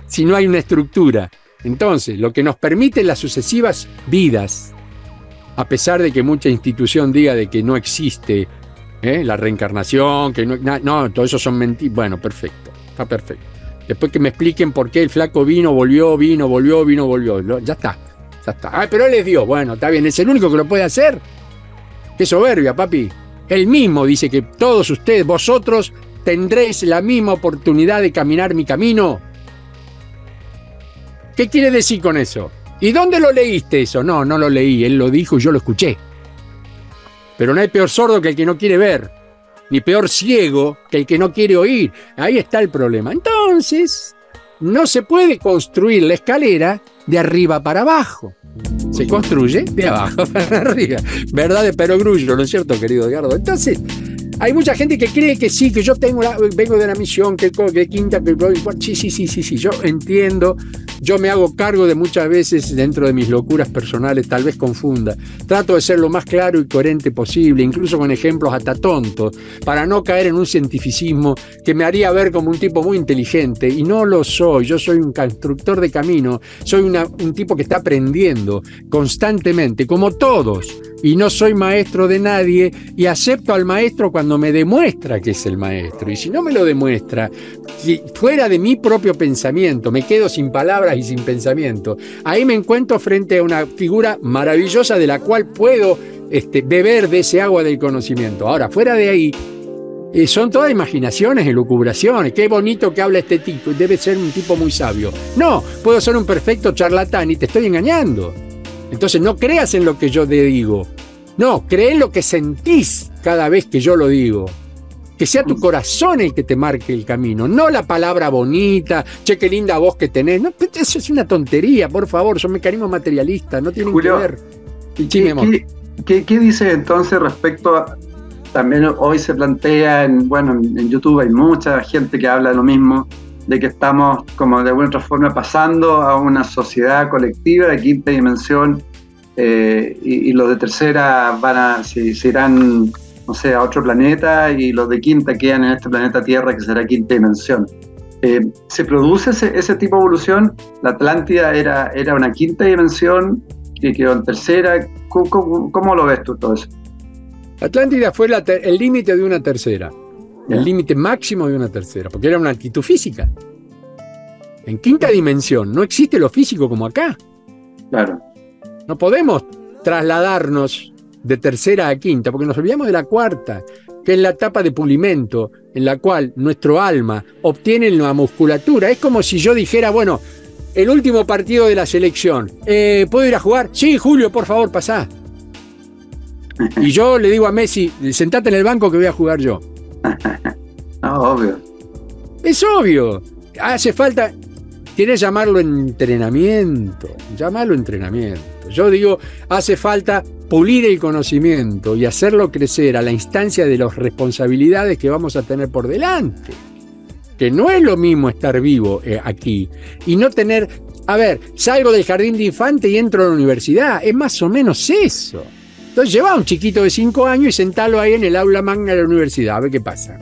Si no hay una estructura. Entonces, lo que nos permite las sucesivas vidas, a pesar de que mucha institución diga de que no existe ¿eh? la reencarnación, que no, no, todo eso son mentiras. Bueno, perfecto, está perfecto. Después que me expliquen por qué el flaco vino, volvió, vino, volvió, vino, volvió. Ya está, ya está. Ah, pero él es Dios. Bueno, está bien, es el único que lo puede hacer. Qué soberbia, papi. Él mismo dice que todos ustedes, vosotros, tendréis la misma oportunidad de caminar mi camino. ¿Qué quiere decir con eso? ¿Y dónde lo leíste eso? No, no lo leí, él lo dijo y yo lo escuché. Pero no hay peor sordo que el que no quiere ver, ni peor ciego que el que no quiere oír. Ahí está el problema. Entonces, no se puede construir la escalera de arriba para abajo. Se construye de abajo para arriba. Verdad de perogrullo, ¿no es cierto, querido Edgardo? Entonces, hay mucha gente que cree que sí, que yo tengo vengo de la misión, que, que quinta, que sí, sí, sí, sí, sí, yo entiendo, yo me hago cargo de muchas veces dentro de mis locuras personales, tal vez confunda. Trato de ser lo más claro y coherente posible, incluso con ejemplos hasta tontos, para no caer en un cientificismo que me haría ver como un tipo muy inteligente, y no lo soy, yo soy un constructor de camino, soy un tipo que está aprendiendo constantemente, como todos y no soy maestro de nadie y acepto al maestro cuando me demuestra que es el maestro. Y si no me lo demuestra, fuera de mi propio pensamiento, me quedo sin palabras y sin pensamiento, ahí me encuentro frente a una figura maravillosa de la cual puedo este, beber de ese agua del conocimiento. Ahora, fuera de ahí, eh, son todas imaginaciones, elucubraciones. Qué bonito que habla este tipo, debe ser un tipo muy sabio. No, puedo ser un perfecto charlatán y te estoy engañando. Entonces no creas en lo que yo te digo. No, cree en lo que sentís cada vez que yo lo digo. Que sea tu corazón el que te marque el camino, no la palabra bonita, che, qué linda voz que tenés. No, eso es una tontería, por favor, son mecanismos materialistas, no tienen que ver. ¿qué, qué, dice entonces respecto a, también hoy se plantea en, bueno, en YouTube hay mucha gente que habla de lo mismo, de que estamos como de alguna otra forma pasando a una sociedad colectiva de quinta dimensión eh, y, los de tercera van a, se, irán, no sé, a otro planeta y los de quinta quedan en este planeta Tierra que será quinta dimensión. Eh, ¿Se produce ese, tipo de evolución? ¿La Atlántida era, era una quinta dimensión que quedó en tercera? ¿Cómo, lo ves tú todo eso? Atlántida fue el límite de una tercera el límite máximo de una tercera, porque era una actitud física. En quinta dimensión no existe lo físico como acá. Claro. No podemos trasladarnos de tercera a quinta, porque nos olvidamos de la cuarta, que es la etapa de pulimento, en la cual nuestro alma obtiene la musculatura. Es como si yo dijera, bueno, el último partido de la selección, eh, ¿puedo ir a jugar? Sí, Julio, por favor, pasá. Y yo le digo a Messi, sentate en el banco que voy a jugar yo. no, obvio. Es obvio. Hace falta. Quieres llamarlo entrenamiento. Llamarlo entrenamiento. Yo digo, hace falta pulir el conocimiento y hacerlo crecer a la instancia de las responsabilidades que vamos a tener por delante. Que no es lo mismo estar vivo eh, aquí y no tener. A ver, salgo del jardín de infante y entro a la universidad. Es más o menos eso. Entonces lleva a un chiquito de 5 años y sentalo ahí en el aula magna de la universidad, a ver qué pasa.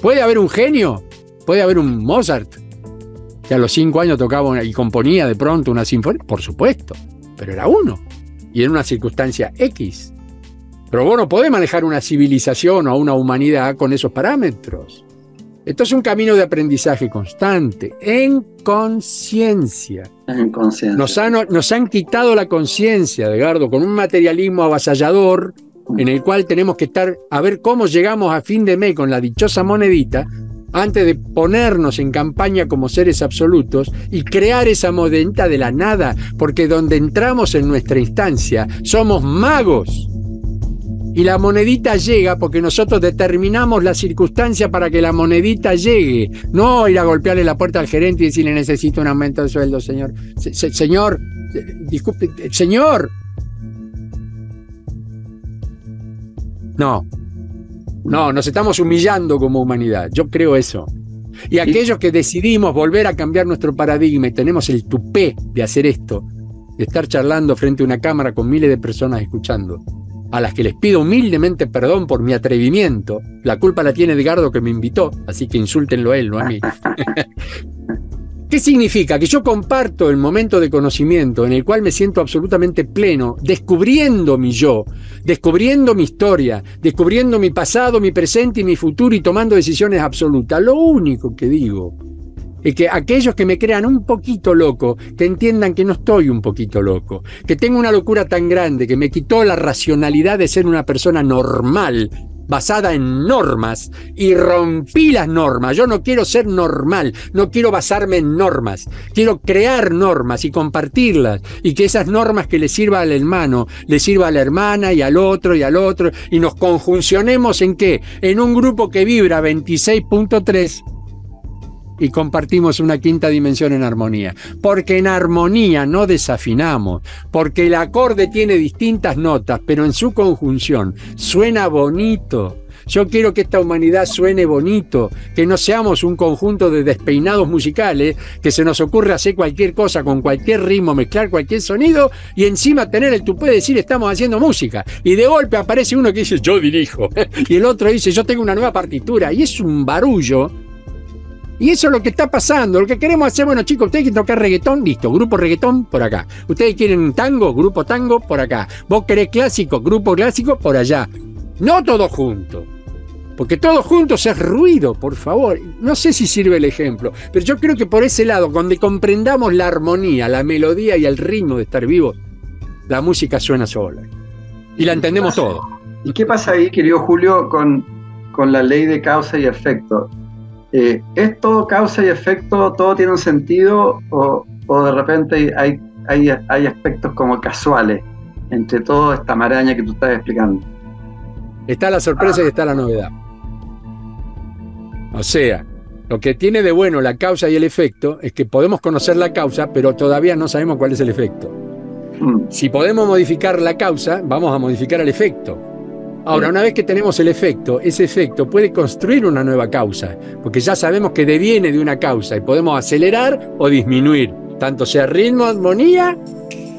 ¿Puede haber un genio? ¿Puede haber un Mozart? Que a los 5 años tocaba y componía de pronto una sinfonía. Por supuesto, pero era uno. Y en una circunstancia X. Pero vos no podés manejar una civilización o una humanidad con esos parámetros. Esto es un camino de aprendizaje constante, en conciencia. En conciencia. Nos han, nos han quitado la conciencia, Edgardo, con un materialismo avasallador en el cual tenemos que estar a ver cómo llegamos a fin de mes con la dichosa monedita antes de ponernos en campaña como seres absolutos y crear esa monedita de la nada, porque donde entramos en nuestra instancia somos magos y la monedita llega porque nosotros determinamos la circunstancia para que la monedita llegue. No ir a golpearle la puerta al gerente y decirle necesito un aumento de sueldo, señor. señor, disculpe, señor. No, no, nos estamos humillando como humanidad. Yo creo eso. Y aquellos que decidimos volver a cambiar nuestro paradigma y tenemos el tupé de hacer esto, de estar charlando frente a una cámara con miles de personas escuchando, a las que les pido humildemente perdón por mi atrevimiento. La culpa la tiene Edgardo que me invitó, así que insúltenlo a él, no a mí. ¿Qué significa? Que yo comparto el momento de conocimiento en el cual me siento absolutamente pleno, descubriendo mi yo, descubriendo mi historia, descubriendo mi pasado, mi presente y mi futuro y tomando decisiones absolutas. Lo único que digo es que aquellos que me crean un poquito loco, que entiendan que no estoy un poquito loco, que tengo una locura tan grande que me quitó la racionalidad de ser una persona normal, basada en normas y rompí las normas. Yo no quiero ser normal, no quiero basarme en normas. Quiero crear normas y compartirlas y que esas normas que le sirva al hermano, le sirva a la hermana y al otro y al otro y nos conjuncionemos en qué? En un grupo que vibra 26.3 y compartimos una quinta dimensión en armonía. Porque en armonía no desafinamos, porque el acorde tiene distintas notas, pero en su conjunción suena bonito. Yo quiero que esta humanidad suene bonito, que no seamos un conjunto de despeinados musicales, que se nos ocurre hacer cualquier cosa con cualquier ritmo, mezclar cualquier sonido y encima tener el tupé de decir estamos haciendo música. Y de golpe aparece uno que dice yo dirijo y el otro dice yo tengo una nueva partitura y es un barullo y eso es lo que está pasando. Lo que queremos hacer, bueno, chicos, ustedes quieren tocar reggaetón, listo, grupo reggaetón por acá. Ustedes quieren tango, grupo tango por acá. Vos querés clásico, grupo clásico por allá. No todos juntos. Porque todos juntos es ruido, por favor. No sé si sirve el ejemplo, pero yo creo que por ese lado, donde comprendamos la armonía, la melodía y el ritmo de estar vivos, la música suena sola. Y la entendemos todo. ¿Y qué pasa ahí, querido Julio, con, con la ley de causa y efecto? Eh, ¿es todo causa y efecto, todo tiene un sentido o, de repente hay, hay, hay, aspectos como casuales entre toda esta maraña que tú estás explicando? Está la sorpresa y está la novedad. O sea, lo que tiene de bueno la causa y el efecto es que podemos conocer la causa, pero todavía no sabemos cuál es el efecto. Mm. Si podemos modificar la causa, vamos a modificar el efecto. Ahora, una vez que tenemos el efecto, ese efecto puede construir una nueva causa, porque ya sabemos que deviene de una causa y podemos acelerar o disminuir, tanto sea ritmo, armonía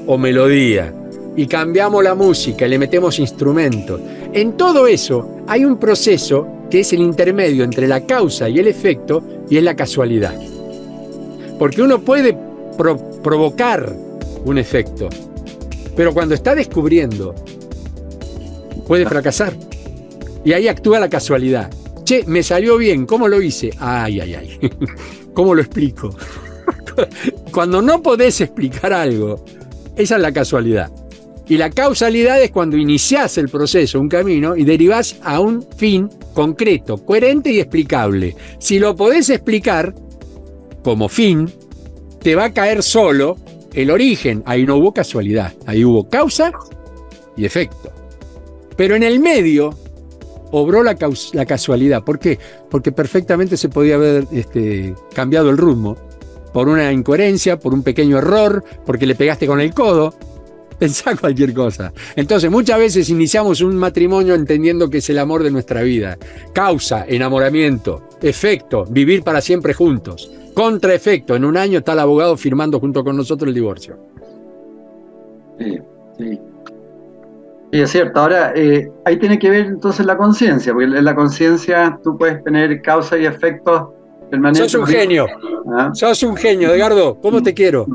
o melodía. Y cambiamos la música, le metemos instrumentos. En todo eso hay un proceso que es el intermedio entre la causa y el efecto y es la casualidad. Porque uno puede provocar un efecto, pero cuando está descubriendo puede fracasar. Y ahí actúa la casualidad. Che, me salió bien, ¿cómo lo hice? Ay, ay, ay. ¿Cómo lo explico? cuando no podés explicar algo, esa es la casualidad. Y la causalidad es cuando iniciás el proceso, un camino, y derivás a un fin concreto, coherente y explicable. Si lo podés explicar como fin, te va a caer solo el origen. Ahí no hubo casualidad, ahí hubo causa y efecto. Pero en el medio obró la, casualidad. ¿Por qué? Porque perfectamente se podía haber este, cambiado el rumbo por una incoherencia, por un pequeño error, porque le pegaste con el codo. Pensá cualquier cosa. Entonces, muchas veces iniciamos un matrimonio entendiendo que es el amor de nuestra vida. Causa, enamoramiento. Efecto, vivir para siempre juntos. Contraefecto, en un año está el abogado firmando junto con nosotros el divorcio. Sí, sí. Sí, es cierto. Ahora, eh, ahí tiene que ver entonces la conciencia, porque en la conciencia tú puedes tener causa y efectos permanentes. Sos un genio. ¿Ah? Sos un genio, Edgardo. ¿Cómo te quiero?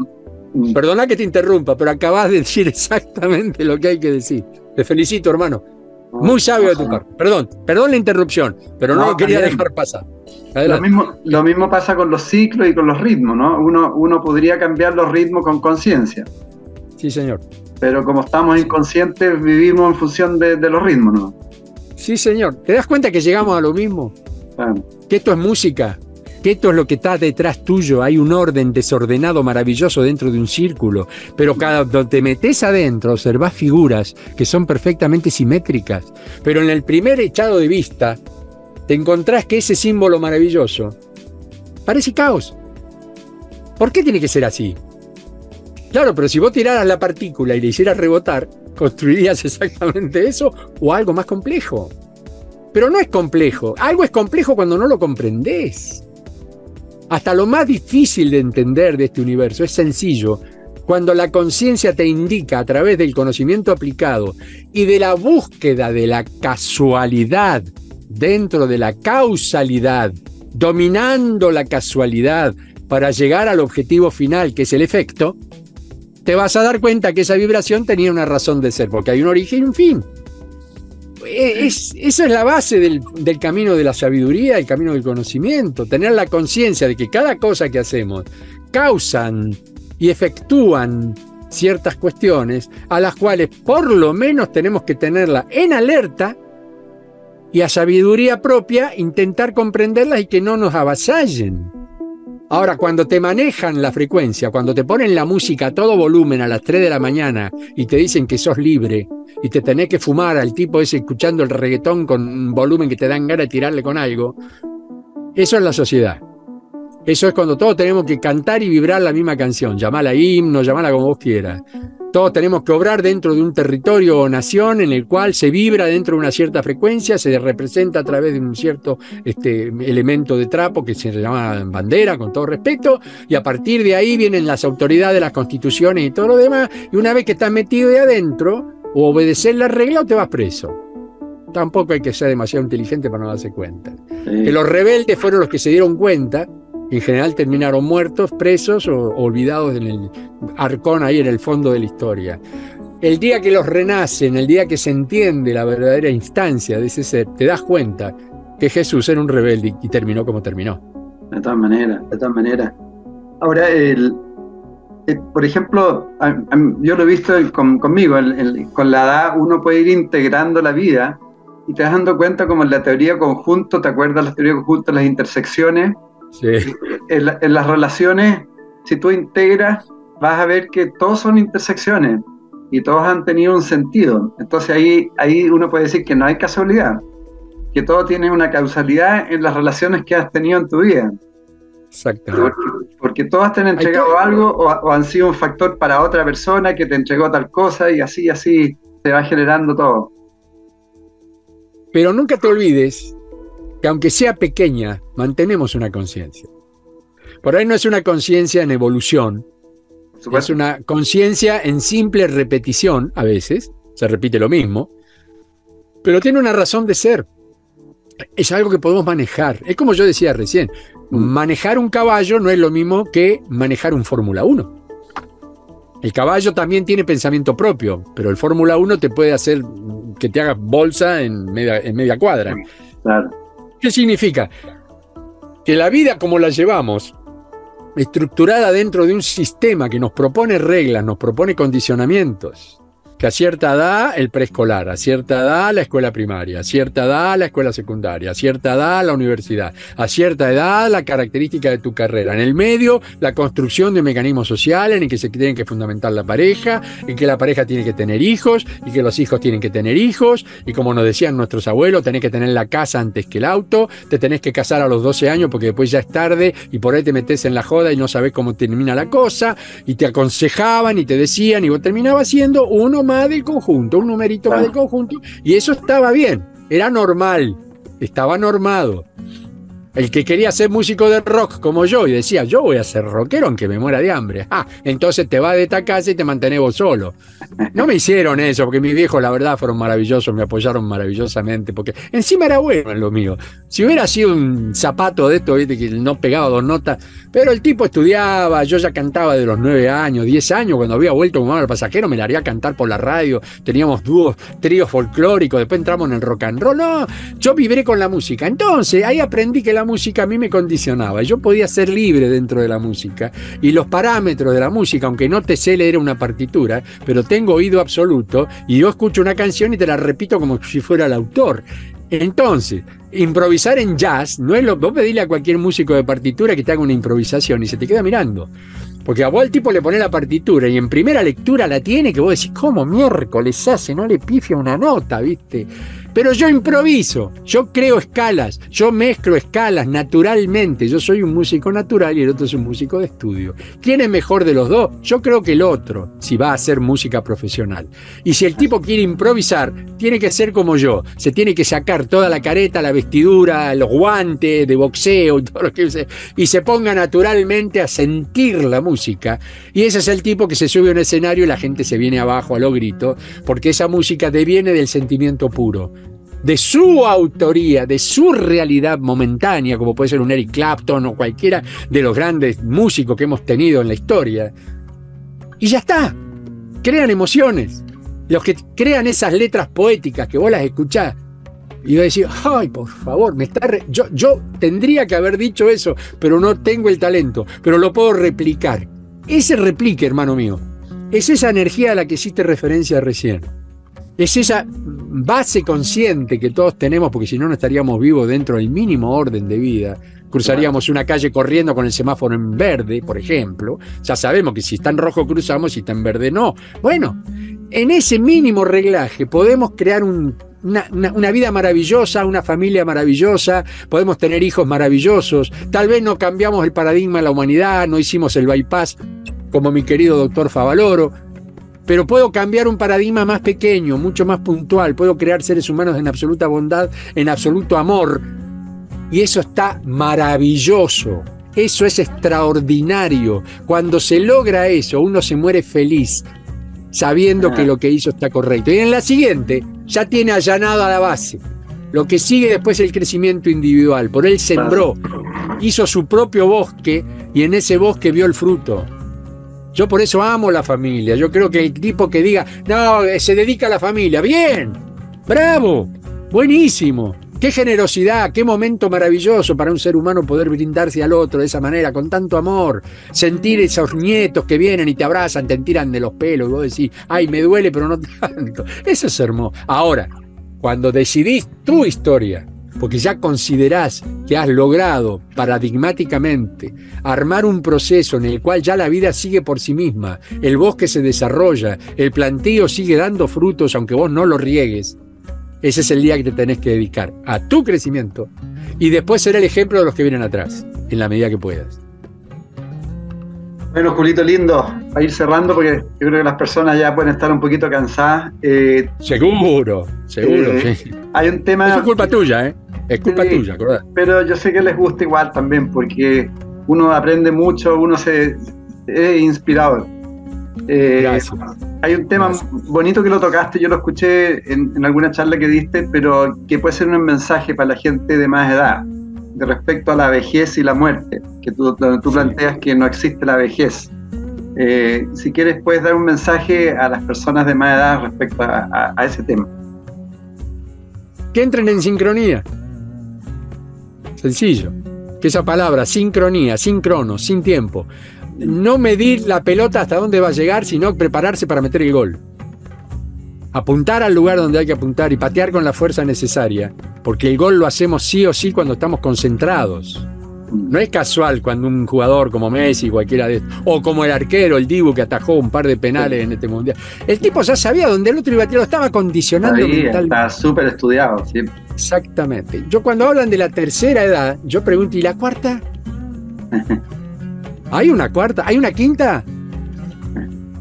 Mm. Perdona que te interrumpa, pero acabas de decir exactamente lo que hay que decir. Te felicito, hermano. Ah, Muy sabio de tu parte. Perdón, perdón la interrupción, pero no, lo quería dejar pasar. Lo mismo, lo mismo pasa con los ciclos y con los ritmos, ¿no? Uno, uno podría cambiar los ritmos con conciencia. Sí, señor pero como estamos inconscientes, vivimos en función de, los ritmos, ¿no? Sí, señor. ¿Te das cuenta que llegamos a lo mismo? Que esto es música, que esto es lo que está detrás tuyo. Hay un orden desordenado, maravilloso dentro de un círculo. Pero cuando te metes adentro, observas figuras que son perfectamente simétricas. Pero en el primer echado de vista, te encontrás que ese símbolo maravilloso parece caos. ¿Por qué tiene que ser así? Claro, pero si vos tiraras la partícula y le hicieras rebotar, construirías exactamente eso o algo más complejo. Pero no es complejo. Algo es complejo cuando no lo comprendés. Hasta lo más difícil de entender de este universo es sencillo cuando la conciencia te indica a través del conocimiento aplicado y de la búsqueda de la casualidad dentro de la causalidad, dominando la casualidad para llegar al objetivo final, que es el efecto, te vas a dar cuenta que esa vibración tenía una razón de ser, porque hay un origen y un fin. E, esa es la base del, del, camino de la sabiduría, el camino del conocimiento, tener la conciencia de que cada cosa que hacemos causan y efectúan ciertas cuestiones a las cuales por lo menos tenemos que tenerla en alerta y a sabiduría propia intentar comprenderlas y que no nos avasallen. Ahora, cuando te manejan la frecuencia, cuando te ponen la música a todo volumen a las 3 de la mañana y te dicen que sos libre y te tenés que fumar al tipo ese escuchando el reggaetón con un volumen que te dan ganas de tirarle con algo, eso es la sociedad. Eso es cuando todos tenemos que cantar y vibrar la misma canción, llamala himno, llamala como vos quieras. Todos tenemos que obrar dentro de un territorio o nación en el cual se vibra dentro de una cierta frecuencia, se representa a través de un cierto este, elemento de trapo que se llama bandera, con todo respeto, y a partir de ahí vienen las autoridades, las constituciones y todo lo demás, y una vez que estás metido de adentro, o obedecer la regla o te vas preso. Tampoco hay que ser demasiado inteligente para no darse cuenta. Que los rebeldes fueron los que se dieron cuenta en general terminaron muertos, presos o olvidados en el arcón ahí en el fondo de la historia. El día que los renacen, el día que se entiende la verdadera instancia de ese ser, te das cuenta que Jesús era un rebelde y terminó como terminó. De todas maneras, de todas maneras. Ahora, el, eh, por ejemplo, yo lo he visto conmigo, con la edad uno puede ir integrando la vida y te das dando cuenta como en la teoría conjunto, ¿te acuerdas la teoría conjunto, las intersecciones? En, las relaciones, si tú integras, vas a ver que todos son intersecciones y todos han tenido un sentido. Entonces ahí, ahí uno puede decir que no hay casualidad, que todo tiene una causalidad en las relaciones que has tenido en tu vida. Exactamente. Porque, todas te han entregado algo o, han sido un factor para otra persona que te entregó tal cosa y así, así se va generando todo. Pero nunca te olvides que aunque sea pequeña, mantenemos una conciencia. Por ahí no es una conciencia en evolución, es una conciencia en simple repetición, a veces, se repite lo mismo, pero tiene una razón de ser. Es algo que podemos manejar. Es como yo decía recién, manejar un caballo no es lo mismo que manejar un Fórmula 1. El caballo también tiene pensamiento propio, pero el Fórmula 1 te puede hacer que te haga bolsa en media, en media cuadra. Claro. ¿Qué significa? Que la vida como la llevamos, estructurada dentro de un sistema que nos propone reglas, nos propone condicionamientos, que a cierta edad el preescolar, a cierta edad la escuela primaria, a cierta edad la escuela secundaria, a cierta edad la universidad, a cierta edad la característica de tu carrera. En el medio, la construcción de mecanismos sociales en el que se tiene que fundamentar la pareja, en que la pareja tiene que tener hijos y que los hijos tienen que tener hijos. Y como nos decían nuestros abuelos, tenés que tener la casa antes que el auto, te tenés que casar a los 12 años porque después ya es tarde y por ahí te metes en la joda y no sabes cómo termina la cosa. Y te aconsejaban y te decían y vos terminabas siendo uno del conjunto, un numerito más del conjunto, y eso estaba bien, era normal, estaba normado. El que quería ser músico de rock como yo y decía, yo voy a ser rockero aunque me muera de hambre. Ah, entonces te vas de esta casa y te mantenés vos solo. No me hicieron eso, porque mis viejos, la verdad, fueron maravillosos, me apoyaron maravillosamente, porque encima era bueno en lo mío. Si hubiera sido un zapato de esto, ¿viste? que no pegaba dos notas, pero el tipo estudiaba, yo ya cantaba de los nueve años, diez años, cuando había vuelto con el pasajero, me la haría cantar por la radio, teníamos dúos, tríos folclóricos, después entramos en el rock and roll. No, yo vibré con la música. Entonces, ahí aprendí que la música a mí me condicionaba. Yo podía ser libre dentro de la música. Y los parámetros de la música, aunque no te sé leer una partitura, pero tengo oído absoluto, y yo escucho una canción y te la repito como si fuera el autor. Entonces, improvisar en jazz no es lo. Vos pedile a cualquier músico de partitura que te haga una improvisación y se te queda mirando. Porque a vos el tipo le pone la partitura y en primera lectura la tiene que vos decís, ¿cómo miércoles hace? No le pifia una nota, ¿viste? Pero yo improviso, yo creo escalas, yo mezclo escalas naturalmente. Yo soy un músico natural y el otro es un músico de estudio. ¿Quién es mejor de los dos? Yo creo que el otro, si va a hacer música profesional. Y si el tipo quiere improvisar, tiene que ser como yo. Se tiene que sacar toda la careta, la vestidura, los guantes de boxeo y todo lo que y se ponga naturalmente a sentir la música. Y ese es el tipo que se sube a un escenario y la gente se viene abajo a lo grito, porque esa música deviene del sentimiento puro de su autoría, de su realidad momentánea, como puede ser un Eric Clapton o cualquiera de los grandes músicos que hemos tenido en la historia. Y ya está. Crean emociones. Los que crean esas letras poéticas que vos las escuchás. Y yo decía, ay, por favor, me está yo, yo tendría que haber dicho eso, pero no tengo el talento, pero lo puedo replicar. Ese replique, hermano mío, es esa energía a la que hiciste referencia recién. Es esa base consciente que todos tenemos, porque si no, no estaríamos vivos dentro del mínimo orden de vida. Cruzaríamos una calle corriendo con el semáforo en verde, por ejemplo. Ya sabemos que si está en rojo cruzamos, si está en verde no. Bueno, en ese mínimo reglaje podemos crear una, una, vida maravillosa, una familia maravillosa, podemos tener hijos maravillosos. Tal vez no cambiamos el paradigma de la humanidad, no hicimos el bypass como mi querido doctor Favaloro, pero puedo cambiar un paradigma más pequeño, mucho más puntual, puedo crear seres humanos en absoluta bondad, en absoluto amor, y eso está maravilloso. Eso es extraordinario. Cuando se logra eso, uno se muere feliz, sabiendo que lo que hizo está correcto. Y en la siguiente, ya tiene allanado a la base. Lo que sigue después es el crecimiento individual. Por él sembró, hizo su propio bosque y en ese bosque vio el fruto. Yo por eso amo la familia. Yo creo que el tipo que diga, no, se dedica a la familia, bien, bravo, buenísimo. Qué generosidad, qué momento maravilloso para un ser humano poder brindarse al otro de esa manera, con tanto amor. Sentir esos nietos que vienen y te abrazan, te tiran de los pelos y vos decís, ay, me duele, pero no tanto. Eso es hermoso. Ahora, cuando decidís tu historia, porque ya considerás que has logrado paradigmáticamente armar un proceso en el cual ya la vida sigue por sí misma, el bosque se desarrolla, el planteo sigue dando frutos aunque vos no lo riegues, ese es el día que te tenés que dedicar a tu crecimiento y después ser el ejemplo de los que vienen atrás, en la medida que puedas. Bueno, Julito lindo, a ir cerrando porque yo creo que las personas ya pueden estar un poquito cansadas. Eh, seguro, seguro. Eh, hay un tema. es culpa tuya, ¿eh? Es culpa tuya, ¿verdad? Pero yo sé que les gusta igual también porque uno aprende mucho, uno se es inspirador. Eh, Gracias. Hay un tema bonito que lo tocaste, yo lo escuché en, en, alguna charla que diste, pero que puede ser un mensaje para la gente de más edad de respecto a la vejez y la muerte, que tú, tú planteas que no existe la vejez. Eh, si quieres, puedes dar un mensaje a las personas de más edad respecto a, ese tema. Que entren en sincronía. Sencillo. Que esa palabra, sincronía, sincrono, sin tiempo. No medir la pelota hasta dónde va a llegar, sino prepararse para meter el gol apuntar al lugar donde hay que apuntar y patear con la fuerza necesaria, porque el gol lo hacemos sí o sí cuando estamos concentrados. No es casual cuando un jugador como Messi, cualquiera de o como el arquero, el Dibu que atajó un par de penales en este mundial. El tipo ya sabía dónde el otro iba a tirar, lo estaba condicionando mentalmente. Está súper estudiado, Exactamente. Yo cuando hablan de la tercera edad, yo pregunto, ¿y la cuarta? ¿Hay una cuarta? ¿Hay una quinta?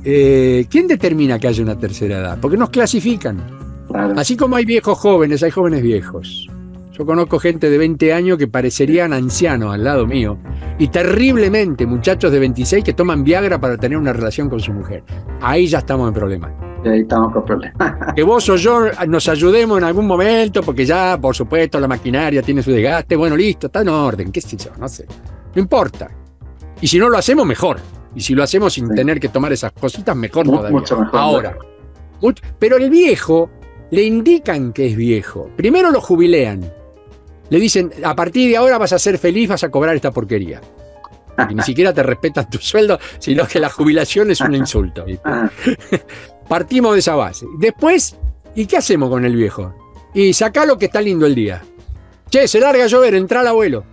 Eh, ¿quién determina que haya una tercera edad? Porque nos clasifican. Así como hay viejos jóvenes, hay jóvenes viejos. Yo conozco gente de 20 años que parecerían ancianos al lado mío. Y terriblemente muchachos de 26 que toman Viagra para tener una relación con su mujer. Ahí ya estamos en problemas. Ahí estamos con problemas. que vos o yo nos ayudemos en algún momento, porque ya, por supuesto, la maquinaria tiene su desgaste. Bueno, listo, está en orden, qué sé yo, no sé. No importa. Y si no lo hacemos, mejor. Y si lo hacemos sin tener que tomar esas cositas, mejor todavía. Mucho mejor. Ahora. pero el viejo le indican que es viejo. Primero lo jubilean. Le dicen, a partir de ahora vas a ser feliz, vas a cobrar esta porquería. Y ni siquiera te respetan tu sueldo, sino que la jubilación es un insulto. Partimos de esa base. Después, ¿y qué hacemos con el viejo? Y saca lo que está lindo el día. Che, se larga a llover, entra al abuelo.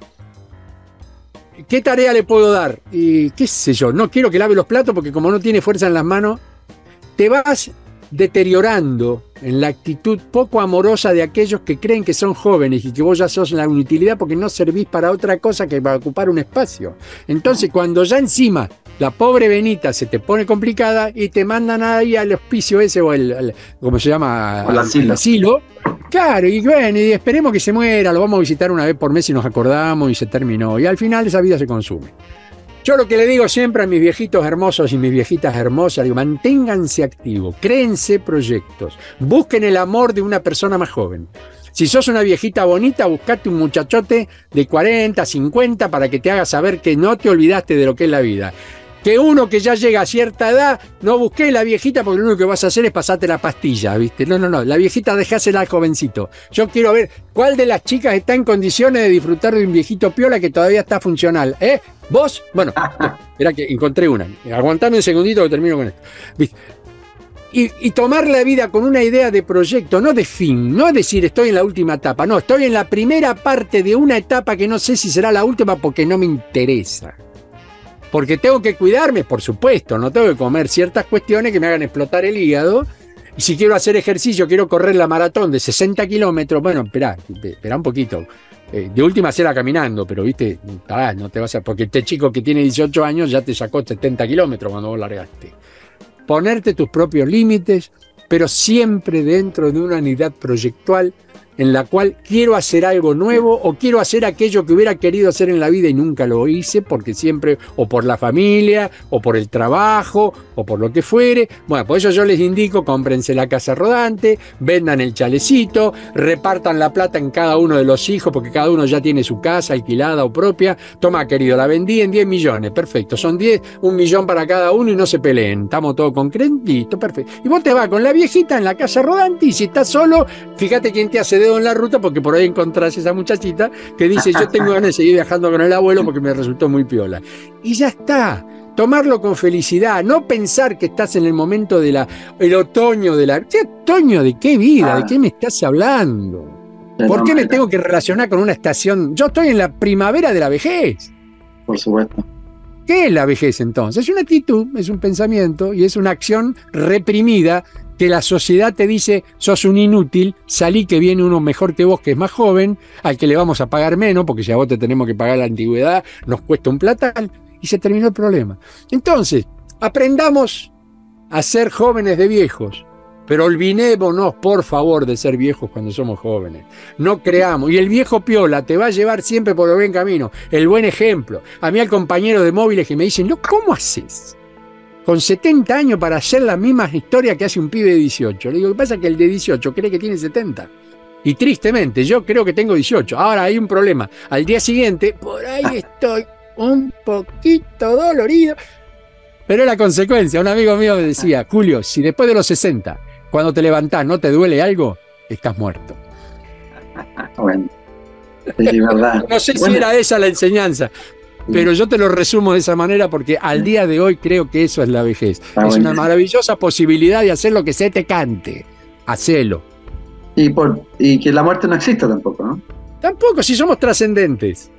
¿Qué tarea le puedo dar? Y qué sé yo, no quiero que lave los platos porque como no tiene fuerza en las manos, te vas deteriorando en la actitud poco amorosa de aquellos que creen que son jóvenes y que vos ya sos la inutilidad porque no servís para otra cosa que para ocupar un espacio. Entonces, cuando ya encima la pobre Benita se te pone complicada y te mandan ahí al hospicio ese o el, ¿cómo se llama? Al asilo. asilo. Claro, y bueno, y esperemos que se muera, lo vamos a visitar una vez por mes y nos acordamos y se terminó. Y al final esa vida se consume. Yo lo que le digo siempre a mis viejitos hermosos y mis viejitas hermosas, digo, manténganse activos, créense proyectos, busquen el amor de una persona más joven. Si sos una viejita bonita, buscate un muchachote de 40, 50 para que te haga saber que no te olvidaste de lo que es la vida que uno que ya llega a cierta edad, no busque la viejita porque lo único que vas a hacer es pasarte la pastilla, ¿viste? No, no, no, la viejita dejásela al jovencito. Yo quiero ver cuál de las chicas está en condiciones de disfrutar de un viejito piola que todavía está funcional, ¿eh? ¿Vos? Bueno, era que encontré una. Aguantame un segundito que termino con esto. ¿Viste? Y, y, tomar la vida con una idea de proyecto, no de fin, no es decir estoy en la última etapa, no, estoy en la primera parte de una etapa que no sé si será la última porque no me interesa. Porque tengo que cuidarme, por supuesto, no tengo que comer ciertas cuestiones que me hagan explotar el hígado. Y si quiero hacer ejercicio, quiero correr la maratón de 60 kilómetros, bueno, espera, espera un poquito. Eh, de última será caminando, pero viste, no te vas a. Porque este chico que tiene 18 años ya te sacó 70 kilómetros cuando vos largaste. Ponerte tus propios límites, pero siempre dentro de una unidad proyectual en la cual quiero hacer algo nuevo o quiero hacer aquello que hubiera querido hacer en la vida y nunca lo hice porque siempre o por la familia o por el trabajo o por lo que fuere. Bueno, por eso yo les indico, cómprense la casa rodante, vendan el chalecito, repartan la plata en cada uno de los hijos porque cada uno ya tiene su casa alquilada o propia. Toma, querido, la vendí en 10 millones, perfecto. Son 10, un millón para cada uno y no se peleen. Estamos todos con listo, perfecto. Y vos te vas con la viejita en la casa rodante y si estás solo, fíjate quién te hace de en la ruta porque por ahí encontrás esa muchachita que dice yo tengo ganas de seguir viajando con el abuelo porque me resultó muy piola. Y ya está. Tomarlo con felicidad, no pensar que estás en el momento del el otoño de la... ¿Qué otoño de qué vida? ¿De ah. qué me estás hablando? ¿Por qué me tengo que relacionar con una estación? Yo estoy en la primavera de la vejez. Por supuesto. ¿Qué es la vejez entonces? Es una actitud, es un pensamiento y es una acción reprimida que la sociedad te dice, sos un inútil, salí que viene uno mejor que vos, que es más joven, al que le vamos a pagar menos, porque si a vos te tenemos que pagar la antigüedad, nos cuesta un platal, y se terminó el problema. Entonces, aprendamos a ser jóvenes de viejos, pero olvidémonos, por favor, de ser viejos cuando somos jóvenes. No creamos. Y el viejo piola te va a llevar siempre por el buen camino, el buen ejemplo. A mí al compañero de móviles que me dicen, no, ¿cómo haces? Con 70 años para hacer la misma historia que hace un pibe de 18. Le digo, ¿qué pasa? Que el de 18 cree que tiene 70. Y tristemente, yo creo que tengo 18. Ahora hay un problema. Al día siguiente, por ahí estoy un poquito dolorido. Pero la consecuencia. Un amigo mío me decía, Julio, si después de los 60, cuando te levantás, no te duele algo, estás muerto. Bueno, es verdad. No sé si era esa la enseñanza, pero yo te lo resumo de esa manera porque al día de hoy creo que eso es la vejez. es una maravillosa posibilidad de hacer lo que se te cante. Hacelo. Y, por, y que la muerte no exista tampoco, ¿no? Tampoco, si somos trascendentes.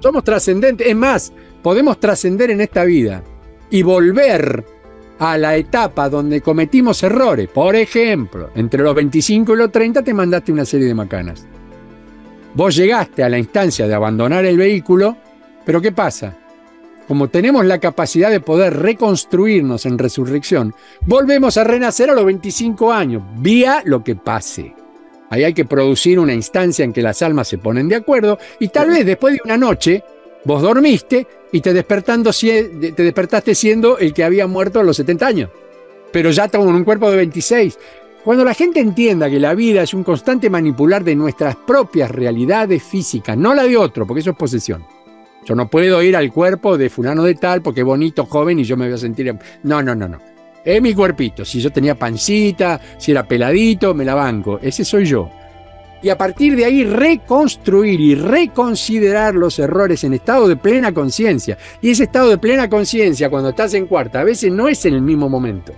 Somos trascendentes. Es más, podemos trascender en esta vida y volver a la etapa donde cometimos errores. Por ejemplo, entre los 25 y los 30 te mandaste una serie de macanas. Vos llegaste a la instancia de abandonar el vehículo pero ¿qué pasa? Como tenemos la capacidad de poder reconstruirnos en resurrección, volvemos a renacer a los 25 años, vía lo que pase. Ahí hay que producir una instancia en que las almas se ponen de acuerdo y tal vez después de una noche vos dormiste y te, despertando, te despertaste siendo el que había muerto a los 70 años, pero ya con un cuerpo de 26. Cuando la gente entienda que la vida es un constante manipular de nuestras propias realidades físicas, no la de otro, porque eso es posesión yo no puedo ir al cuerpo de fulano de tal porque es bonito, joven y yo me voy a sentir... No, no, no, no. Es mi cuerpito. Si yo tenía pancita, si era peladito, me la banco. Ese soy yo. Y a partir de ahí reconstruir y reconsiderar los errores en estado de plena conciencia. Y ese estado de plena conciencia, cuando estás en cuarta, a veces no es en el mismo momento.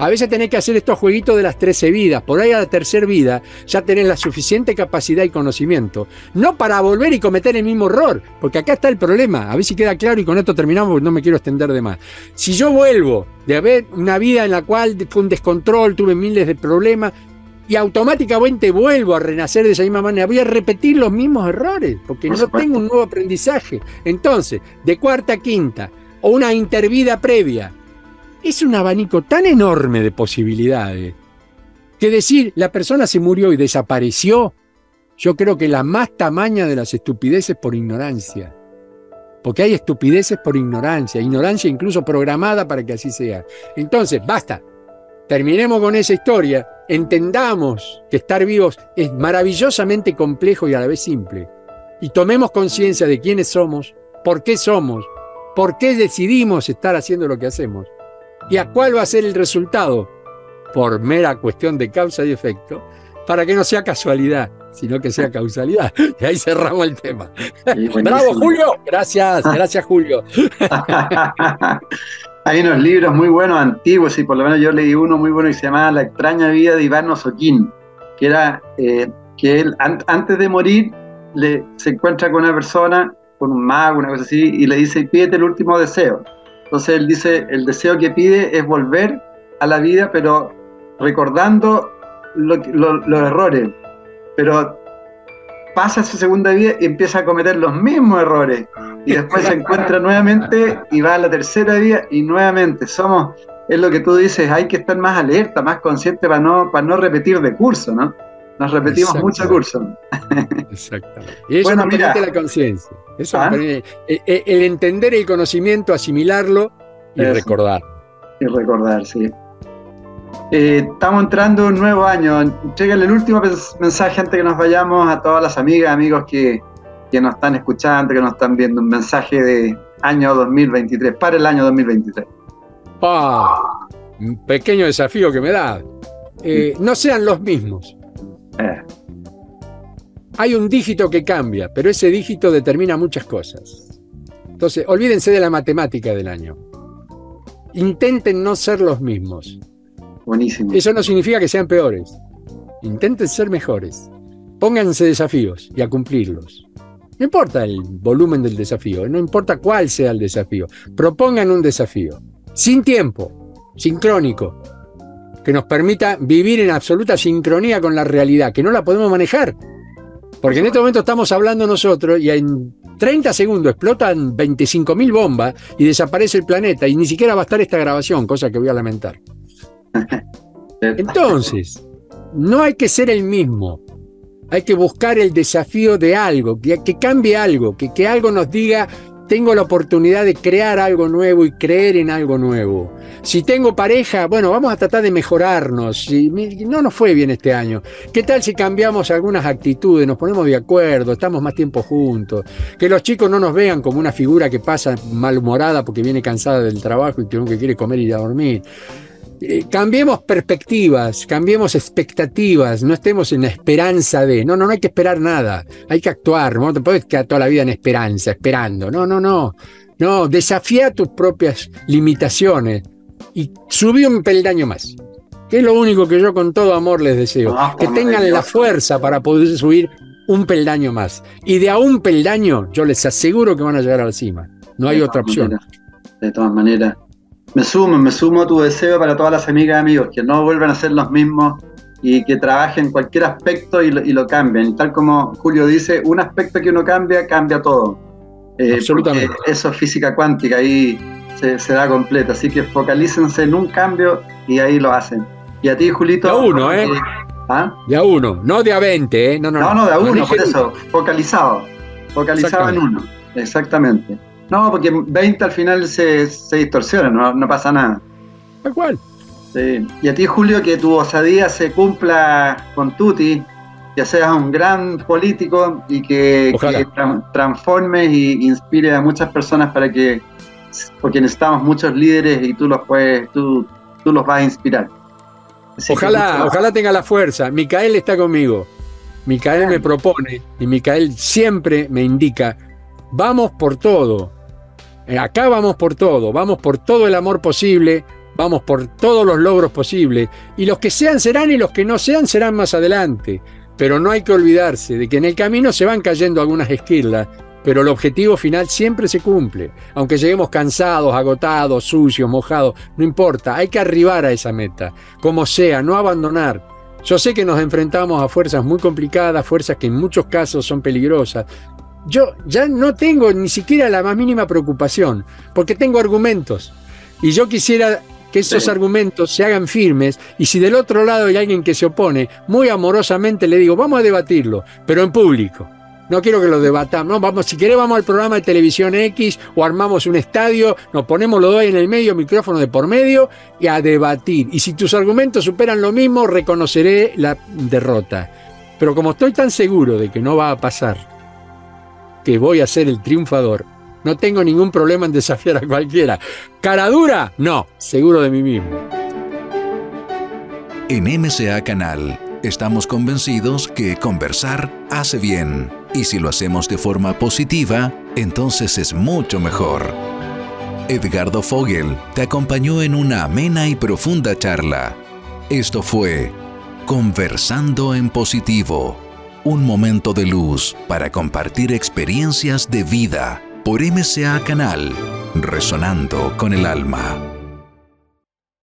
A veces tenés que hacer estos jueguitos de las 13 vidas. Por ahí a la tercera vida ya tenés la suficiente capacidad y conocimiento. No para volver y cometer el mismo error, porque acá está el problema. A ver si queda claro y con esto terminamos porque no me quiero extender de más. Si yo vuelvo de haber una vida en la cual fue un descontrol, tuve miles de problemas, y automáticamente vuelvo a renacer de esa misma manera, voy a repetir los mismos errores, porque no tengo un nuevo aprendizaje. Entonces, de cuarta a quinta, o una intervida previa, es un abanico tan enorme de posibilidades que decir la persona se murió y desapareció, yo creo que la más tamaña de las estupideces por ignorancia. Porque hay estupideces por ignorancia, ignorancia incluso programada para que así sea. Entonces, basta, terminemos con esa historia, entendamos que estar vivos es maravillosamente complejo y a la vez simple, y tomemos conciencia de quiénes somos, por qué somos, por qué decidimos estar haciendo lo que hacemos, y a cuál va a ser el resultado, por mera cuestión de causa y efecto, para que no sea casualidad, sino que sea causalidad. Y ahí cerramos el tema. Bravo, Julio. Gracias, gracias, Julio. Hay unos libros muy buenos, antiguos, y por lo menos yo leí uno muy bueno que se llamaba La extraña vida de Iván Osoquín, que era eh, que él antes de morir le, se encuentra con una persona, con un mago, una cosa así, y le dice, pídete el último deseo. Entonces él dice, el deseo que pide es volver a la vida, pero recordando los errores. Pero pasa su segunda vida y empieza a cometer los mismos errores. Y después se encuentra nuevamente y va a la tercera vida y nuevamente. Somos, es lo que tú dices, hay que estar más alerta, más consciente para no, para no repetir de curso, ¿no? Nos repetimos mucho curso. Exactamente. Y eso bueno, mira, la conciencia. Eso ¿Ah? el, el, entender el conocimiento, asimilarlo y recordar. Y recordar, sí. Eh, estamos entrando en un nuevo año. Entrégale el último mensaje antes que nos vayamos a todas las amigas, amigos que, que nos están escuchando, que nos están viendo. Un mensaje de año 2023, para el año 2023. un pequeño desafío que me da. Eh, no sean los mismos. Eh. Hay un dígito que cambia, pero ese dígito determina muchas cosas. Entonces, olvídense de la matemática del año. Intenten no ser los mismos. Buenísimo. Eso no significa que sean peores. Intenten ser mejores. Pónganse desafíos y a cumplirlos. No importa el volumen del desafío, no importa cuál sea el desafío. Propongan un desafío. Sin tiempo, sincrónico, que nos permita vivir en absoluta sincronía con la realidad, que no la podemos manejar. Porque en este momento estamos hablando nosotros y en 30 segundos explotan 25.000 bombas y desaparece el planeta y ni siquiera va a estar esta grabación, cosa que voy a lamentar. Entonces, no hay que ser el mismo. Hay que buscar el desafío de algo, que, que cambie algo, que, que algo nos diga, tengo la oportunidad de crear algo nuevo y creer en algo nuevo. Si tengo pareja, bueno, vamos a tratar de mejorarnos. Si no nos fue bien este año, ¿qué tal si cambiamos algunas actitudes, nos ponemos de acuerdo, estamos más tiempo juntos? Que los chicos no nos vean como una figura que pasa malhumorada porque viene cansada del trabajo y que quiere comer y ir a dormir. Eh, cambiemos perspectivas, cambiemos expectativas, no estemos en la esperanza de, no, no, no hay que esperar nada, hay que actuar, no te puedes quedar toda la vida en esperanza, esperando, no, no, no, no, desafía tus propias limitaciones y subí un peldaño más, que es lo único que yo con todo amor les deseo, ah, que tengan la fuerza para poder subir un peldaño más, y de a un peldaño yo les aseguro que van a llegar a la cima, no hay otra opción. de todas maneras. Me sumo, me sumo a tu deseo para todas las amigas y amigos, que no vuelvan a ser los mismos y que trabajen en cualquier aspecto y lo, y lo cambien. Tal como Julio dice, un aspecto que uno cambia, cambia todo. Eh, Absolutamente. Eso es física cuántica, ahí se, da completa. Así que focalícense en un cambio y ahí lo hacen. Y a ti, Julito. De a uno, ¿eh? ¿ah? De a uno, no de a 20, ¿eh? No, no, no, no de a uno, por eso, focalizado. Focalizado en uno, exactamente. No, porque 20 al final se, se distorsiona, no, no, pasa nada. Tal cual. Sí. Y a ti, Julio, que tu osadía se cumpla con Tuti, que seas un gran político y que, que transformes y inspire a muchas personas para que, porque necesitamos muchos líderes y tú los puedes, tú, tú los vas a inspirar. ojalá, ojalá tenga la fuerza. Micael está conmigo. Micael me propone y Micael siempre me indica, vamos por todo. Eh, acá vamos por todo, vamos por todo el amor posible, vamos por todos los logros posibles, y los que sean serán y los que no sean serán más adelante. Pero no hay que olvidarse de que en el camino se van cayendo algunas esquirlas, pero el objetivo final siempre se cumple. Aunque lleguemos cansados, agotados, sucios, mojados, no importa, hay que arribar a esa meta, como sea, no abandonar. Yo sé que nos enfrentamos a fuerzas muy complicadas, fuerzas que en muchos casos son peligrosas. Yo ya no tengo ni siquiera la más mínima preocupación, porque tengo argumentos. Y yo quisiera que esos argumentos se hagan firmes y si del otro lado hay alguien que se opone, muy amorosamente le digo, vamos a debatirlo, pero en público. No quiero que lo debatamos. No, vamos, si querés, vamos al programa de televisión X o armamos un estadio, nos ponemos los dos en el medio, micrófono de por medio y a debatir. Y si tus argumentos superan lo mismo, reconoceré la derrota. Pero como estoy tan seguro de que no va a pasar, que voy a ser el triunfador, no tengo ningún problema en desafiar a cualquiera. ¿Cara dura? No, seguro de mí mismo. En MCA Canal estamos convencidos que conversar hace bien. Y si lo hacemos de forma positiva, entonces es mucho mejor. Edgardo Fogel te acompañó en una amena y profunda charla. Esto fue Conversando en Positivo, un momento de luz para compartir experiencias de vida por MCA Canal, resonando con el alma.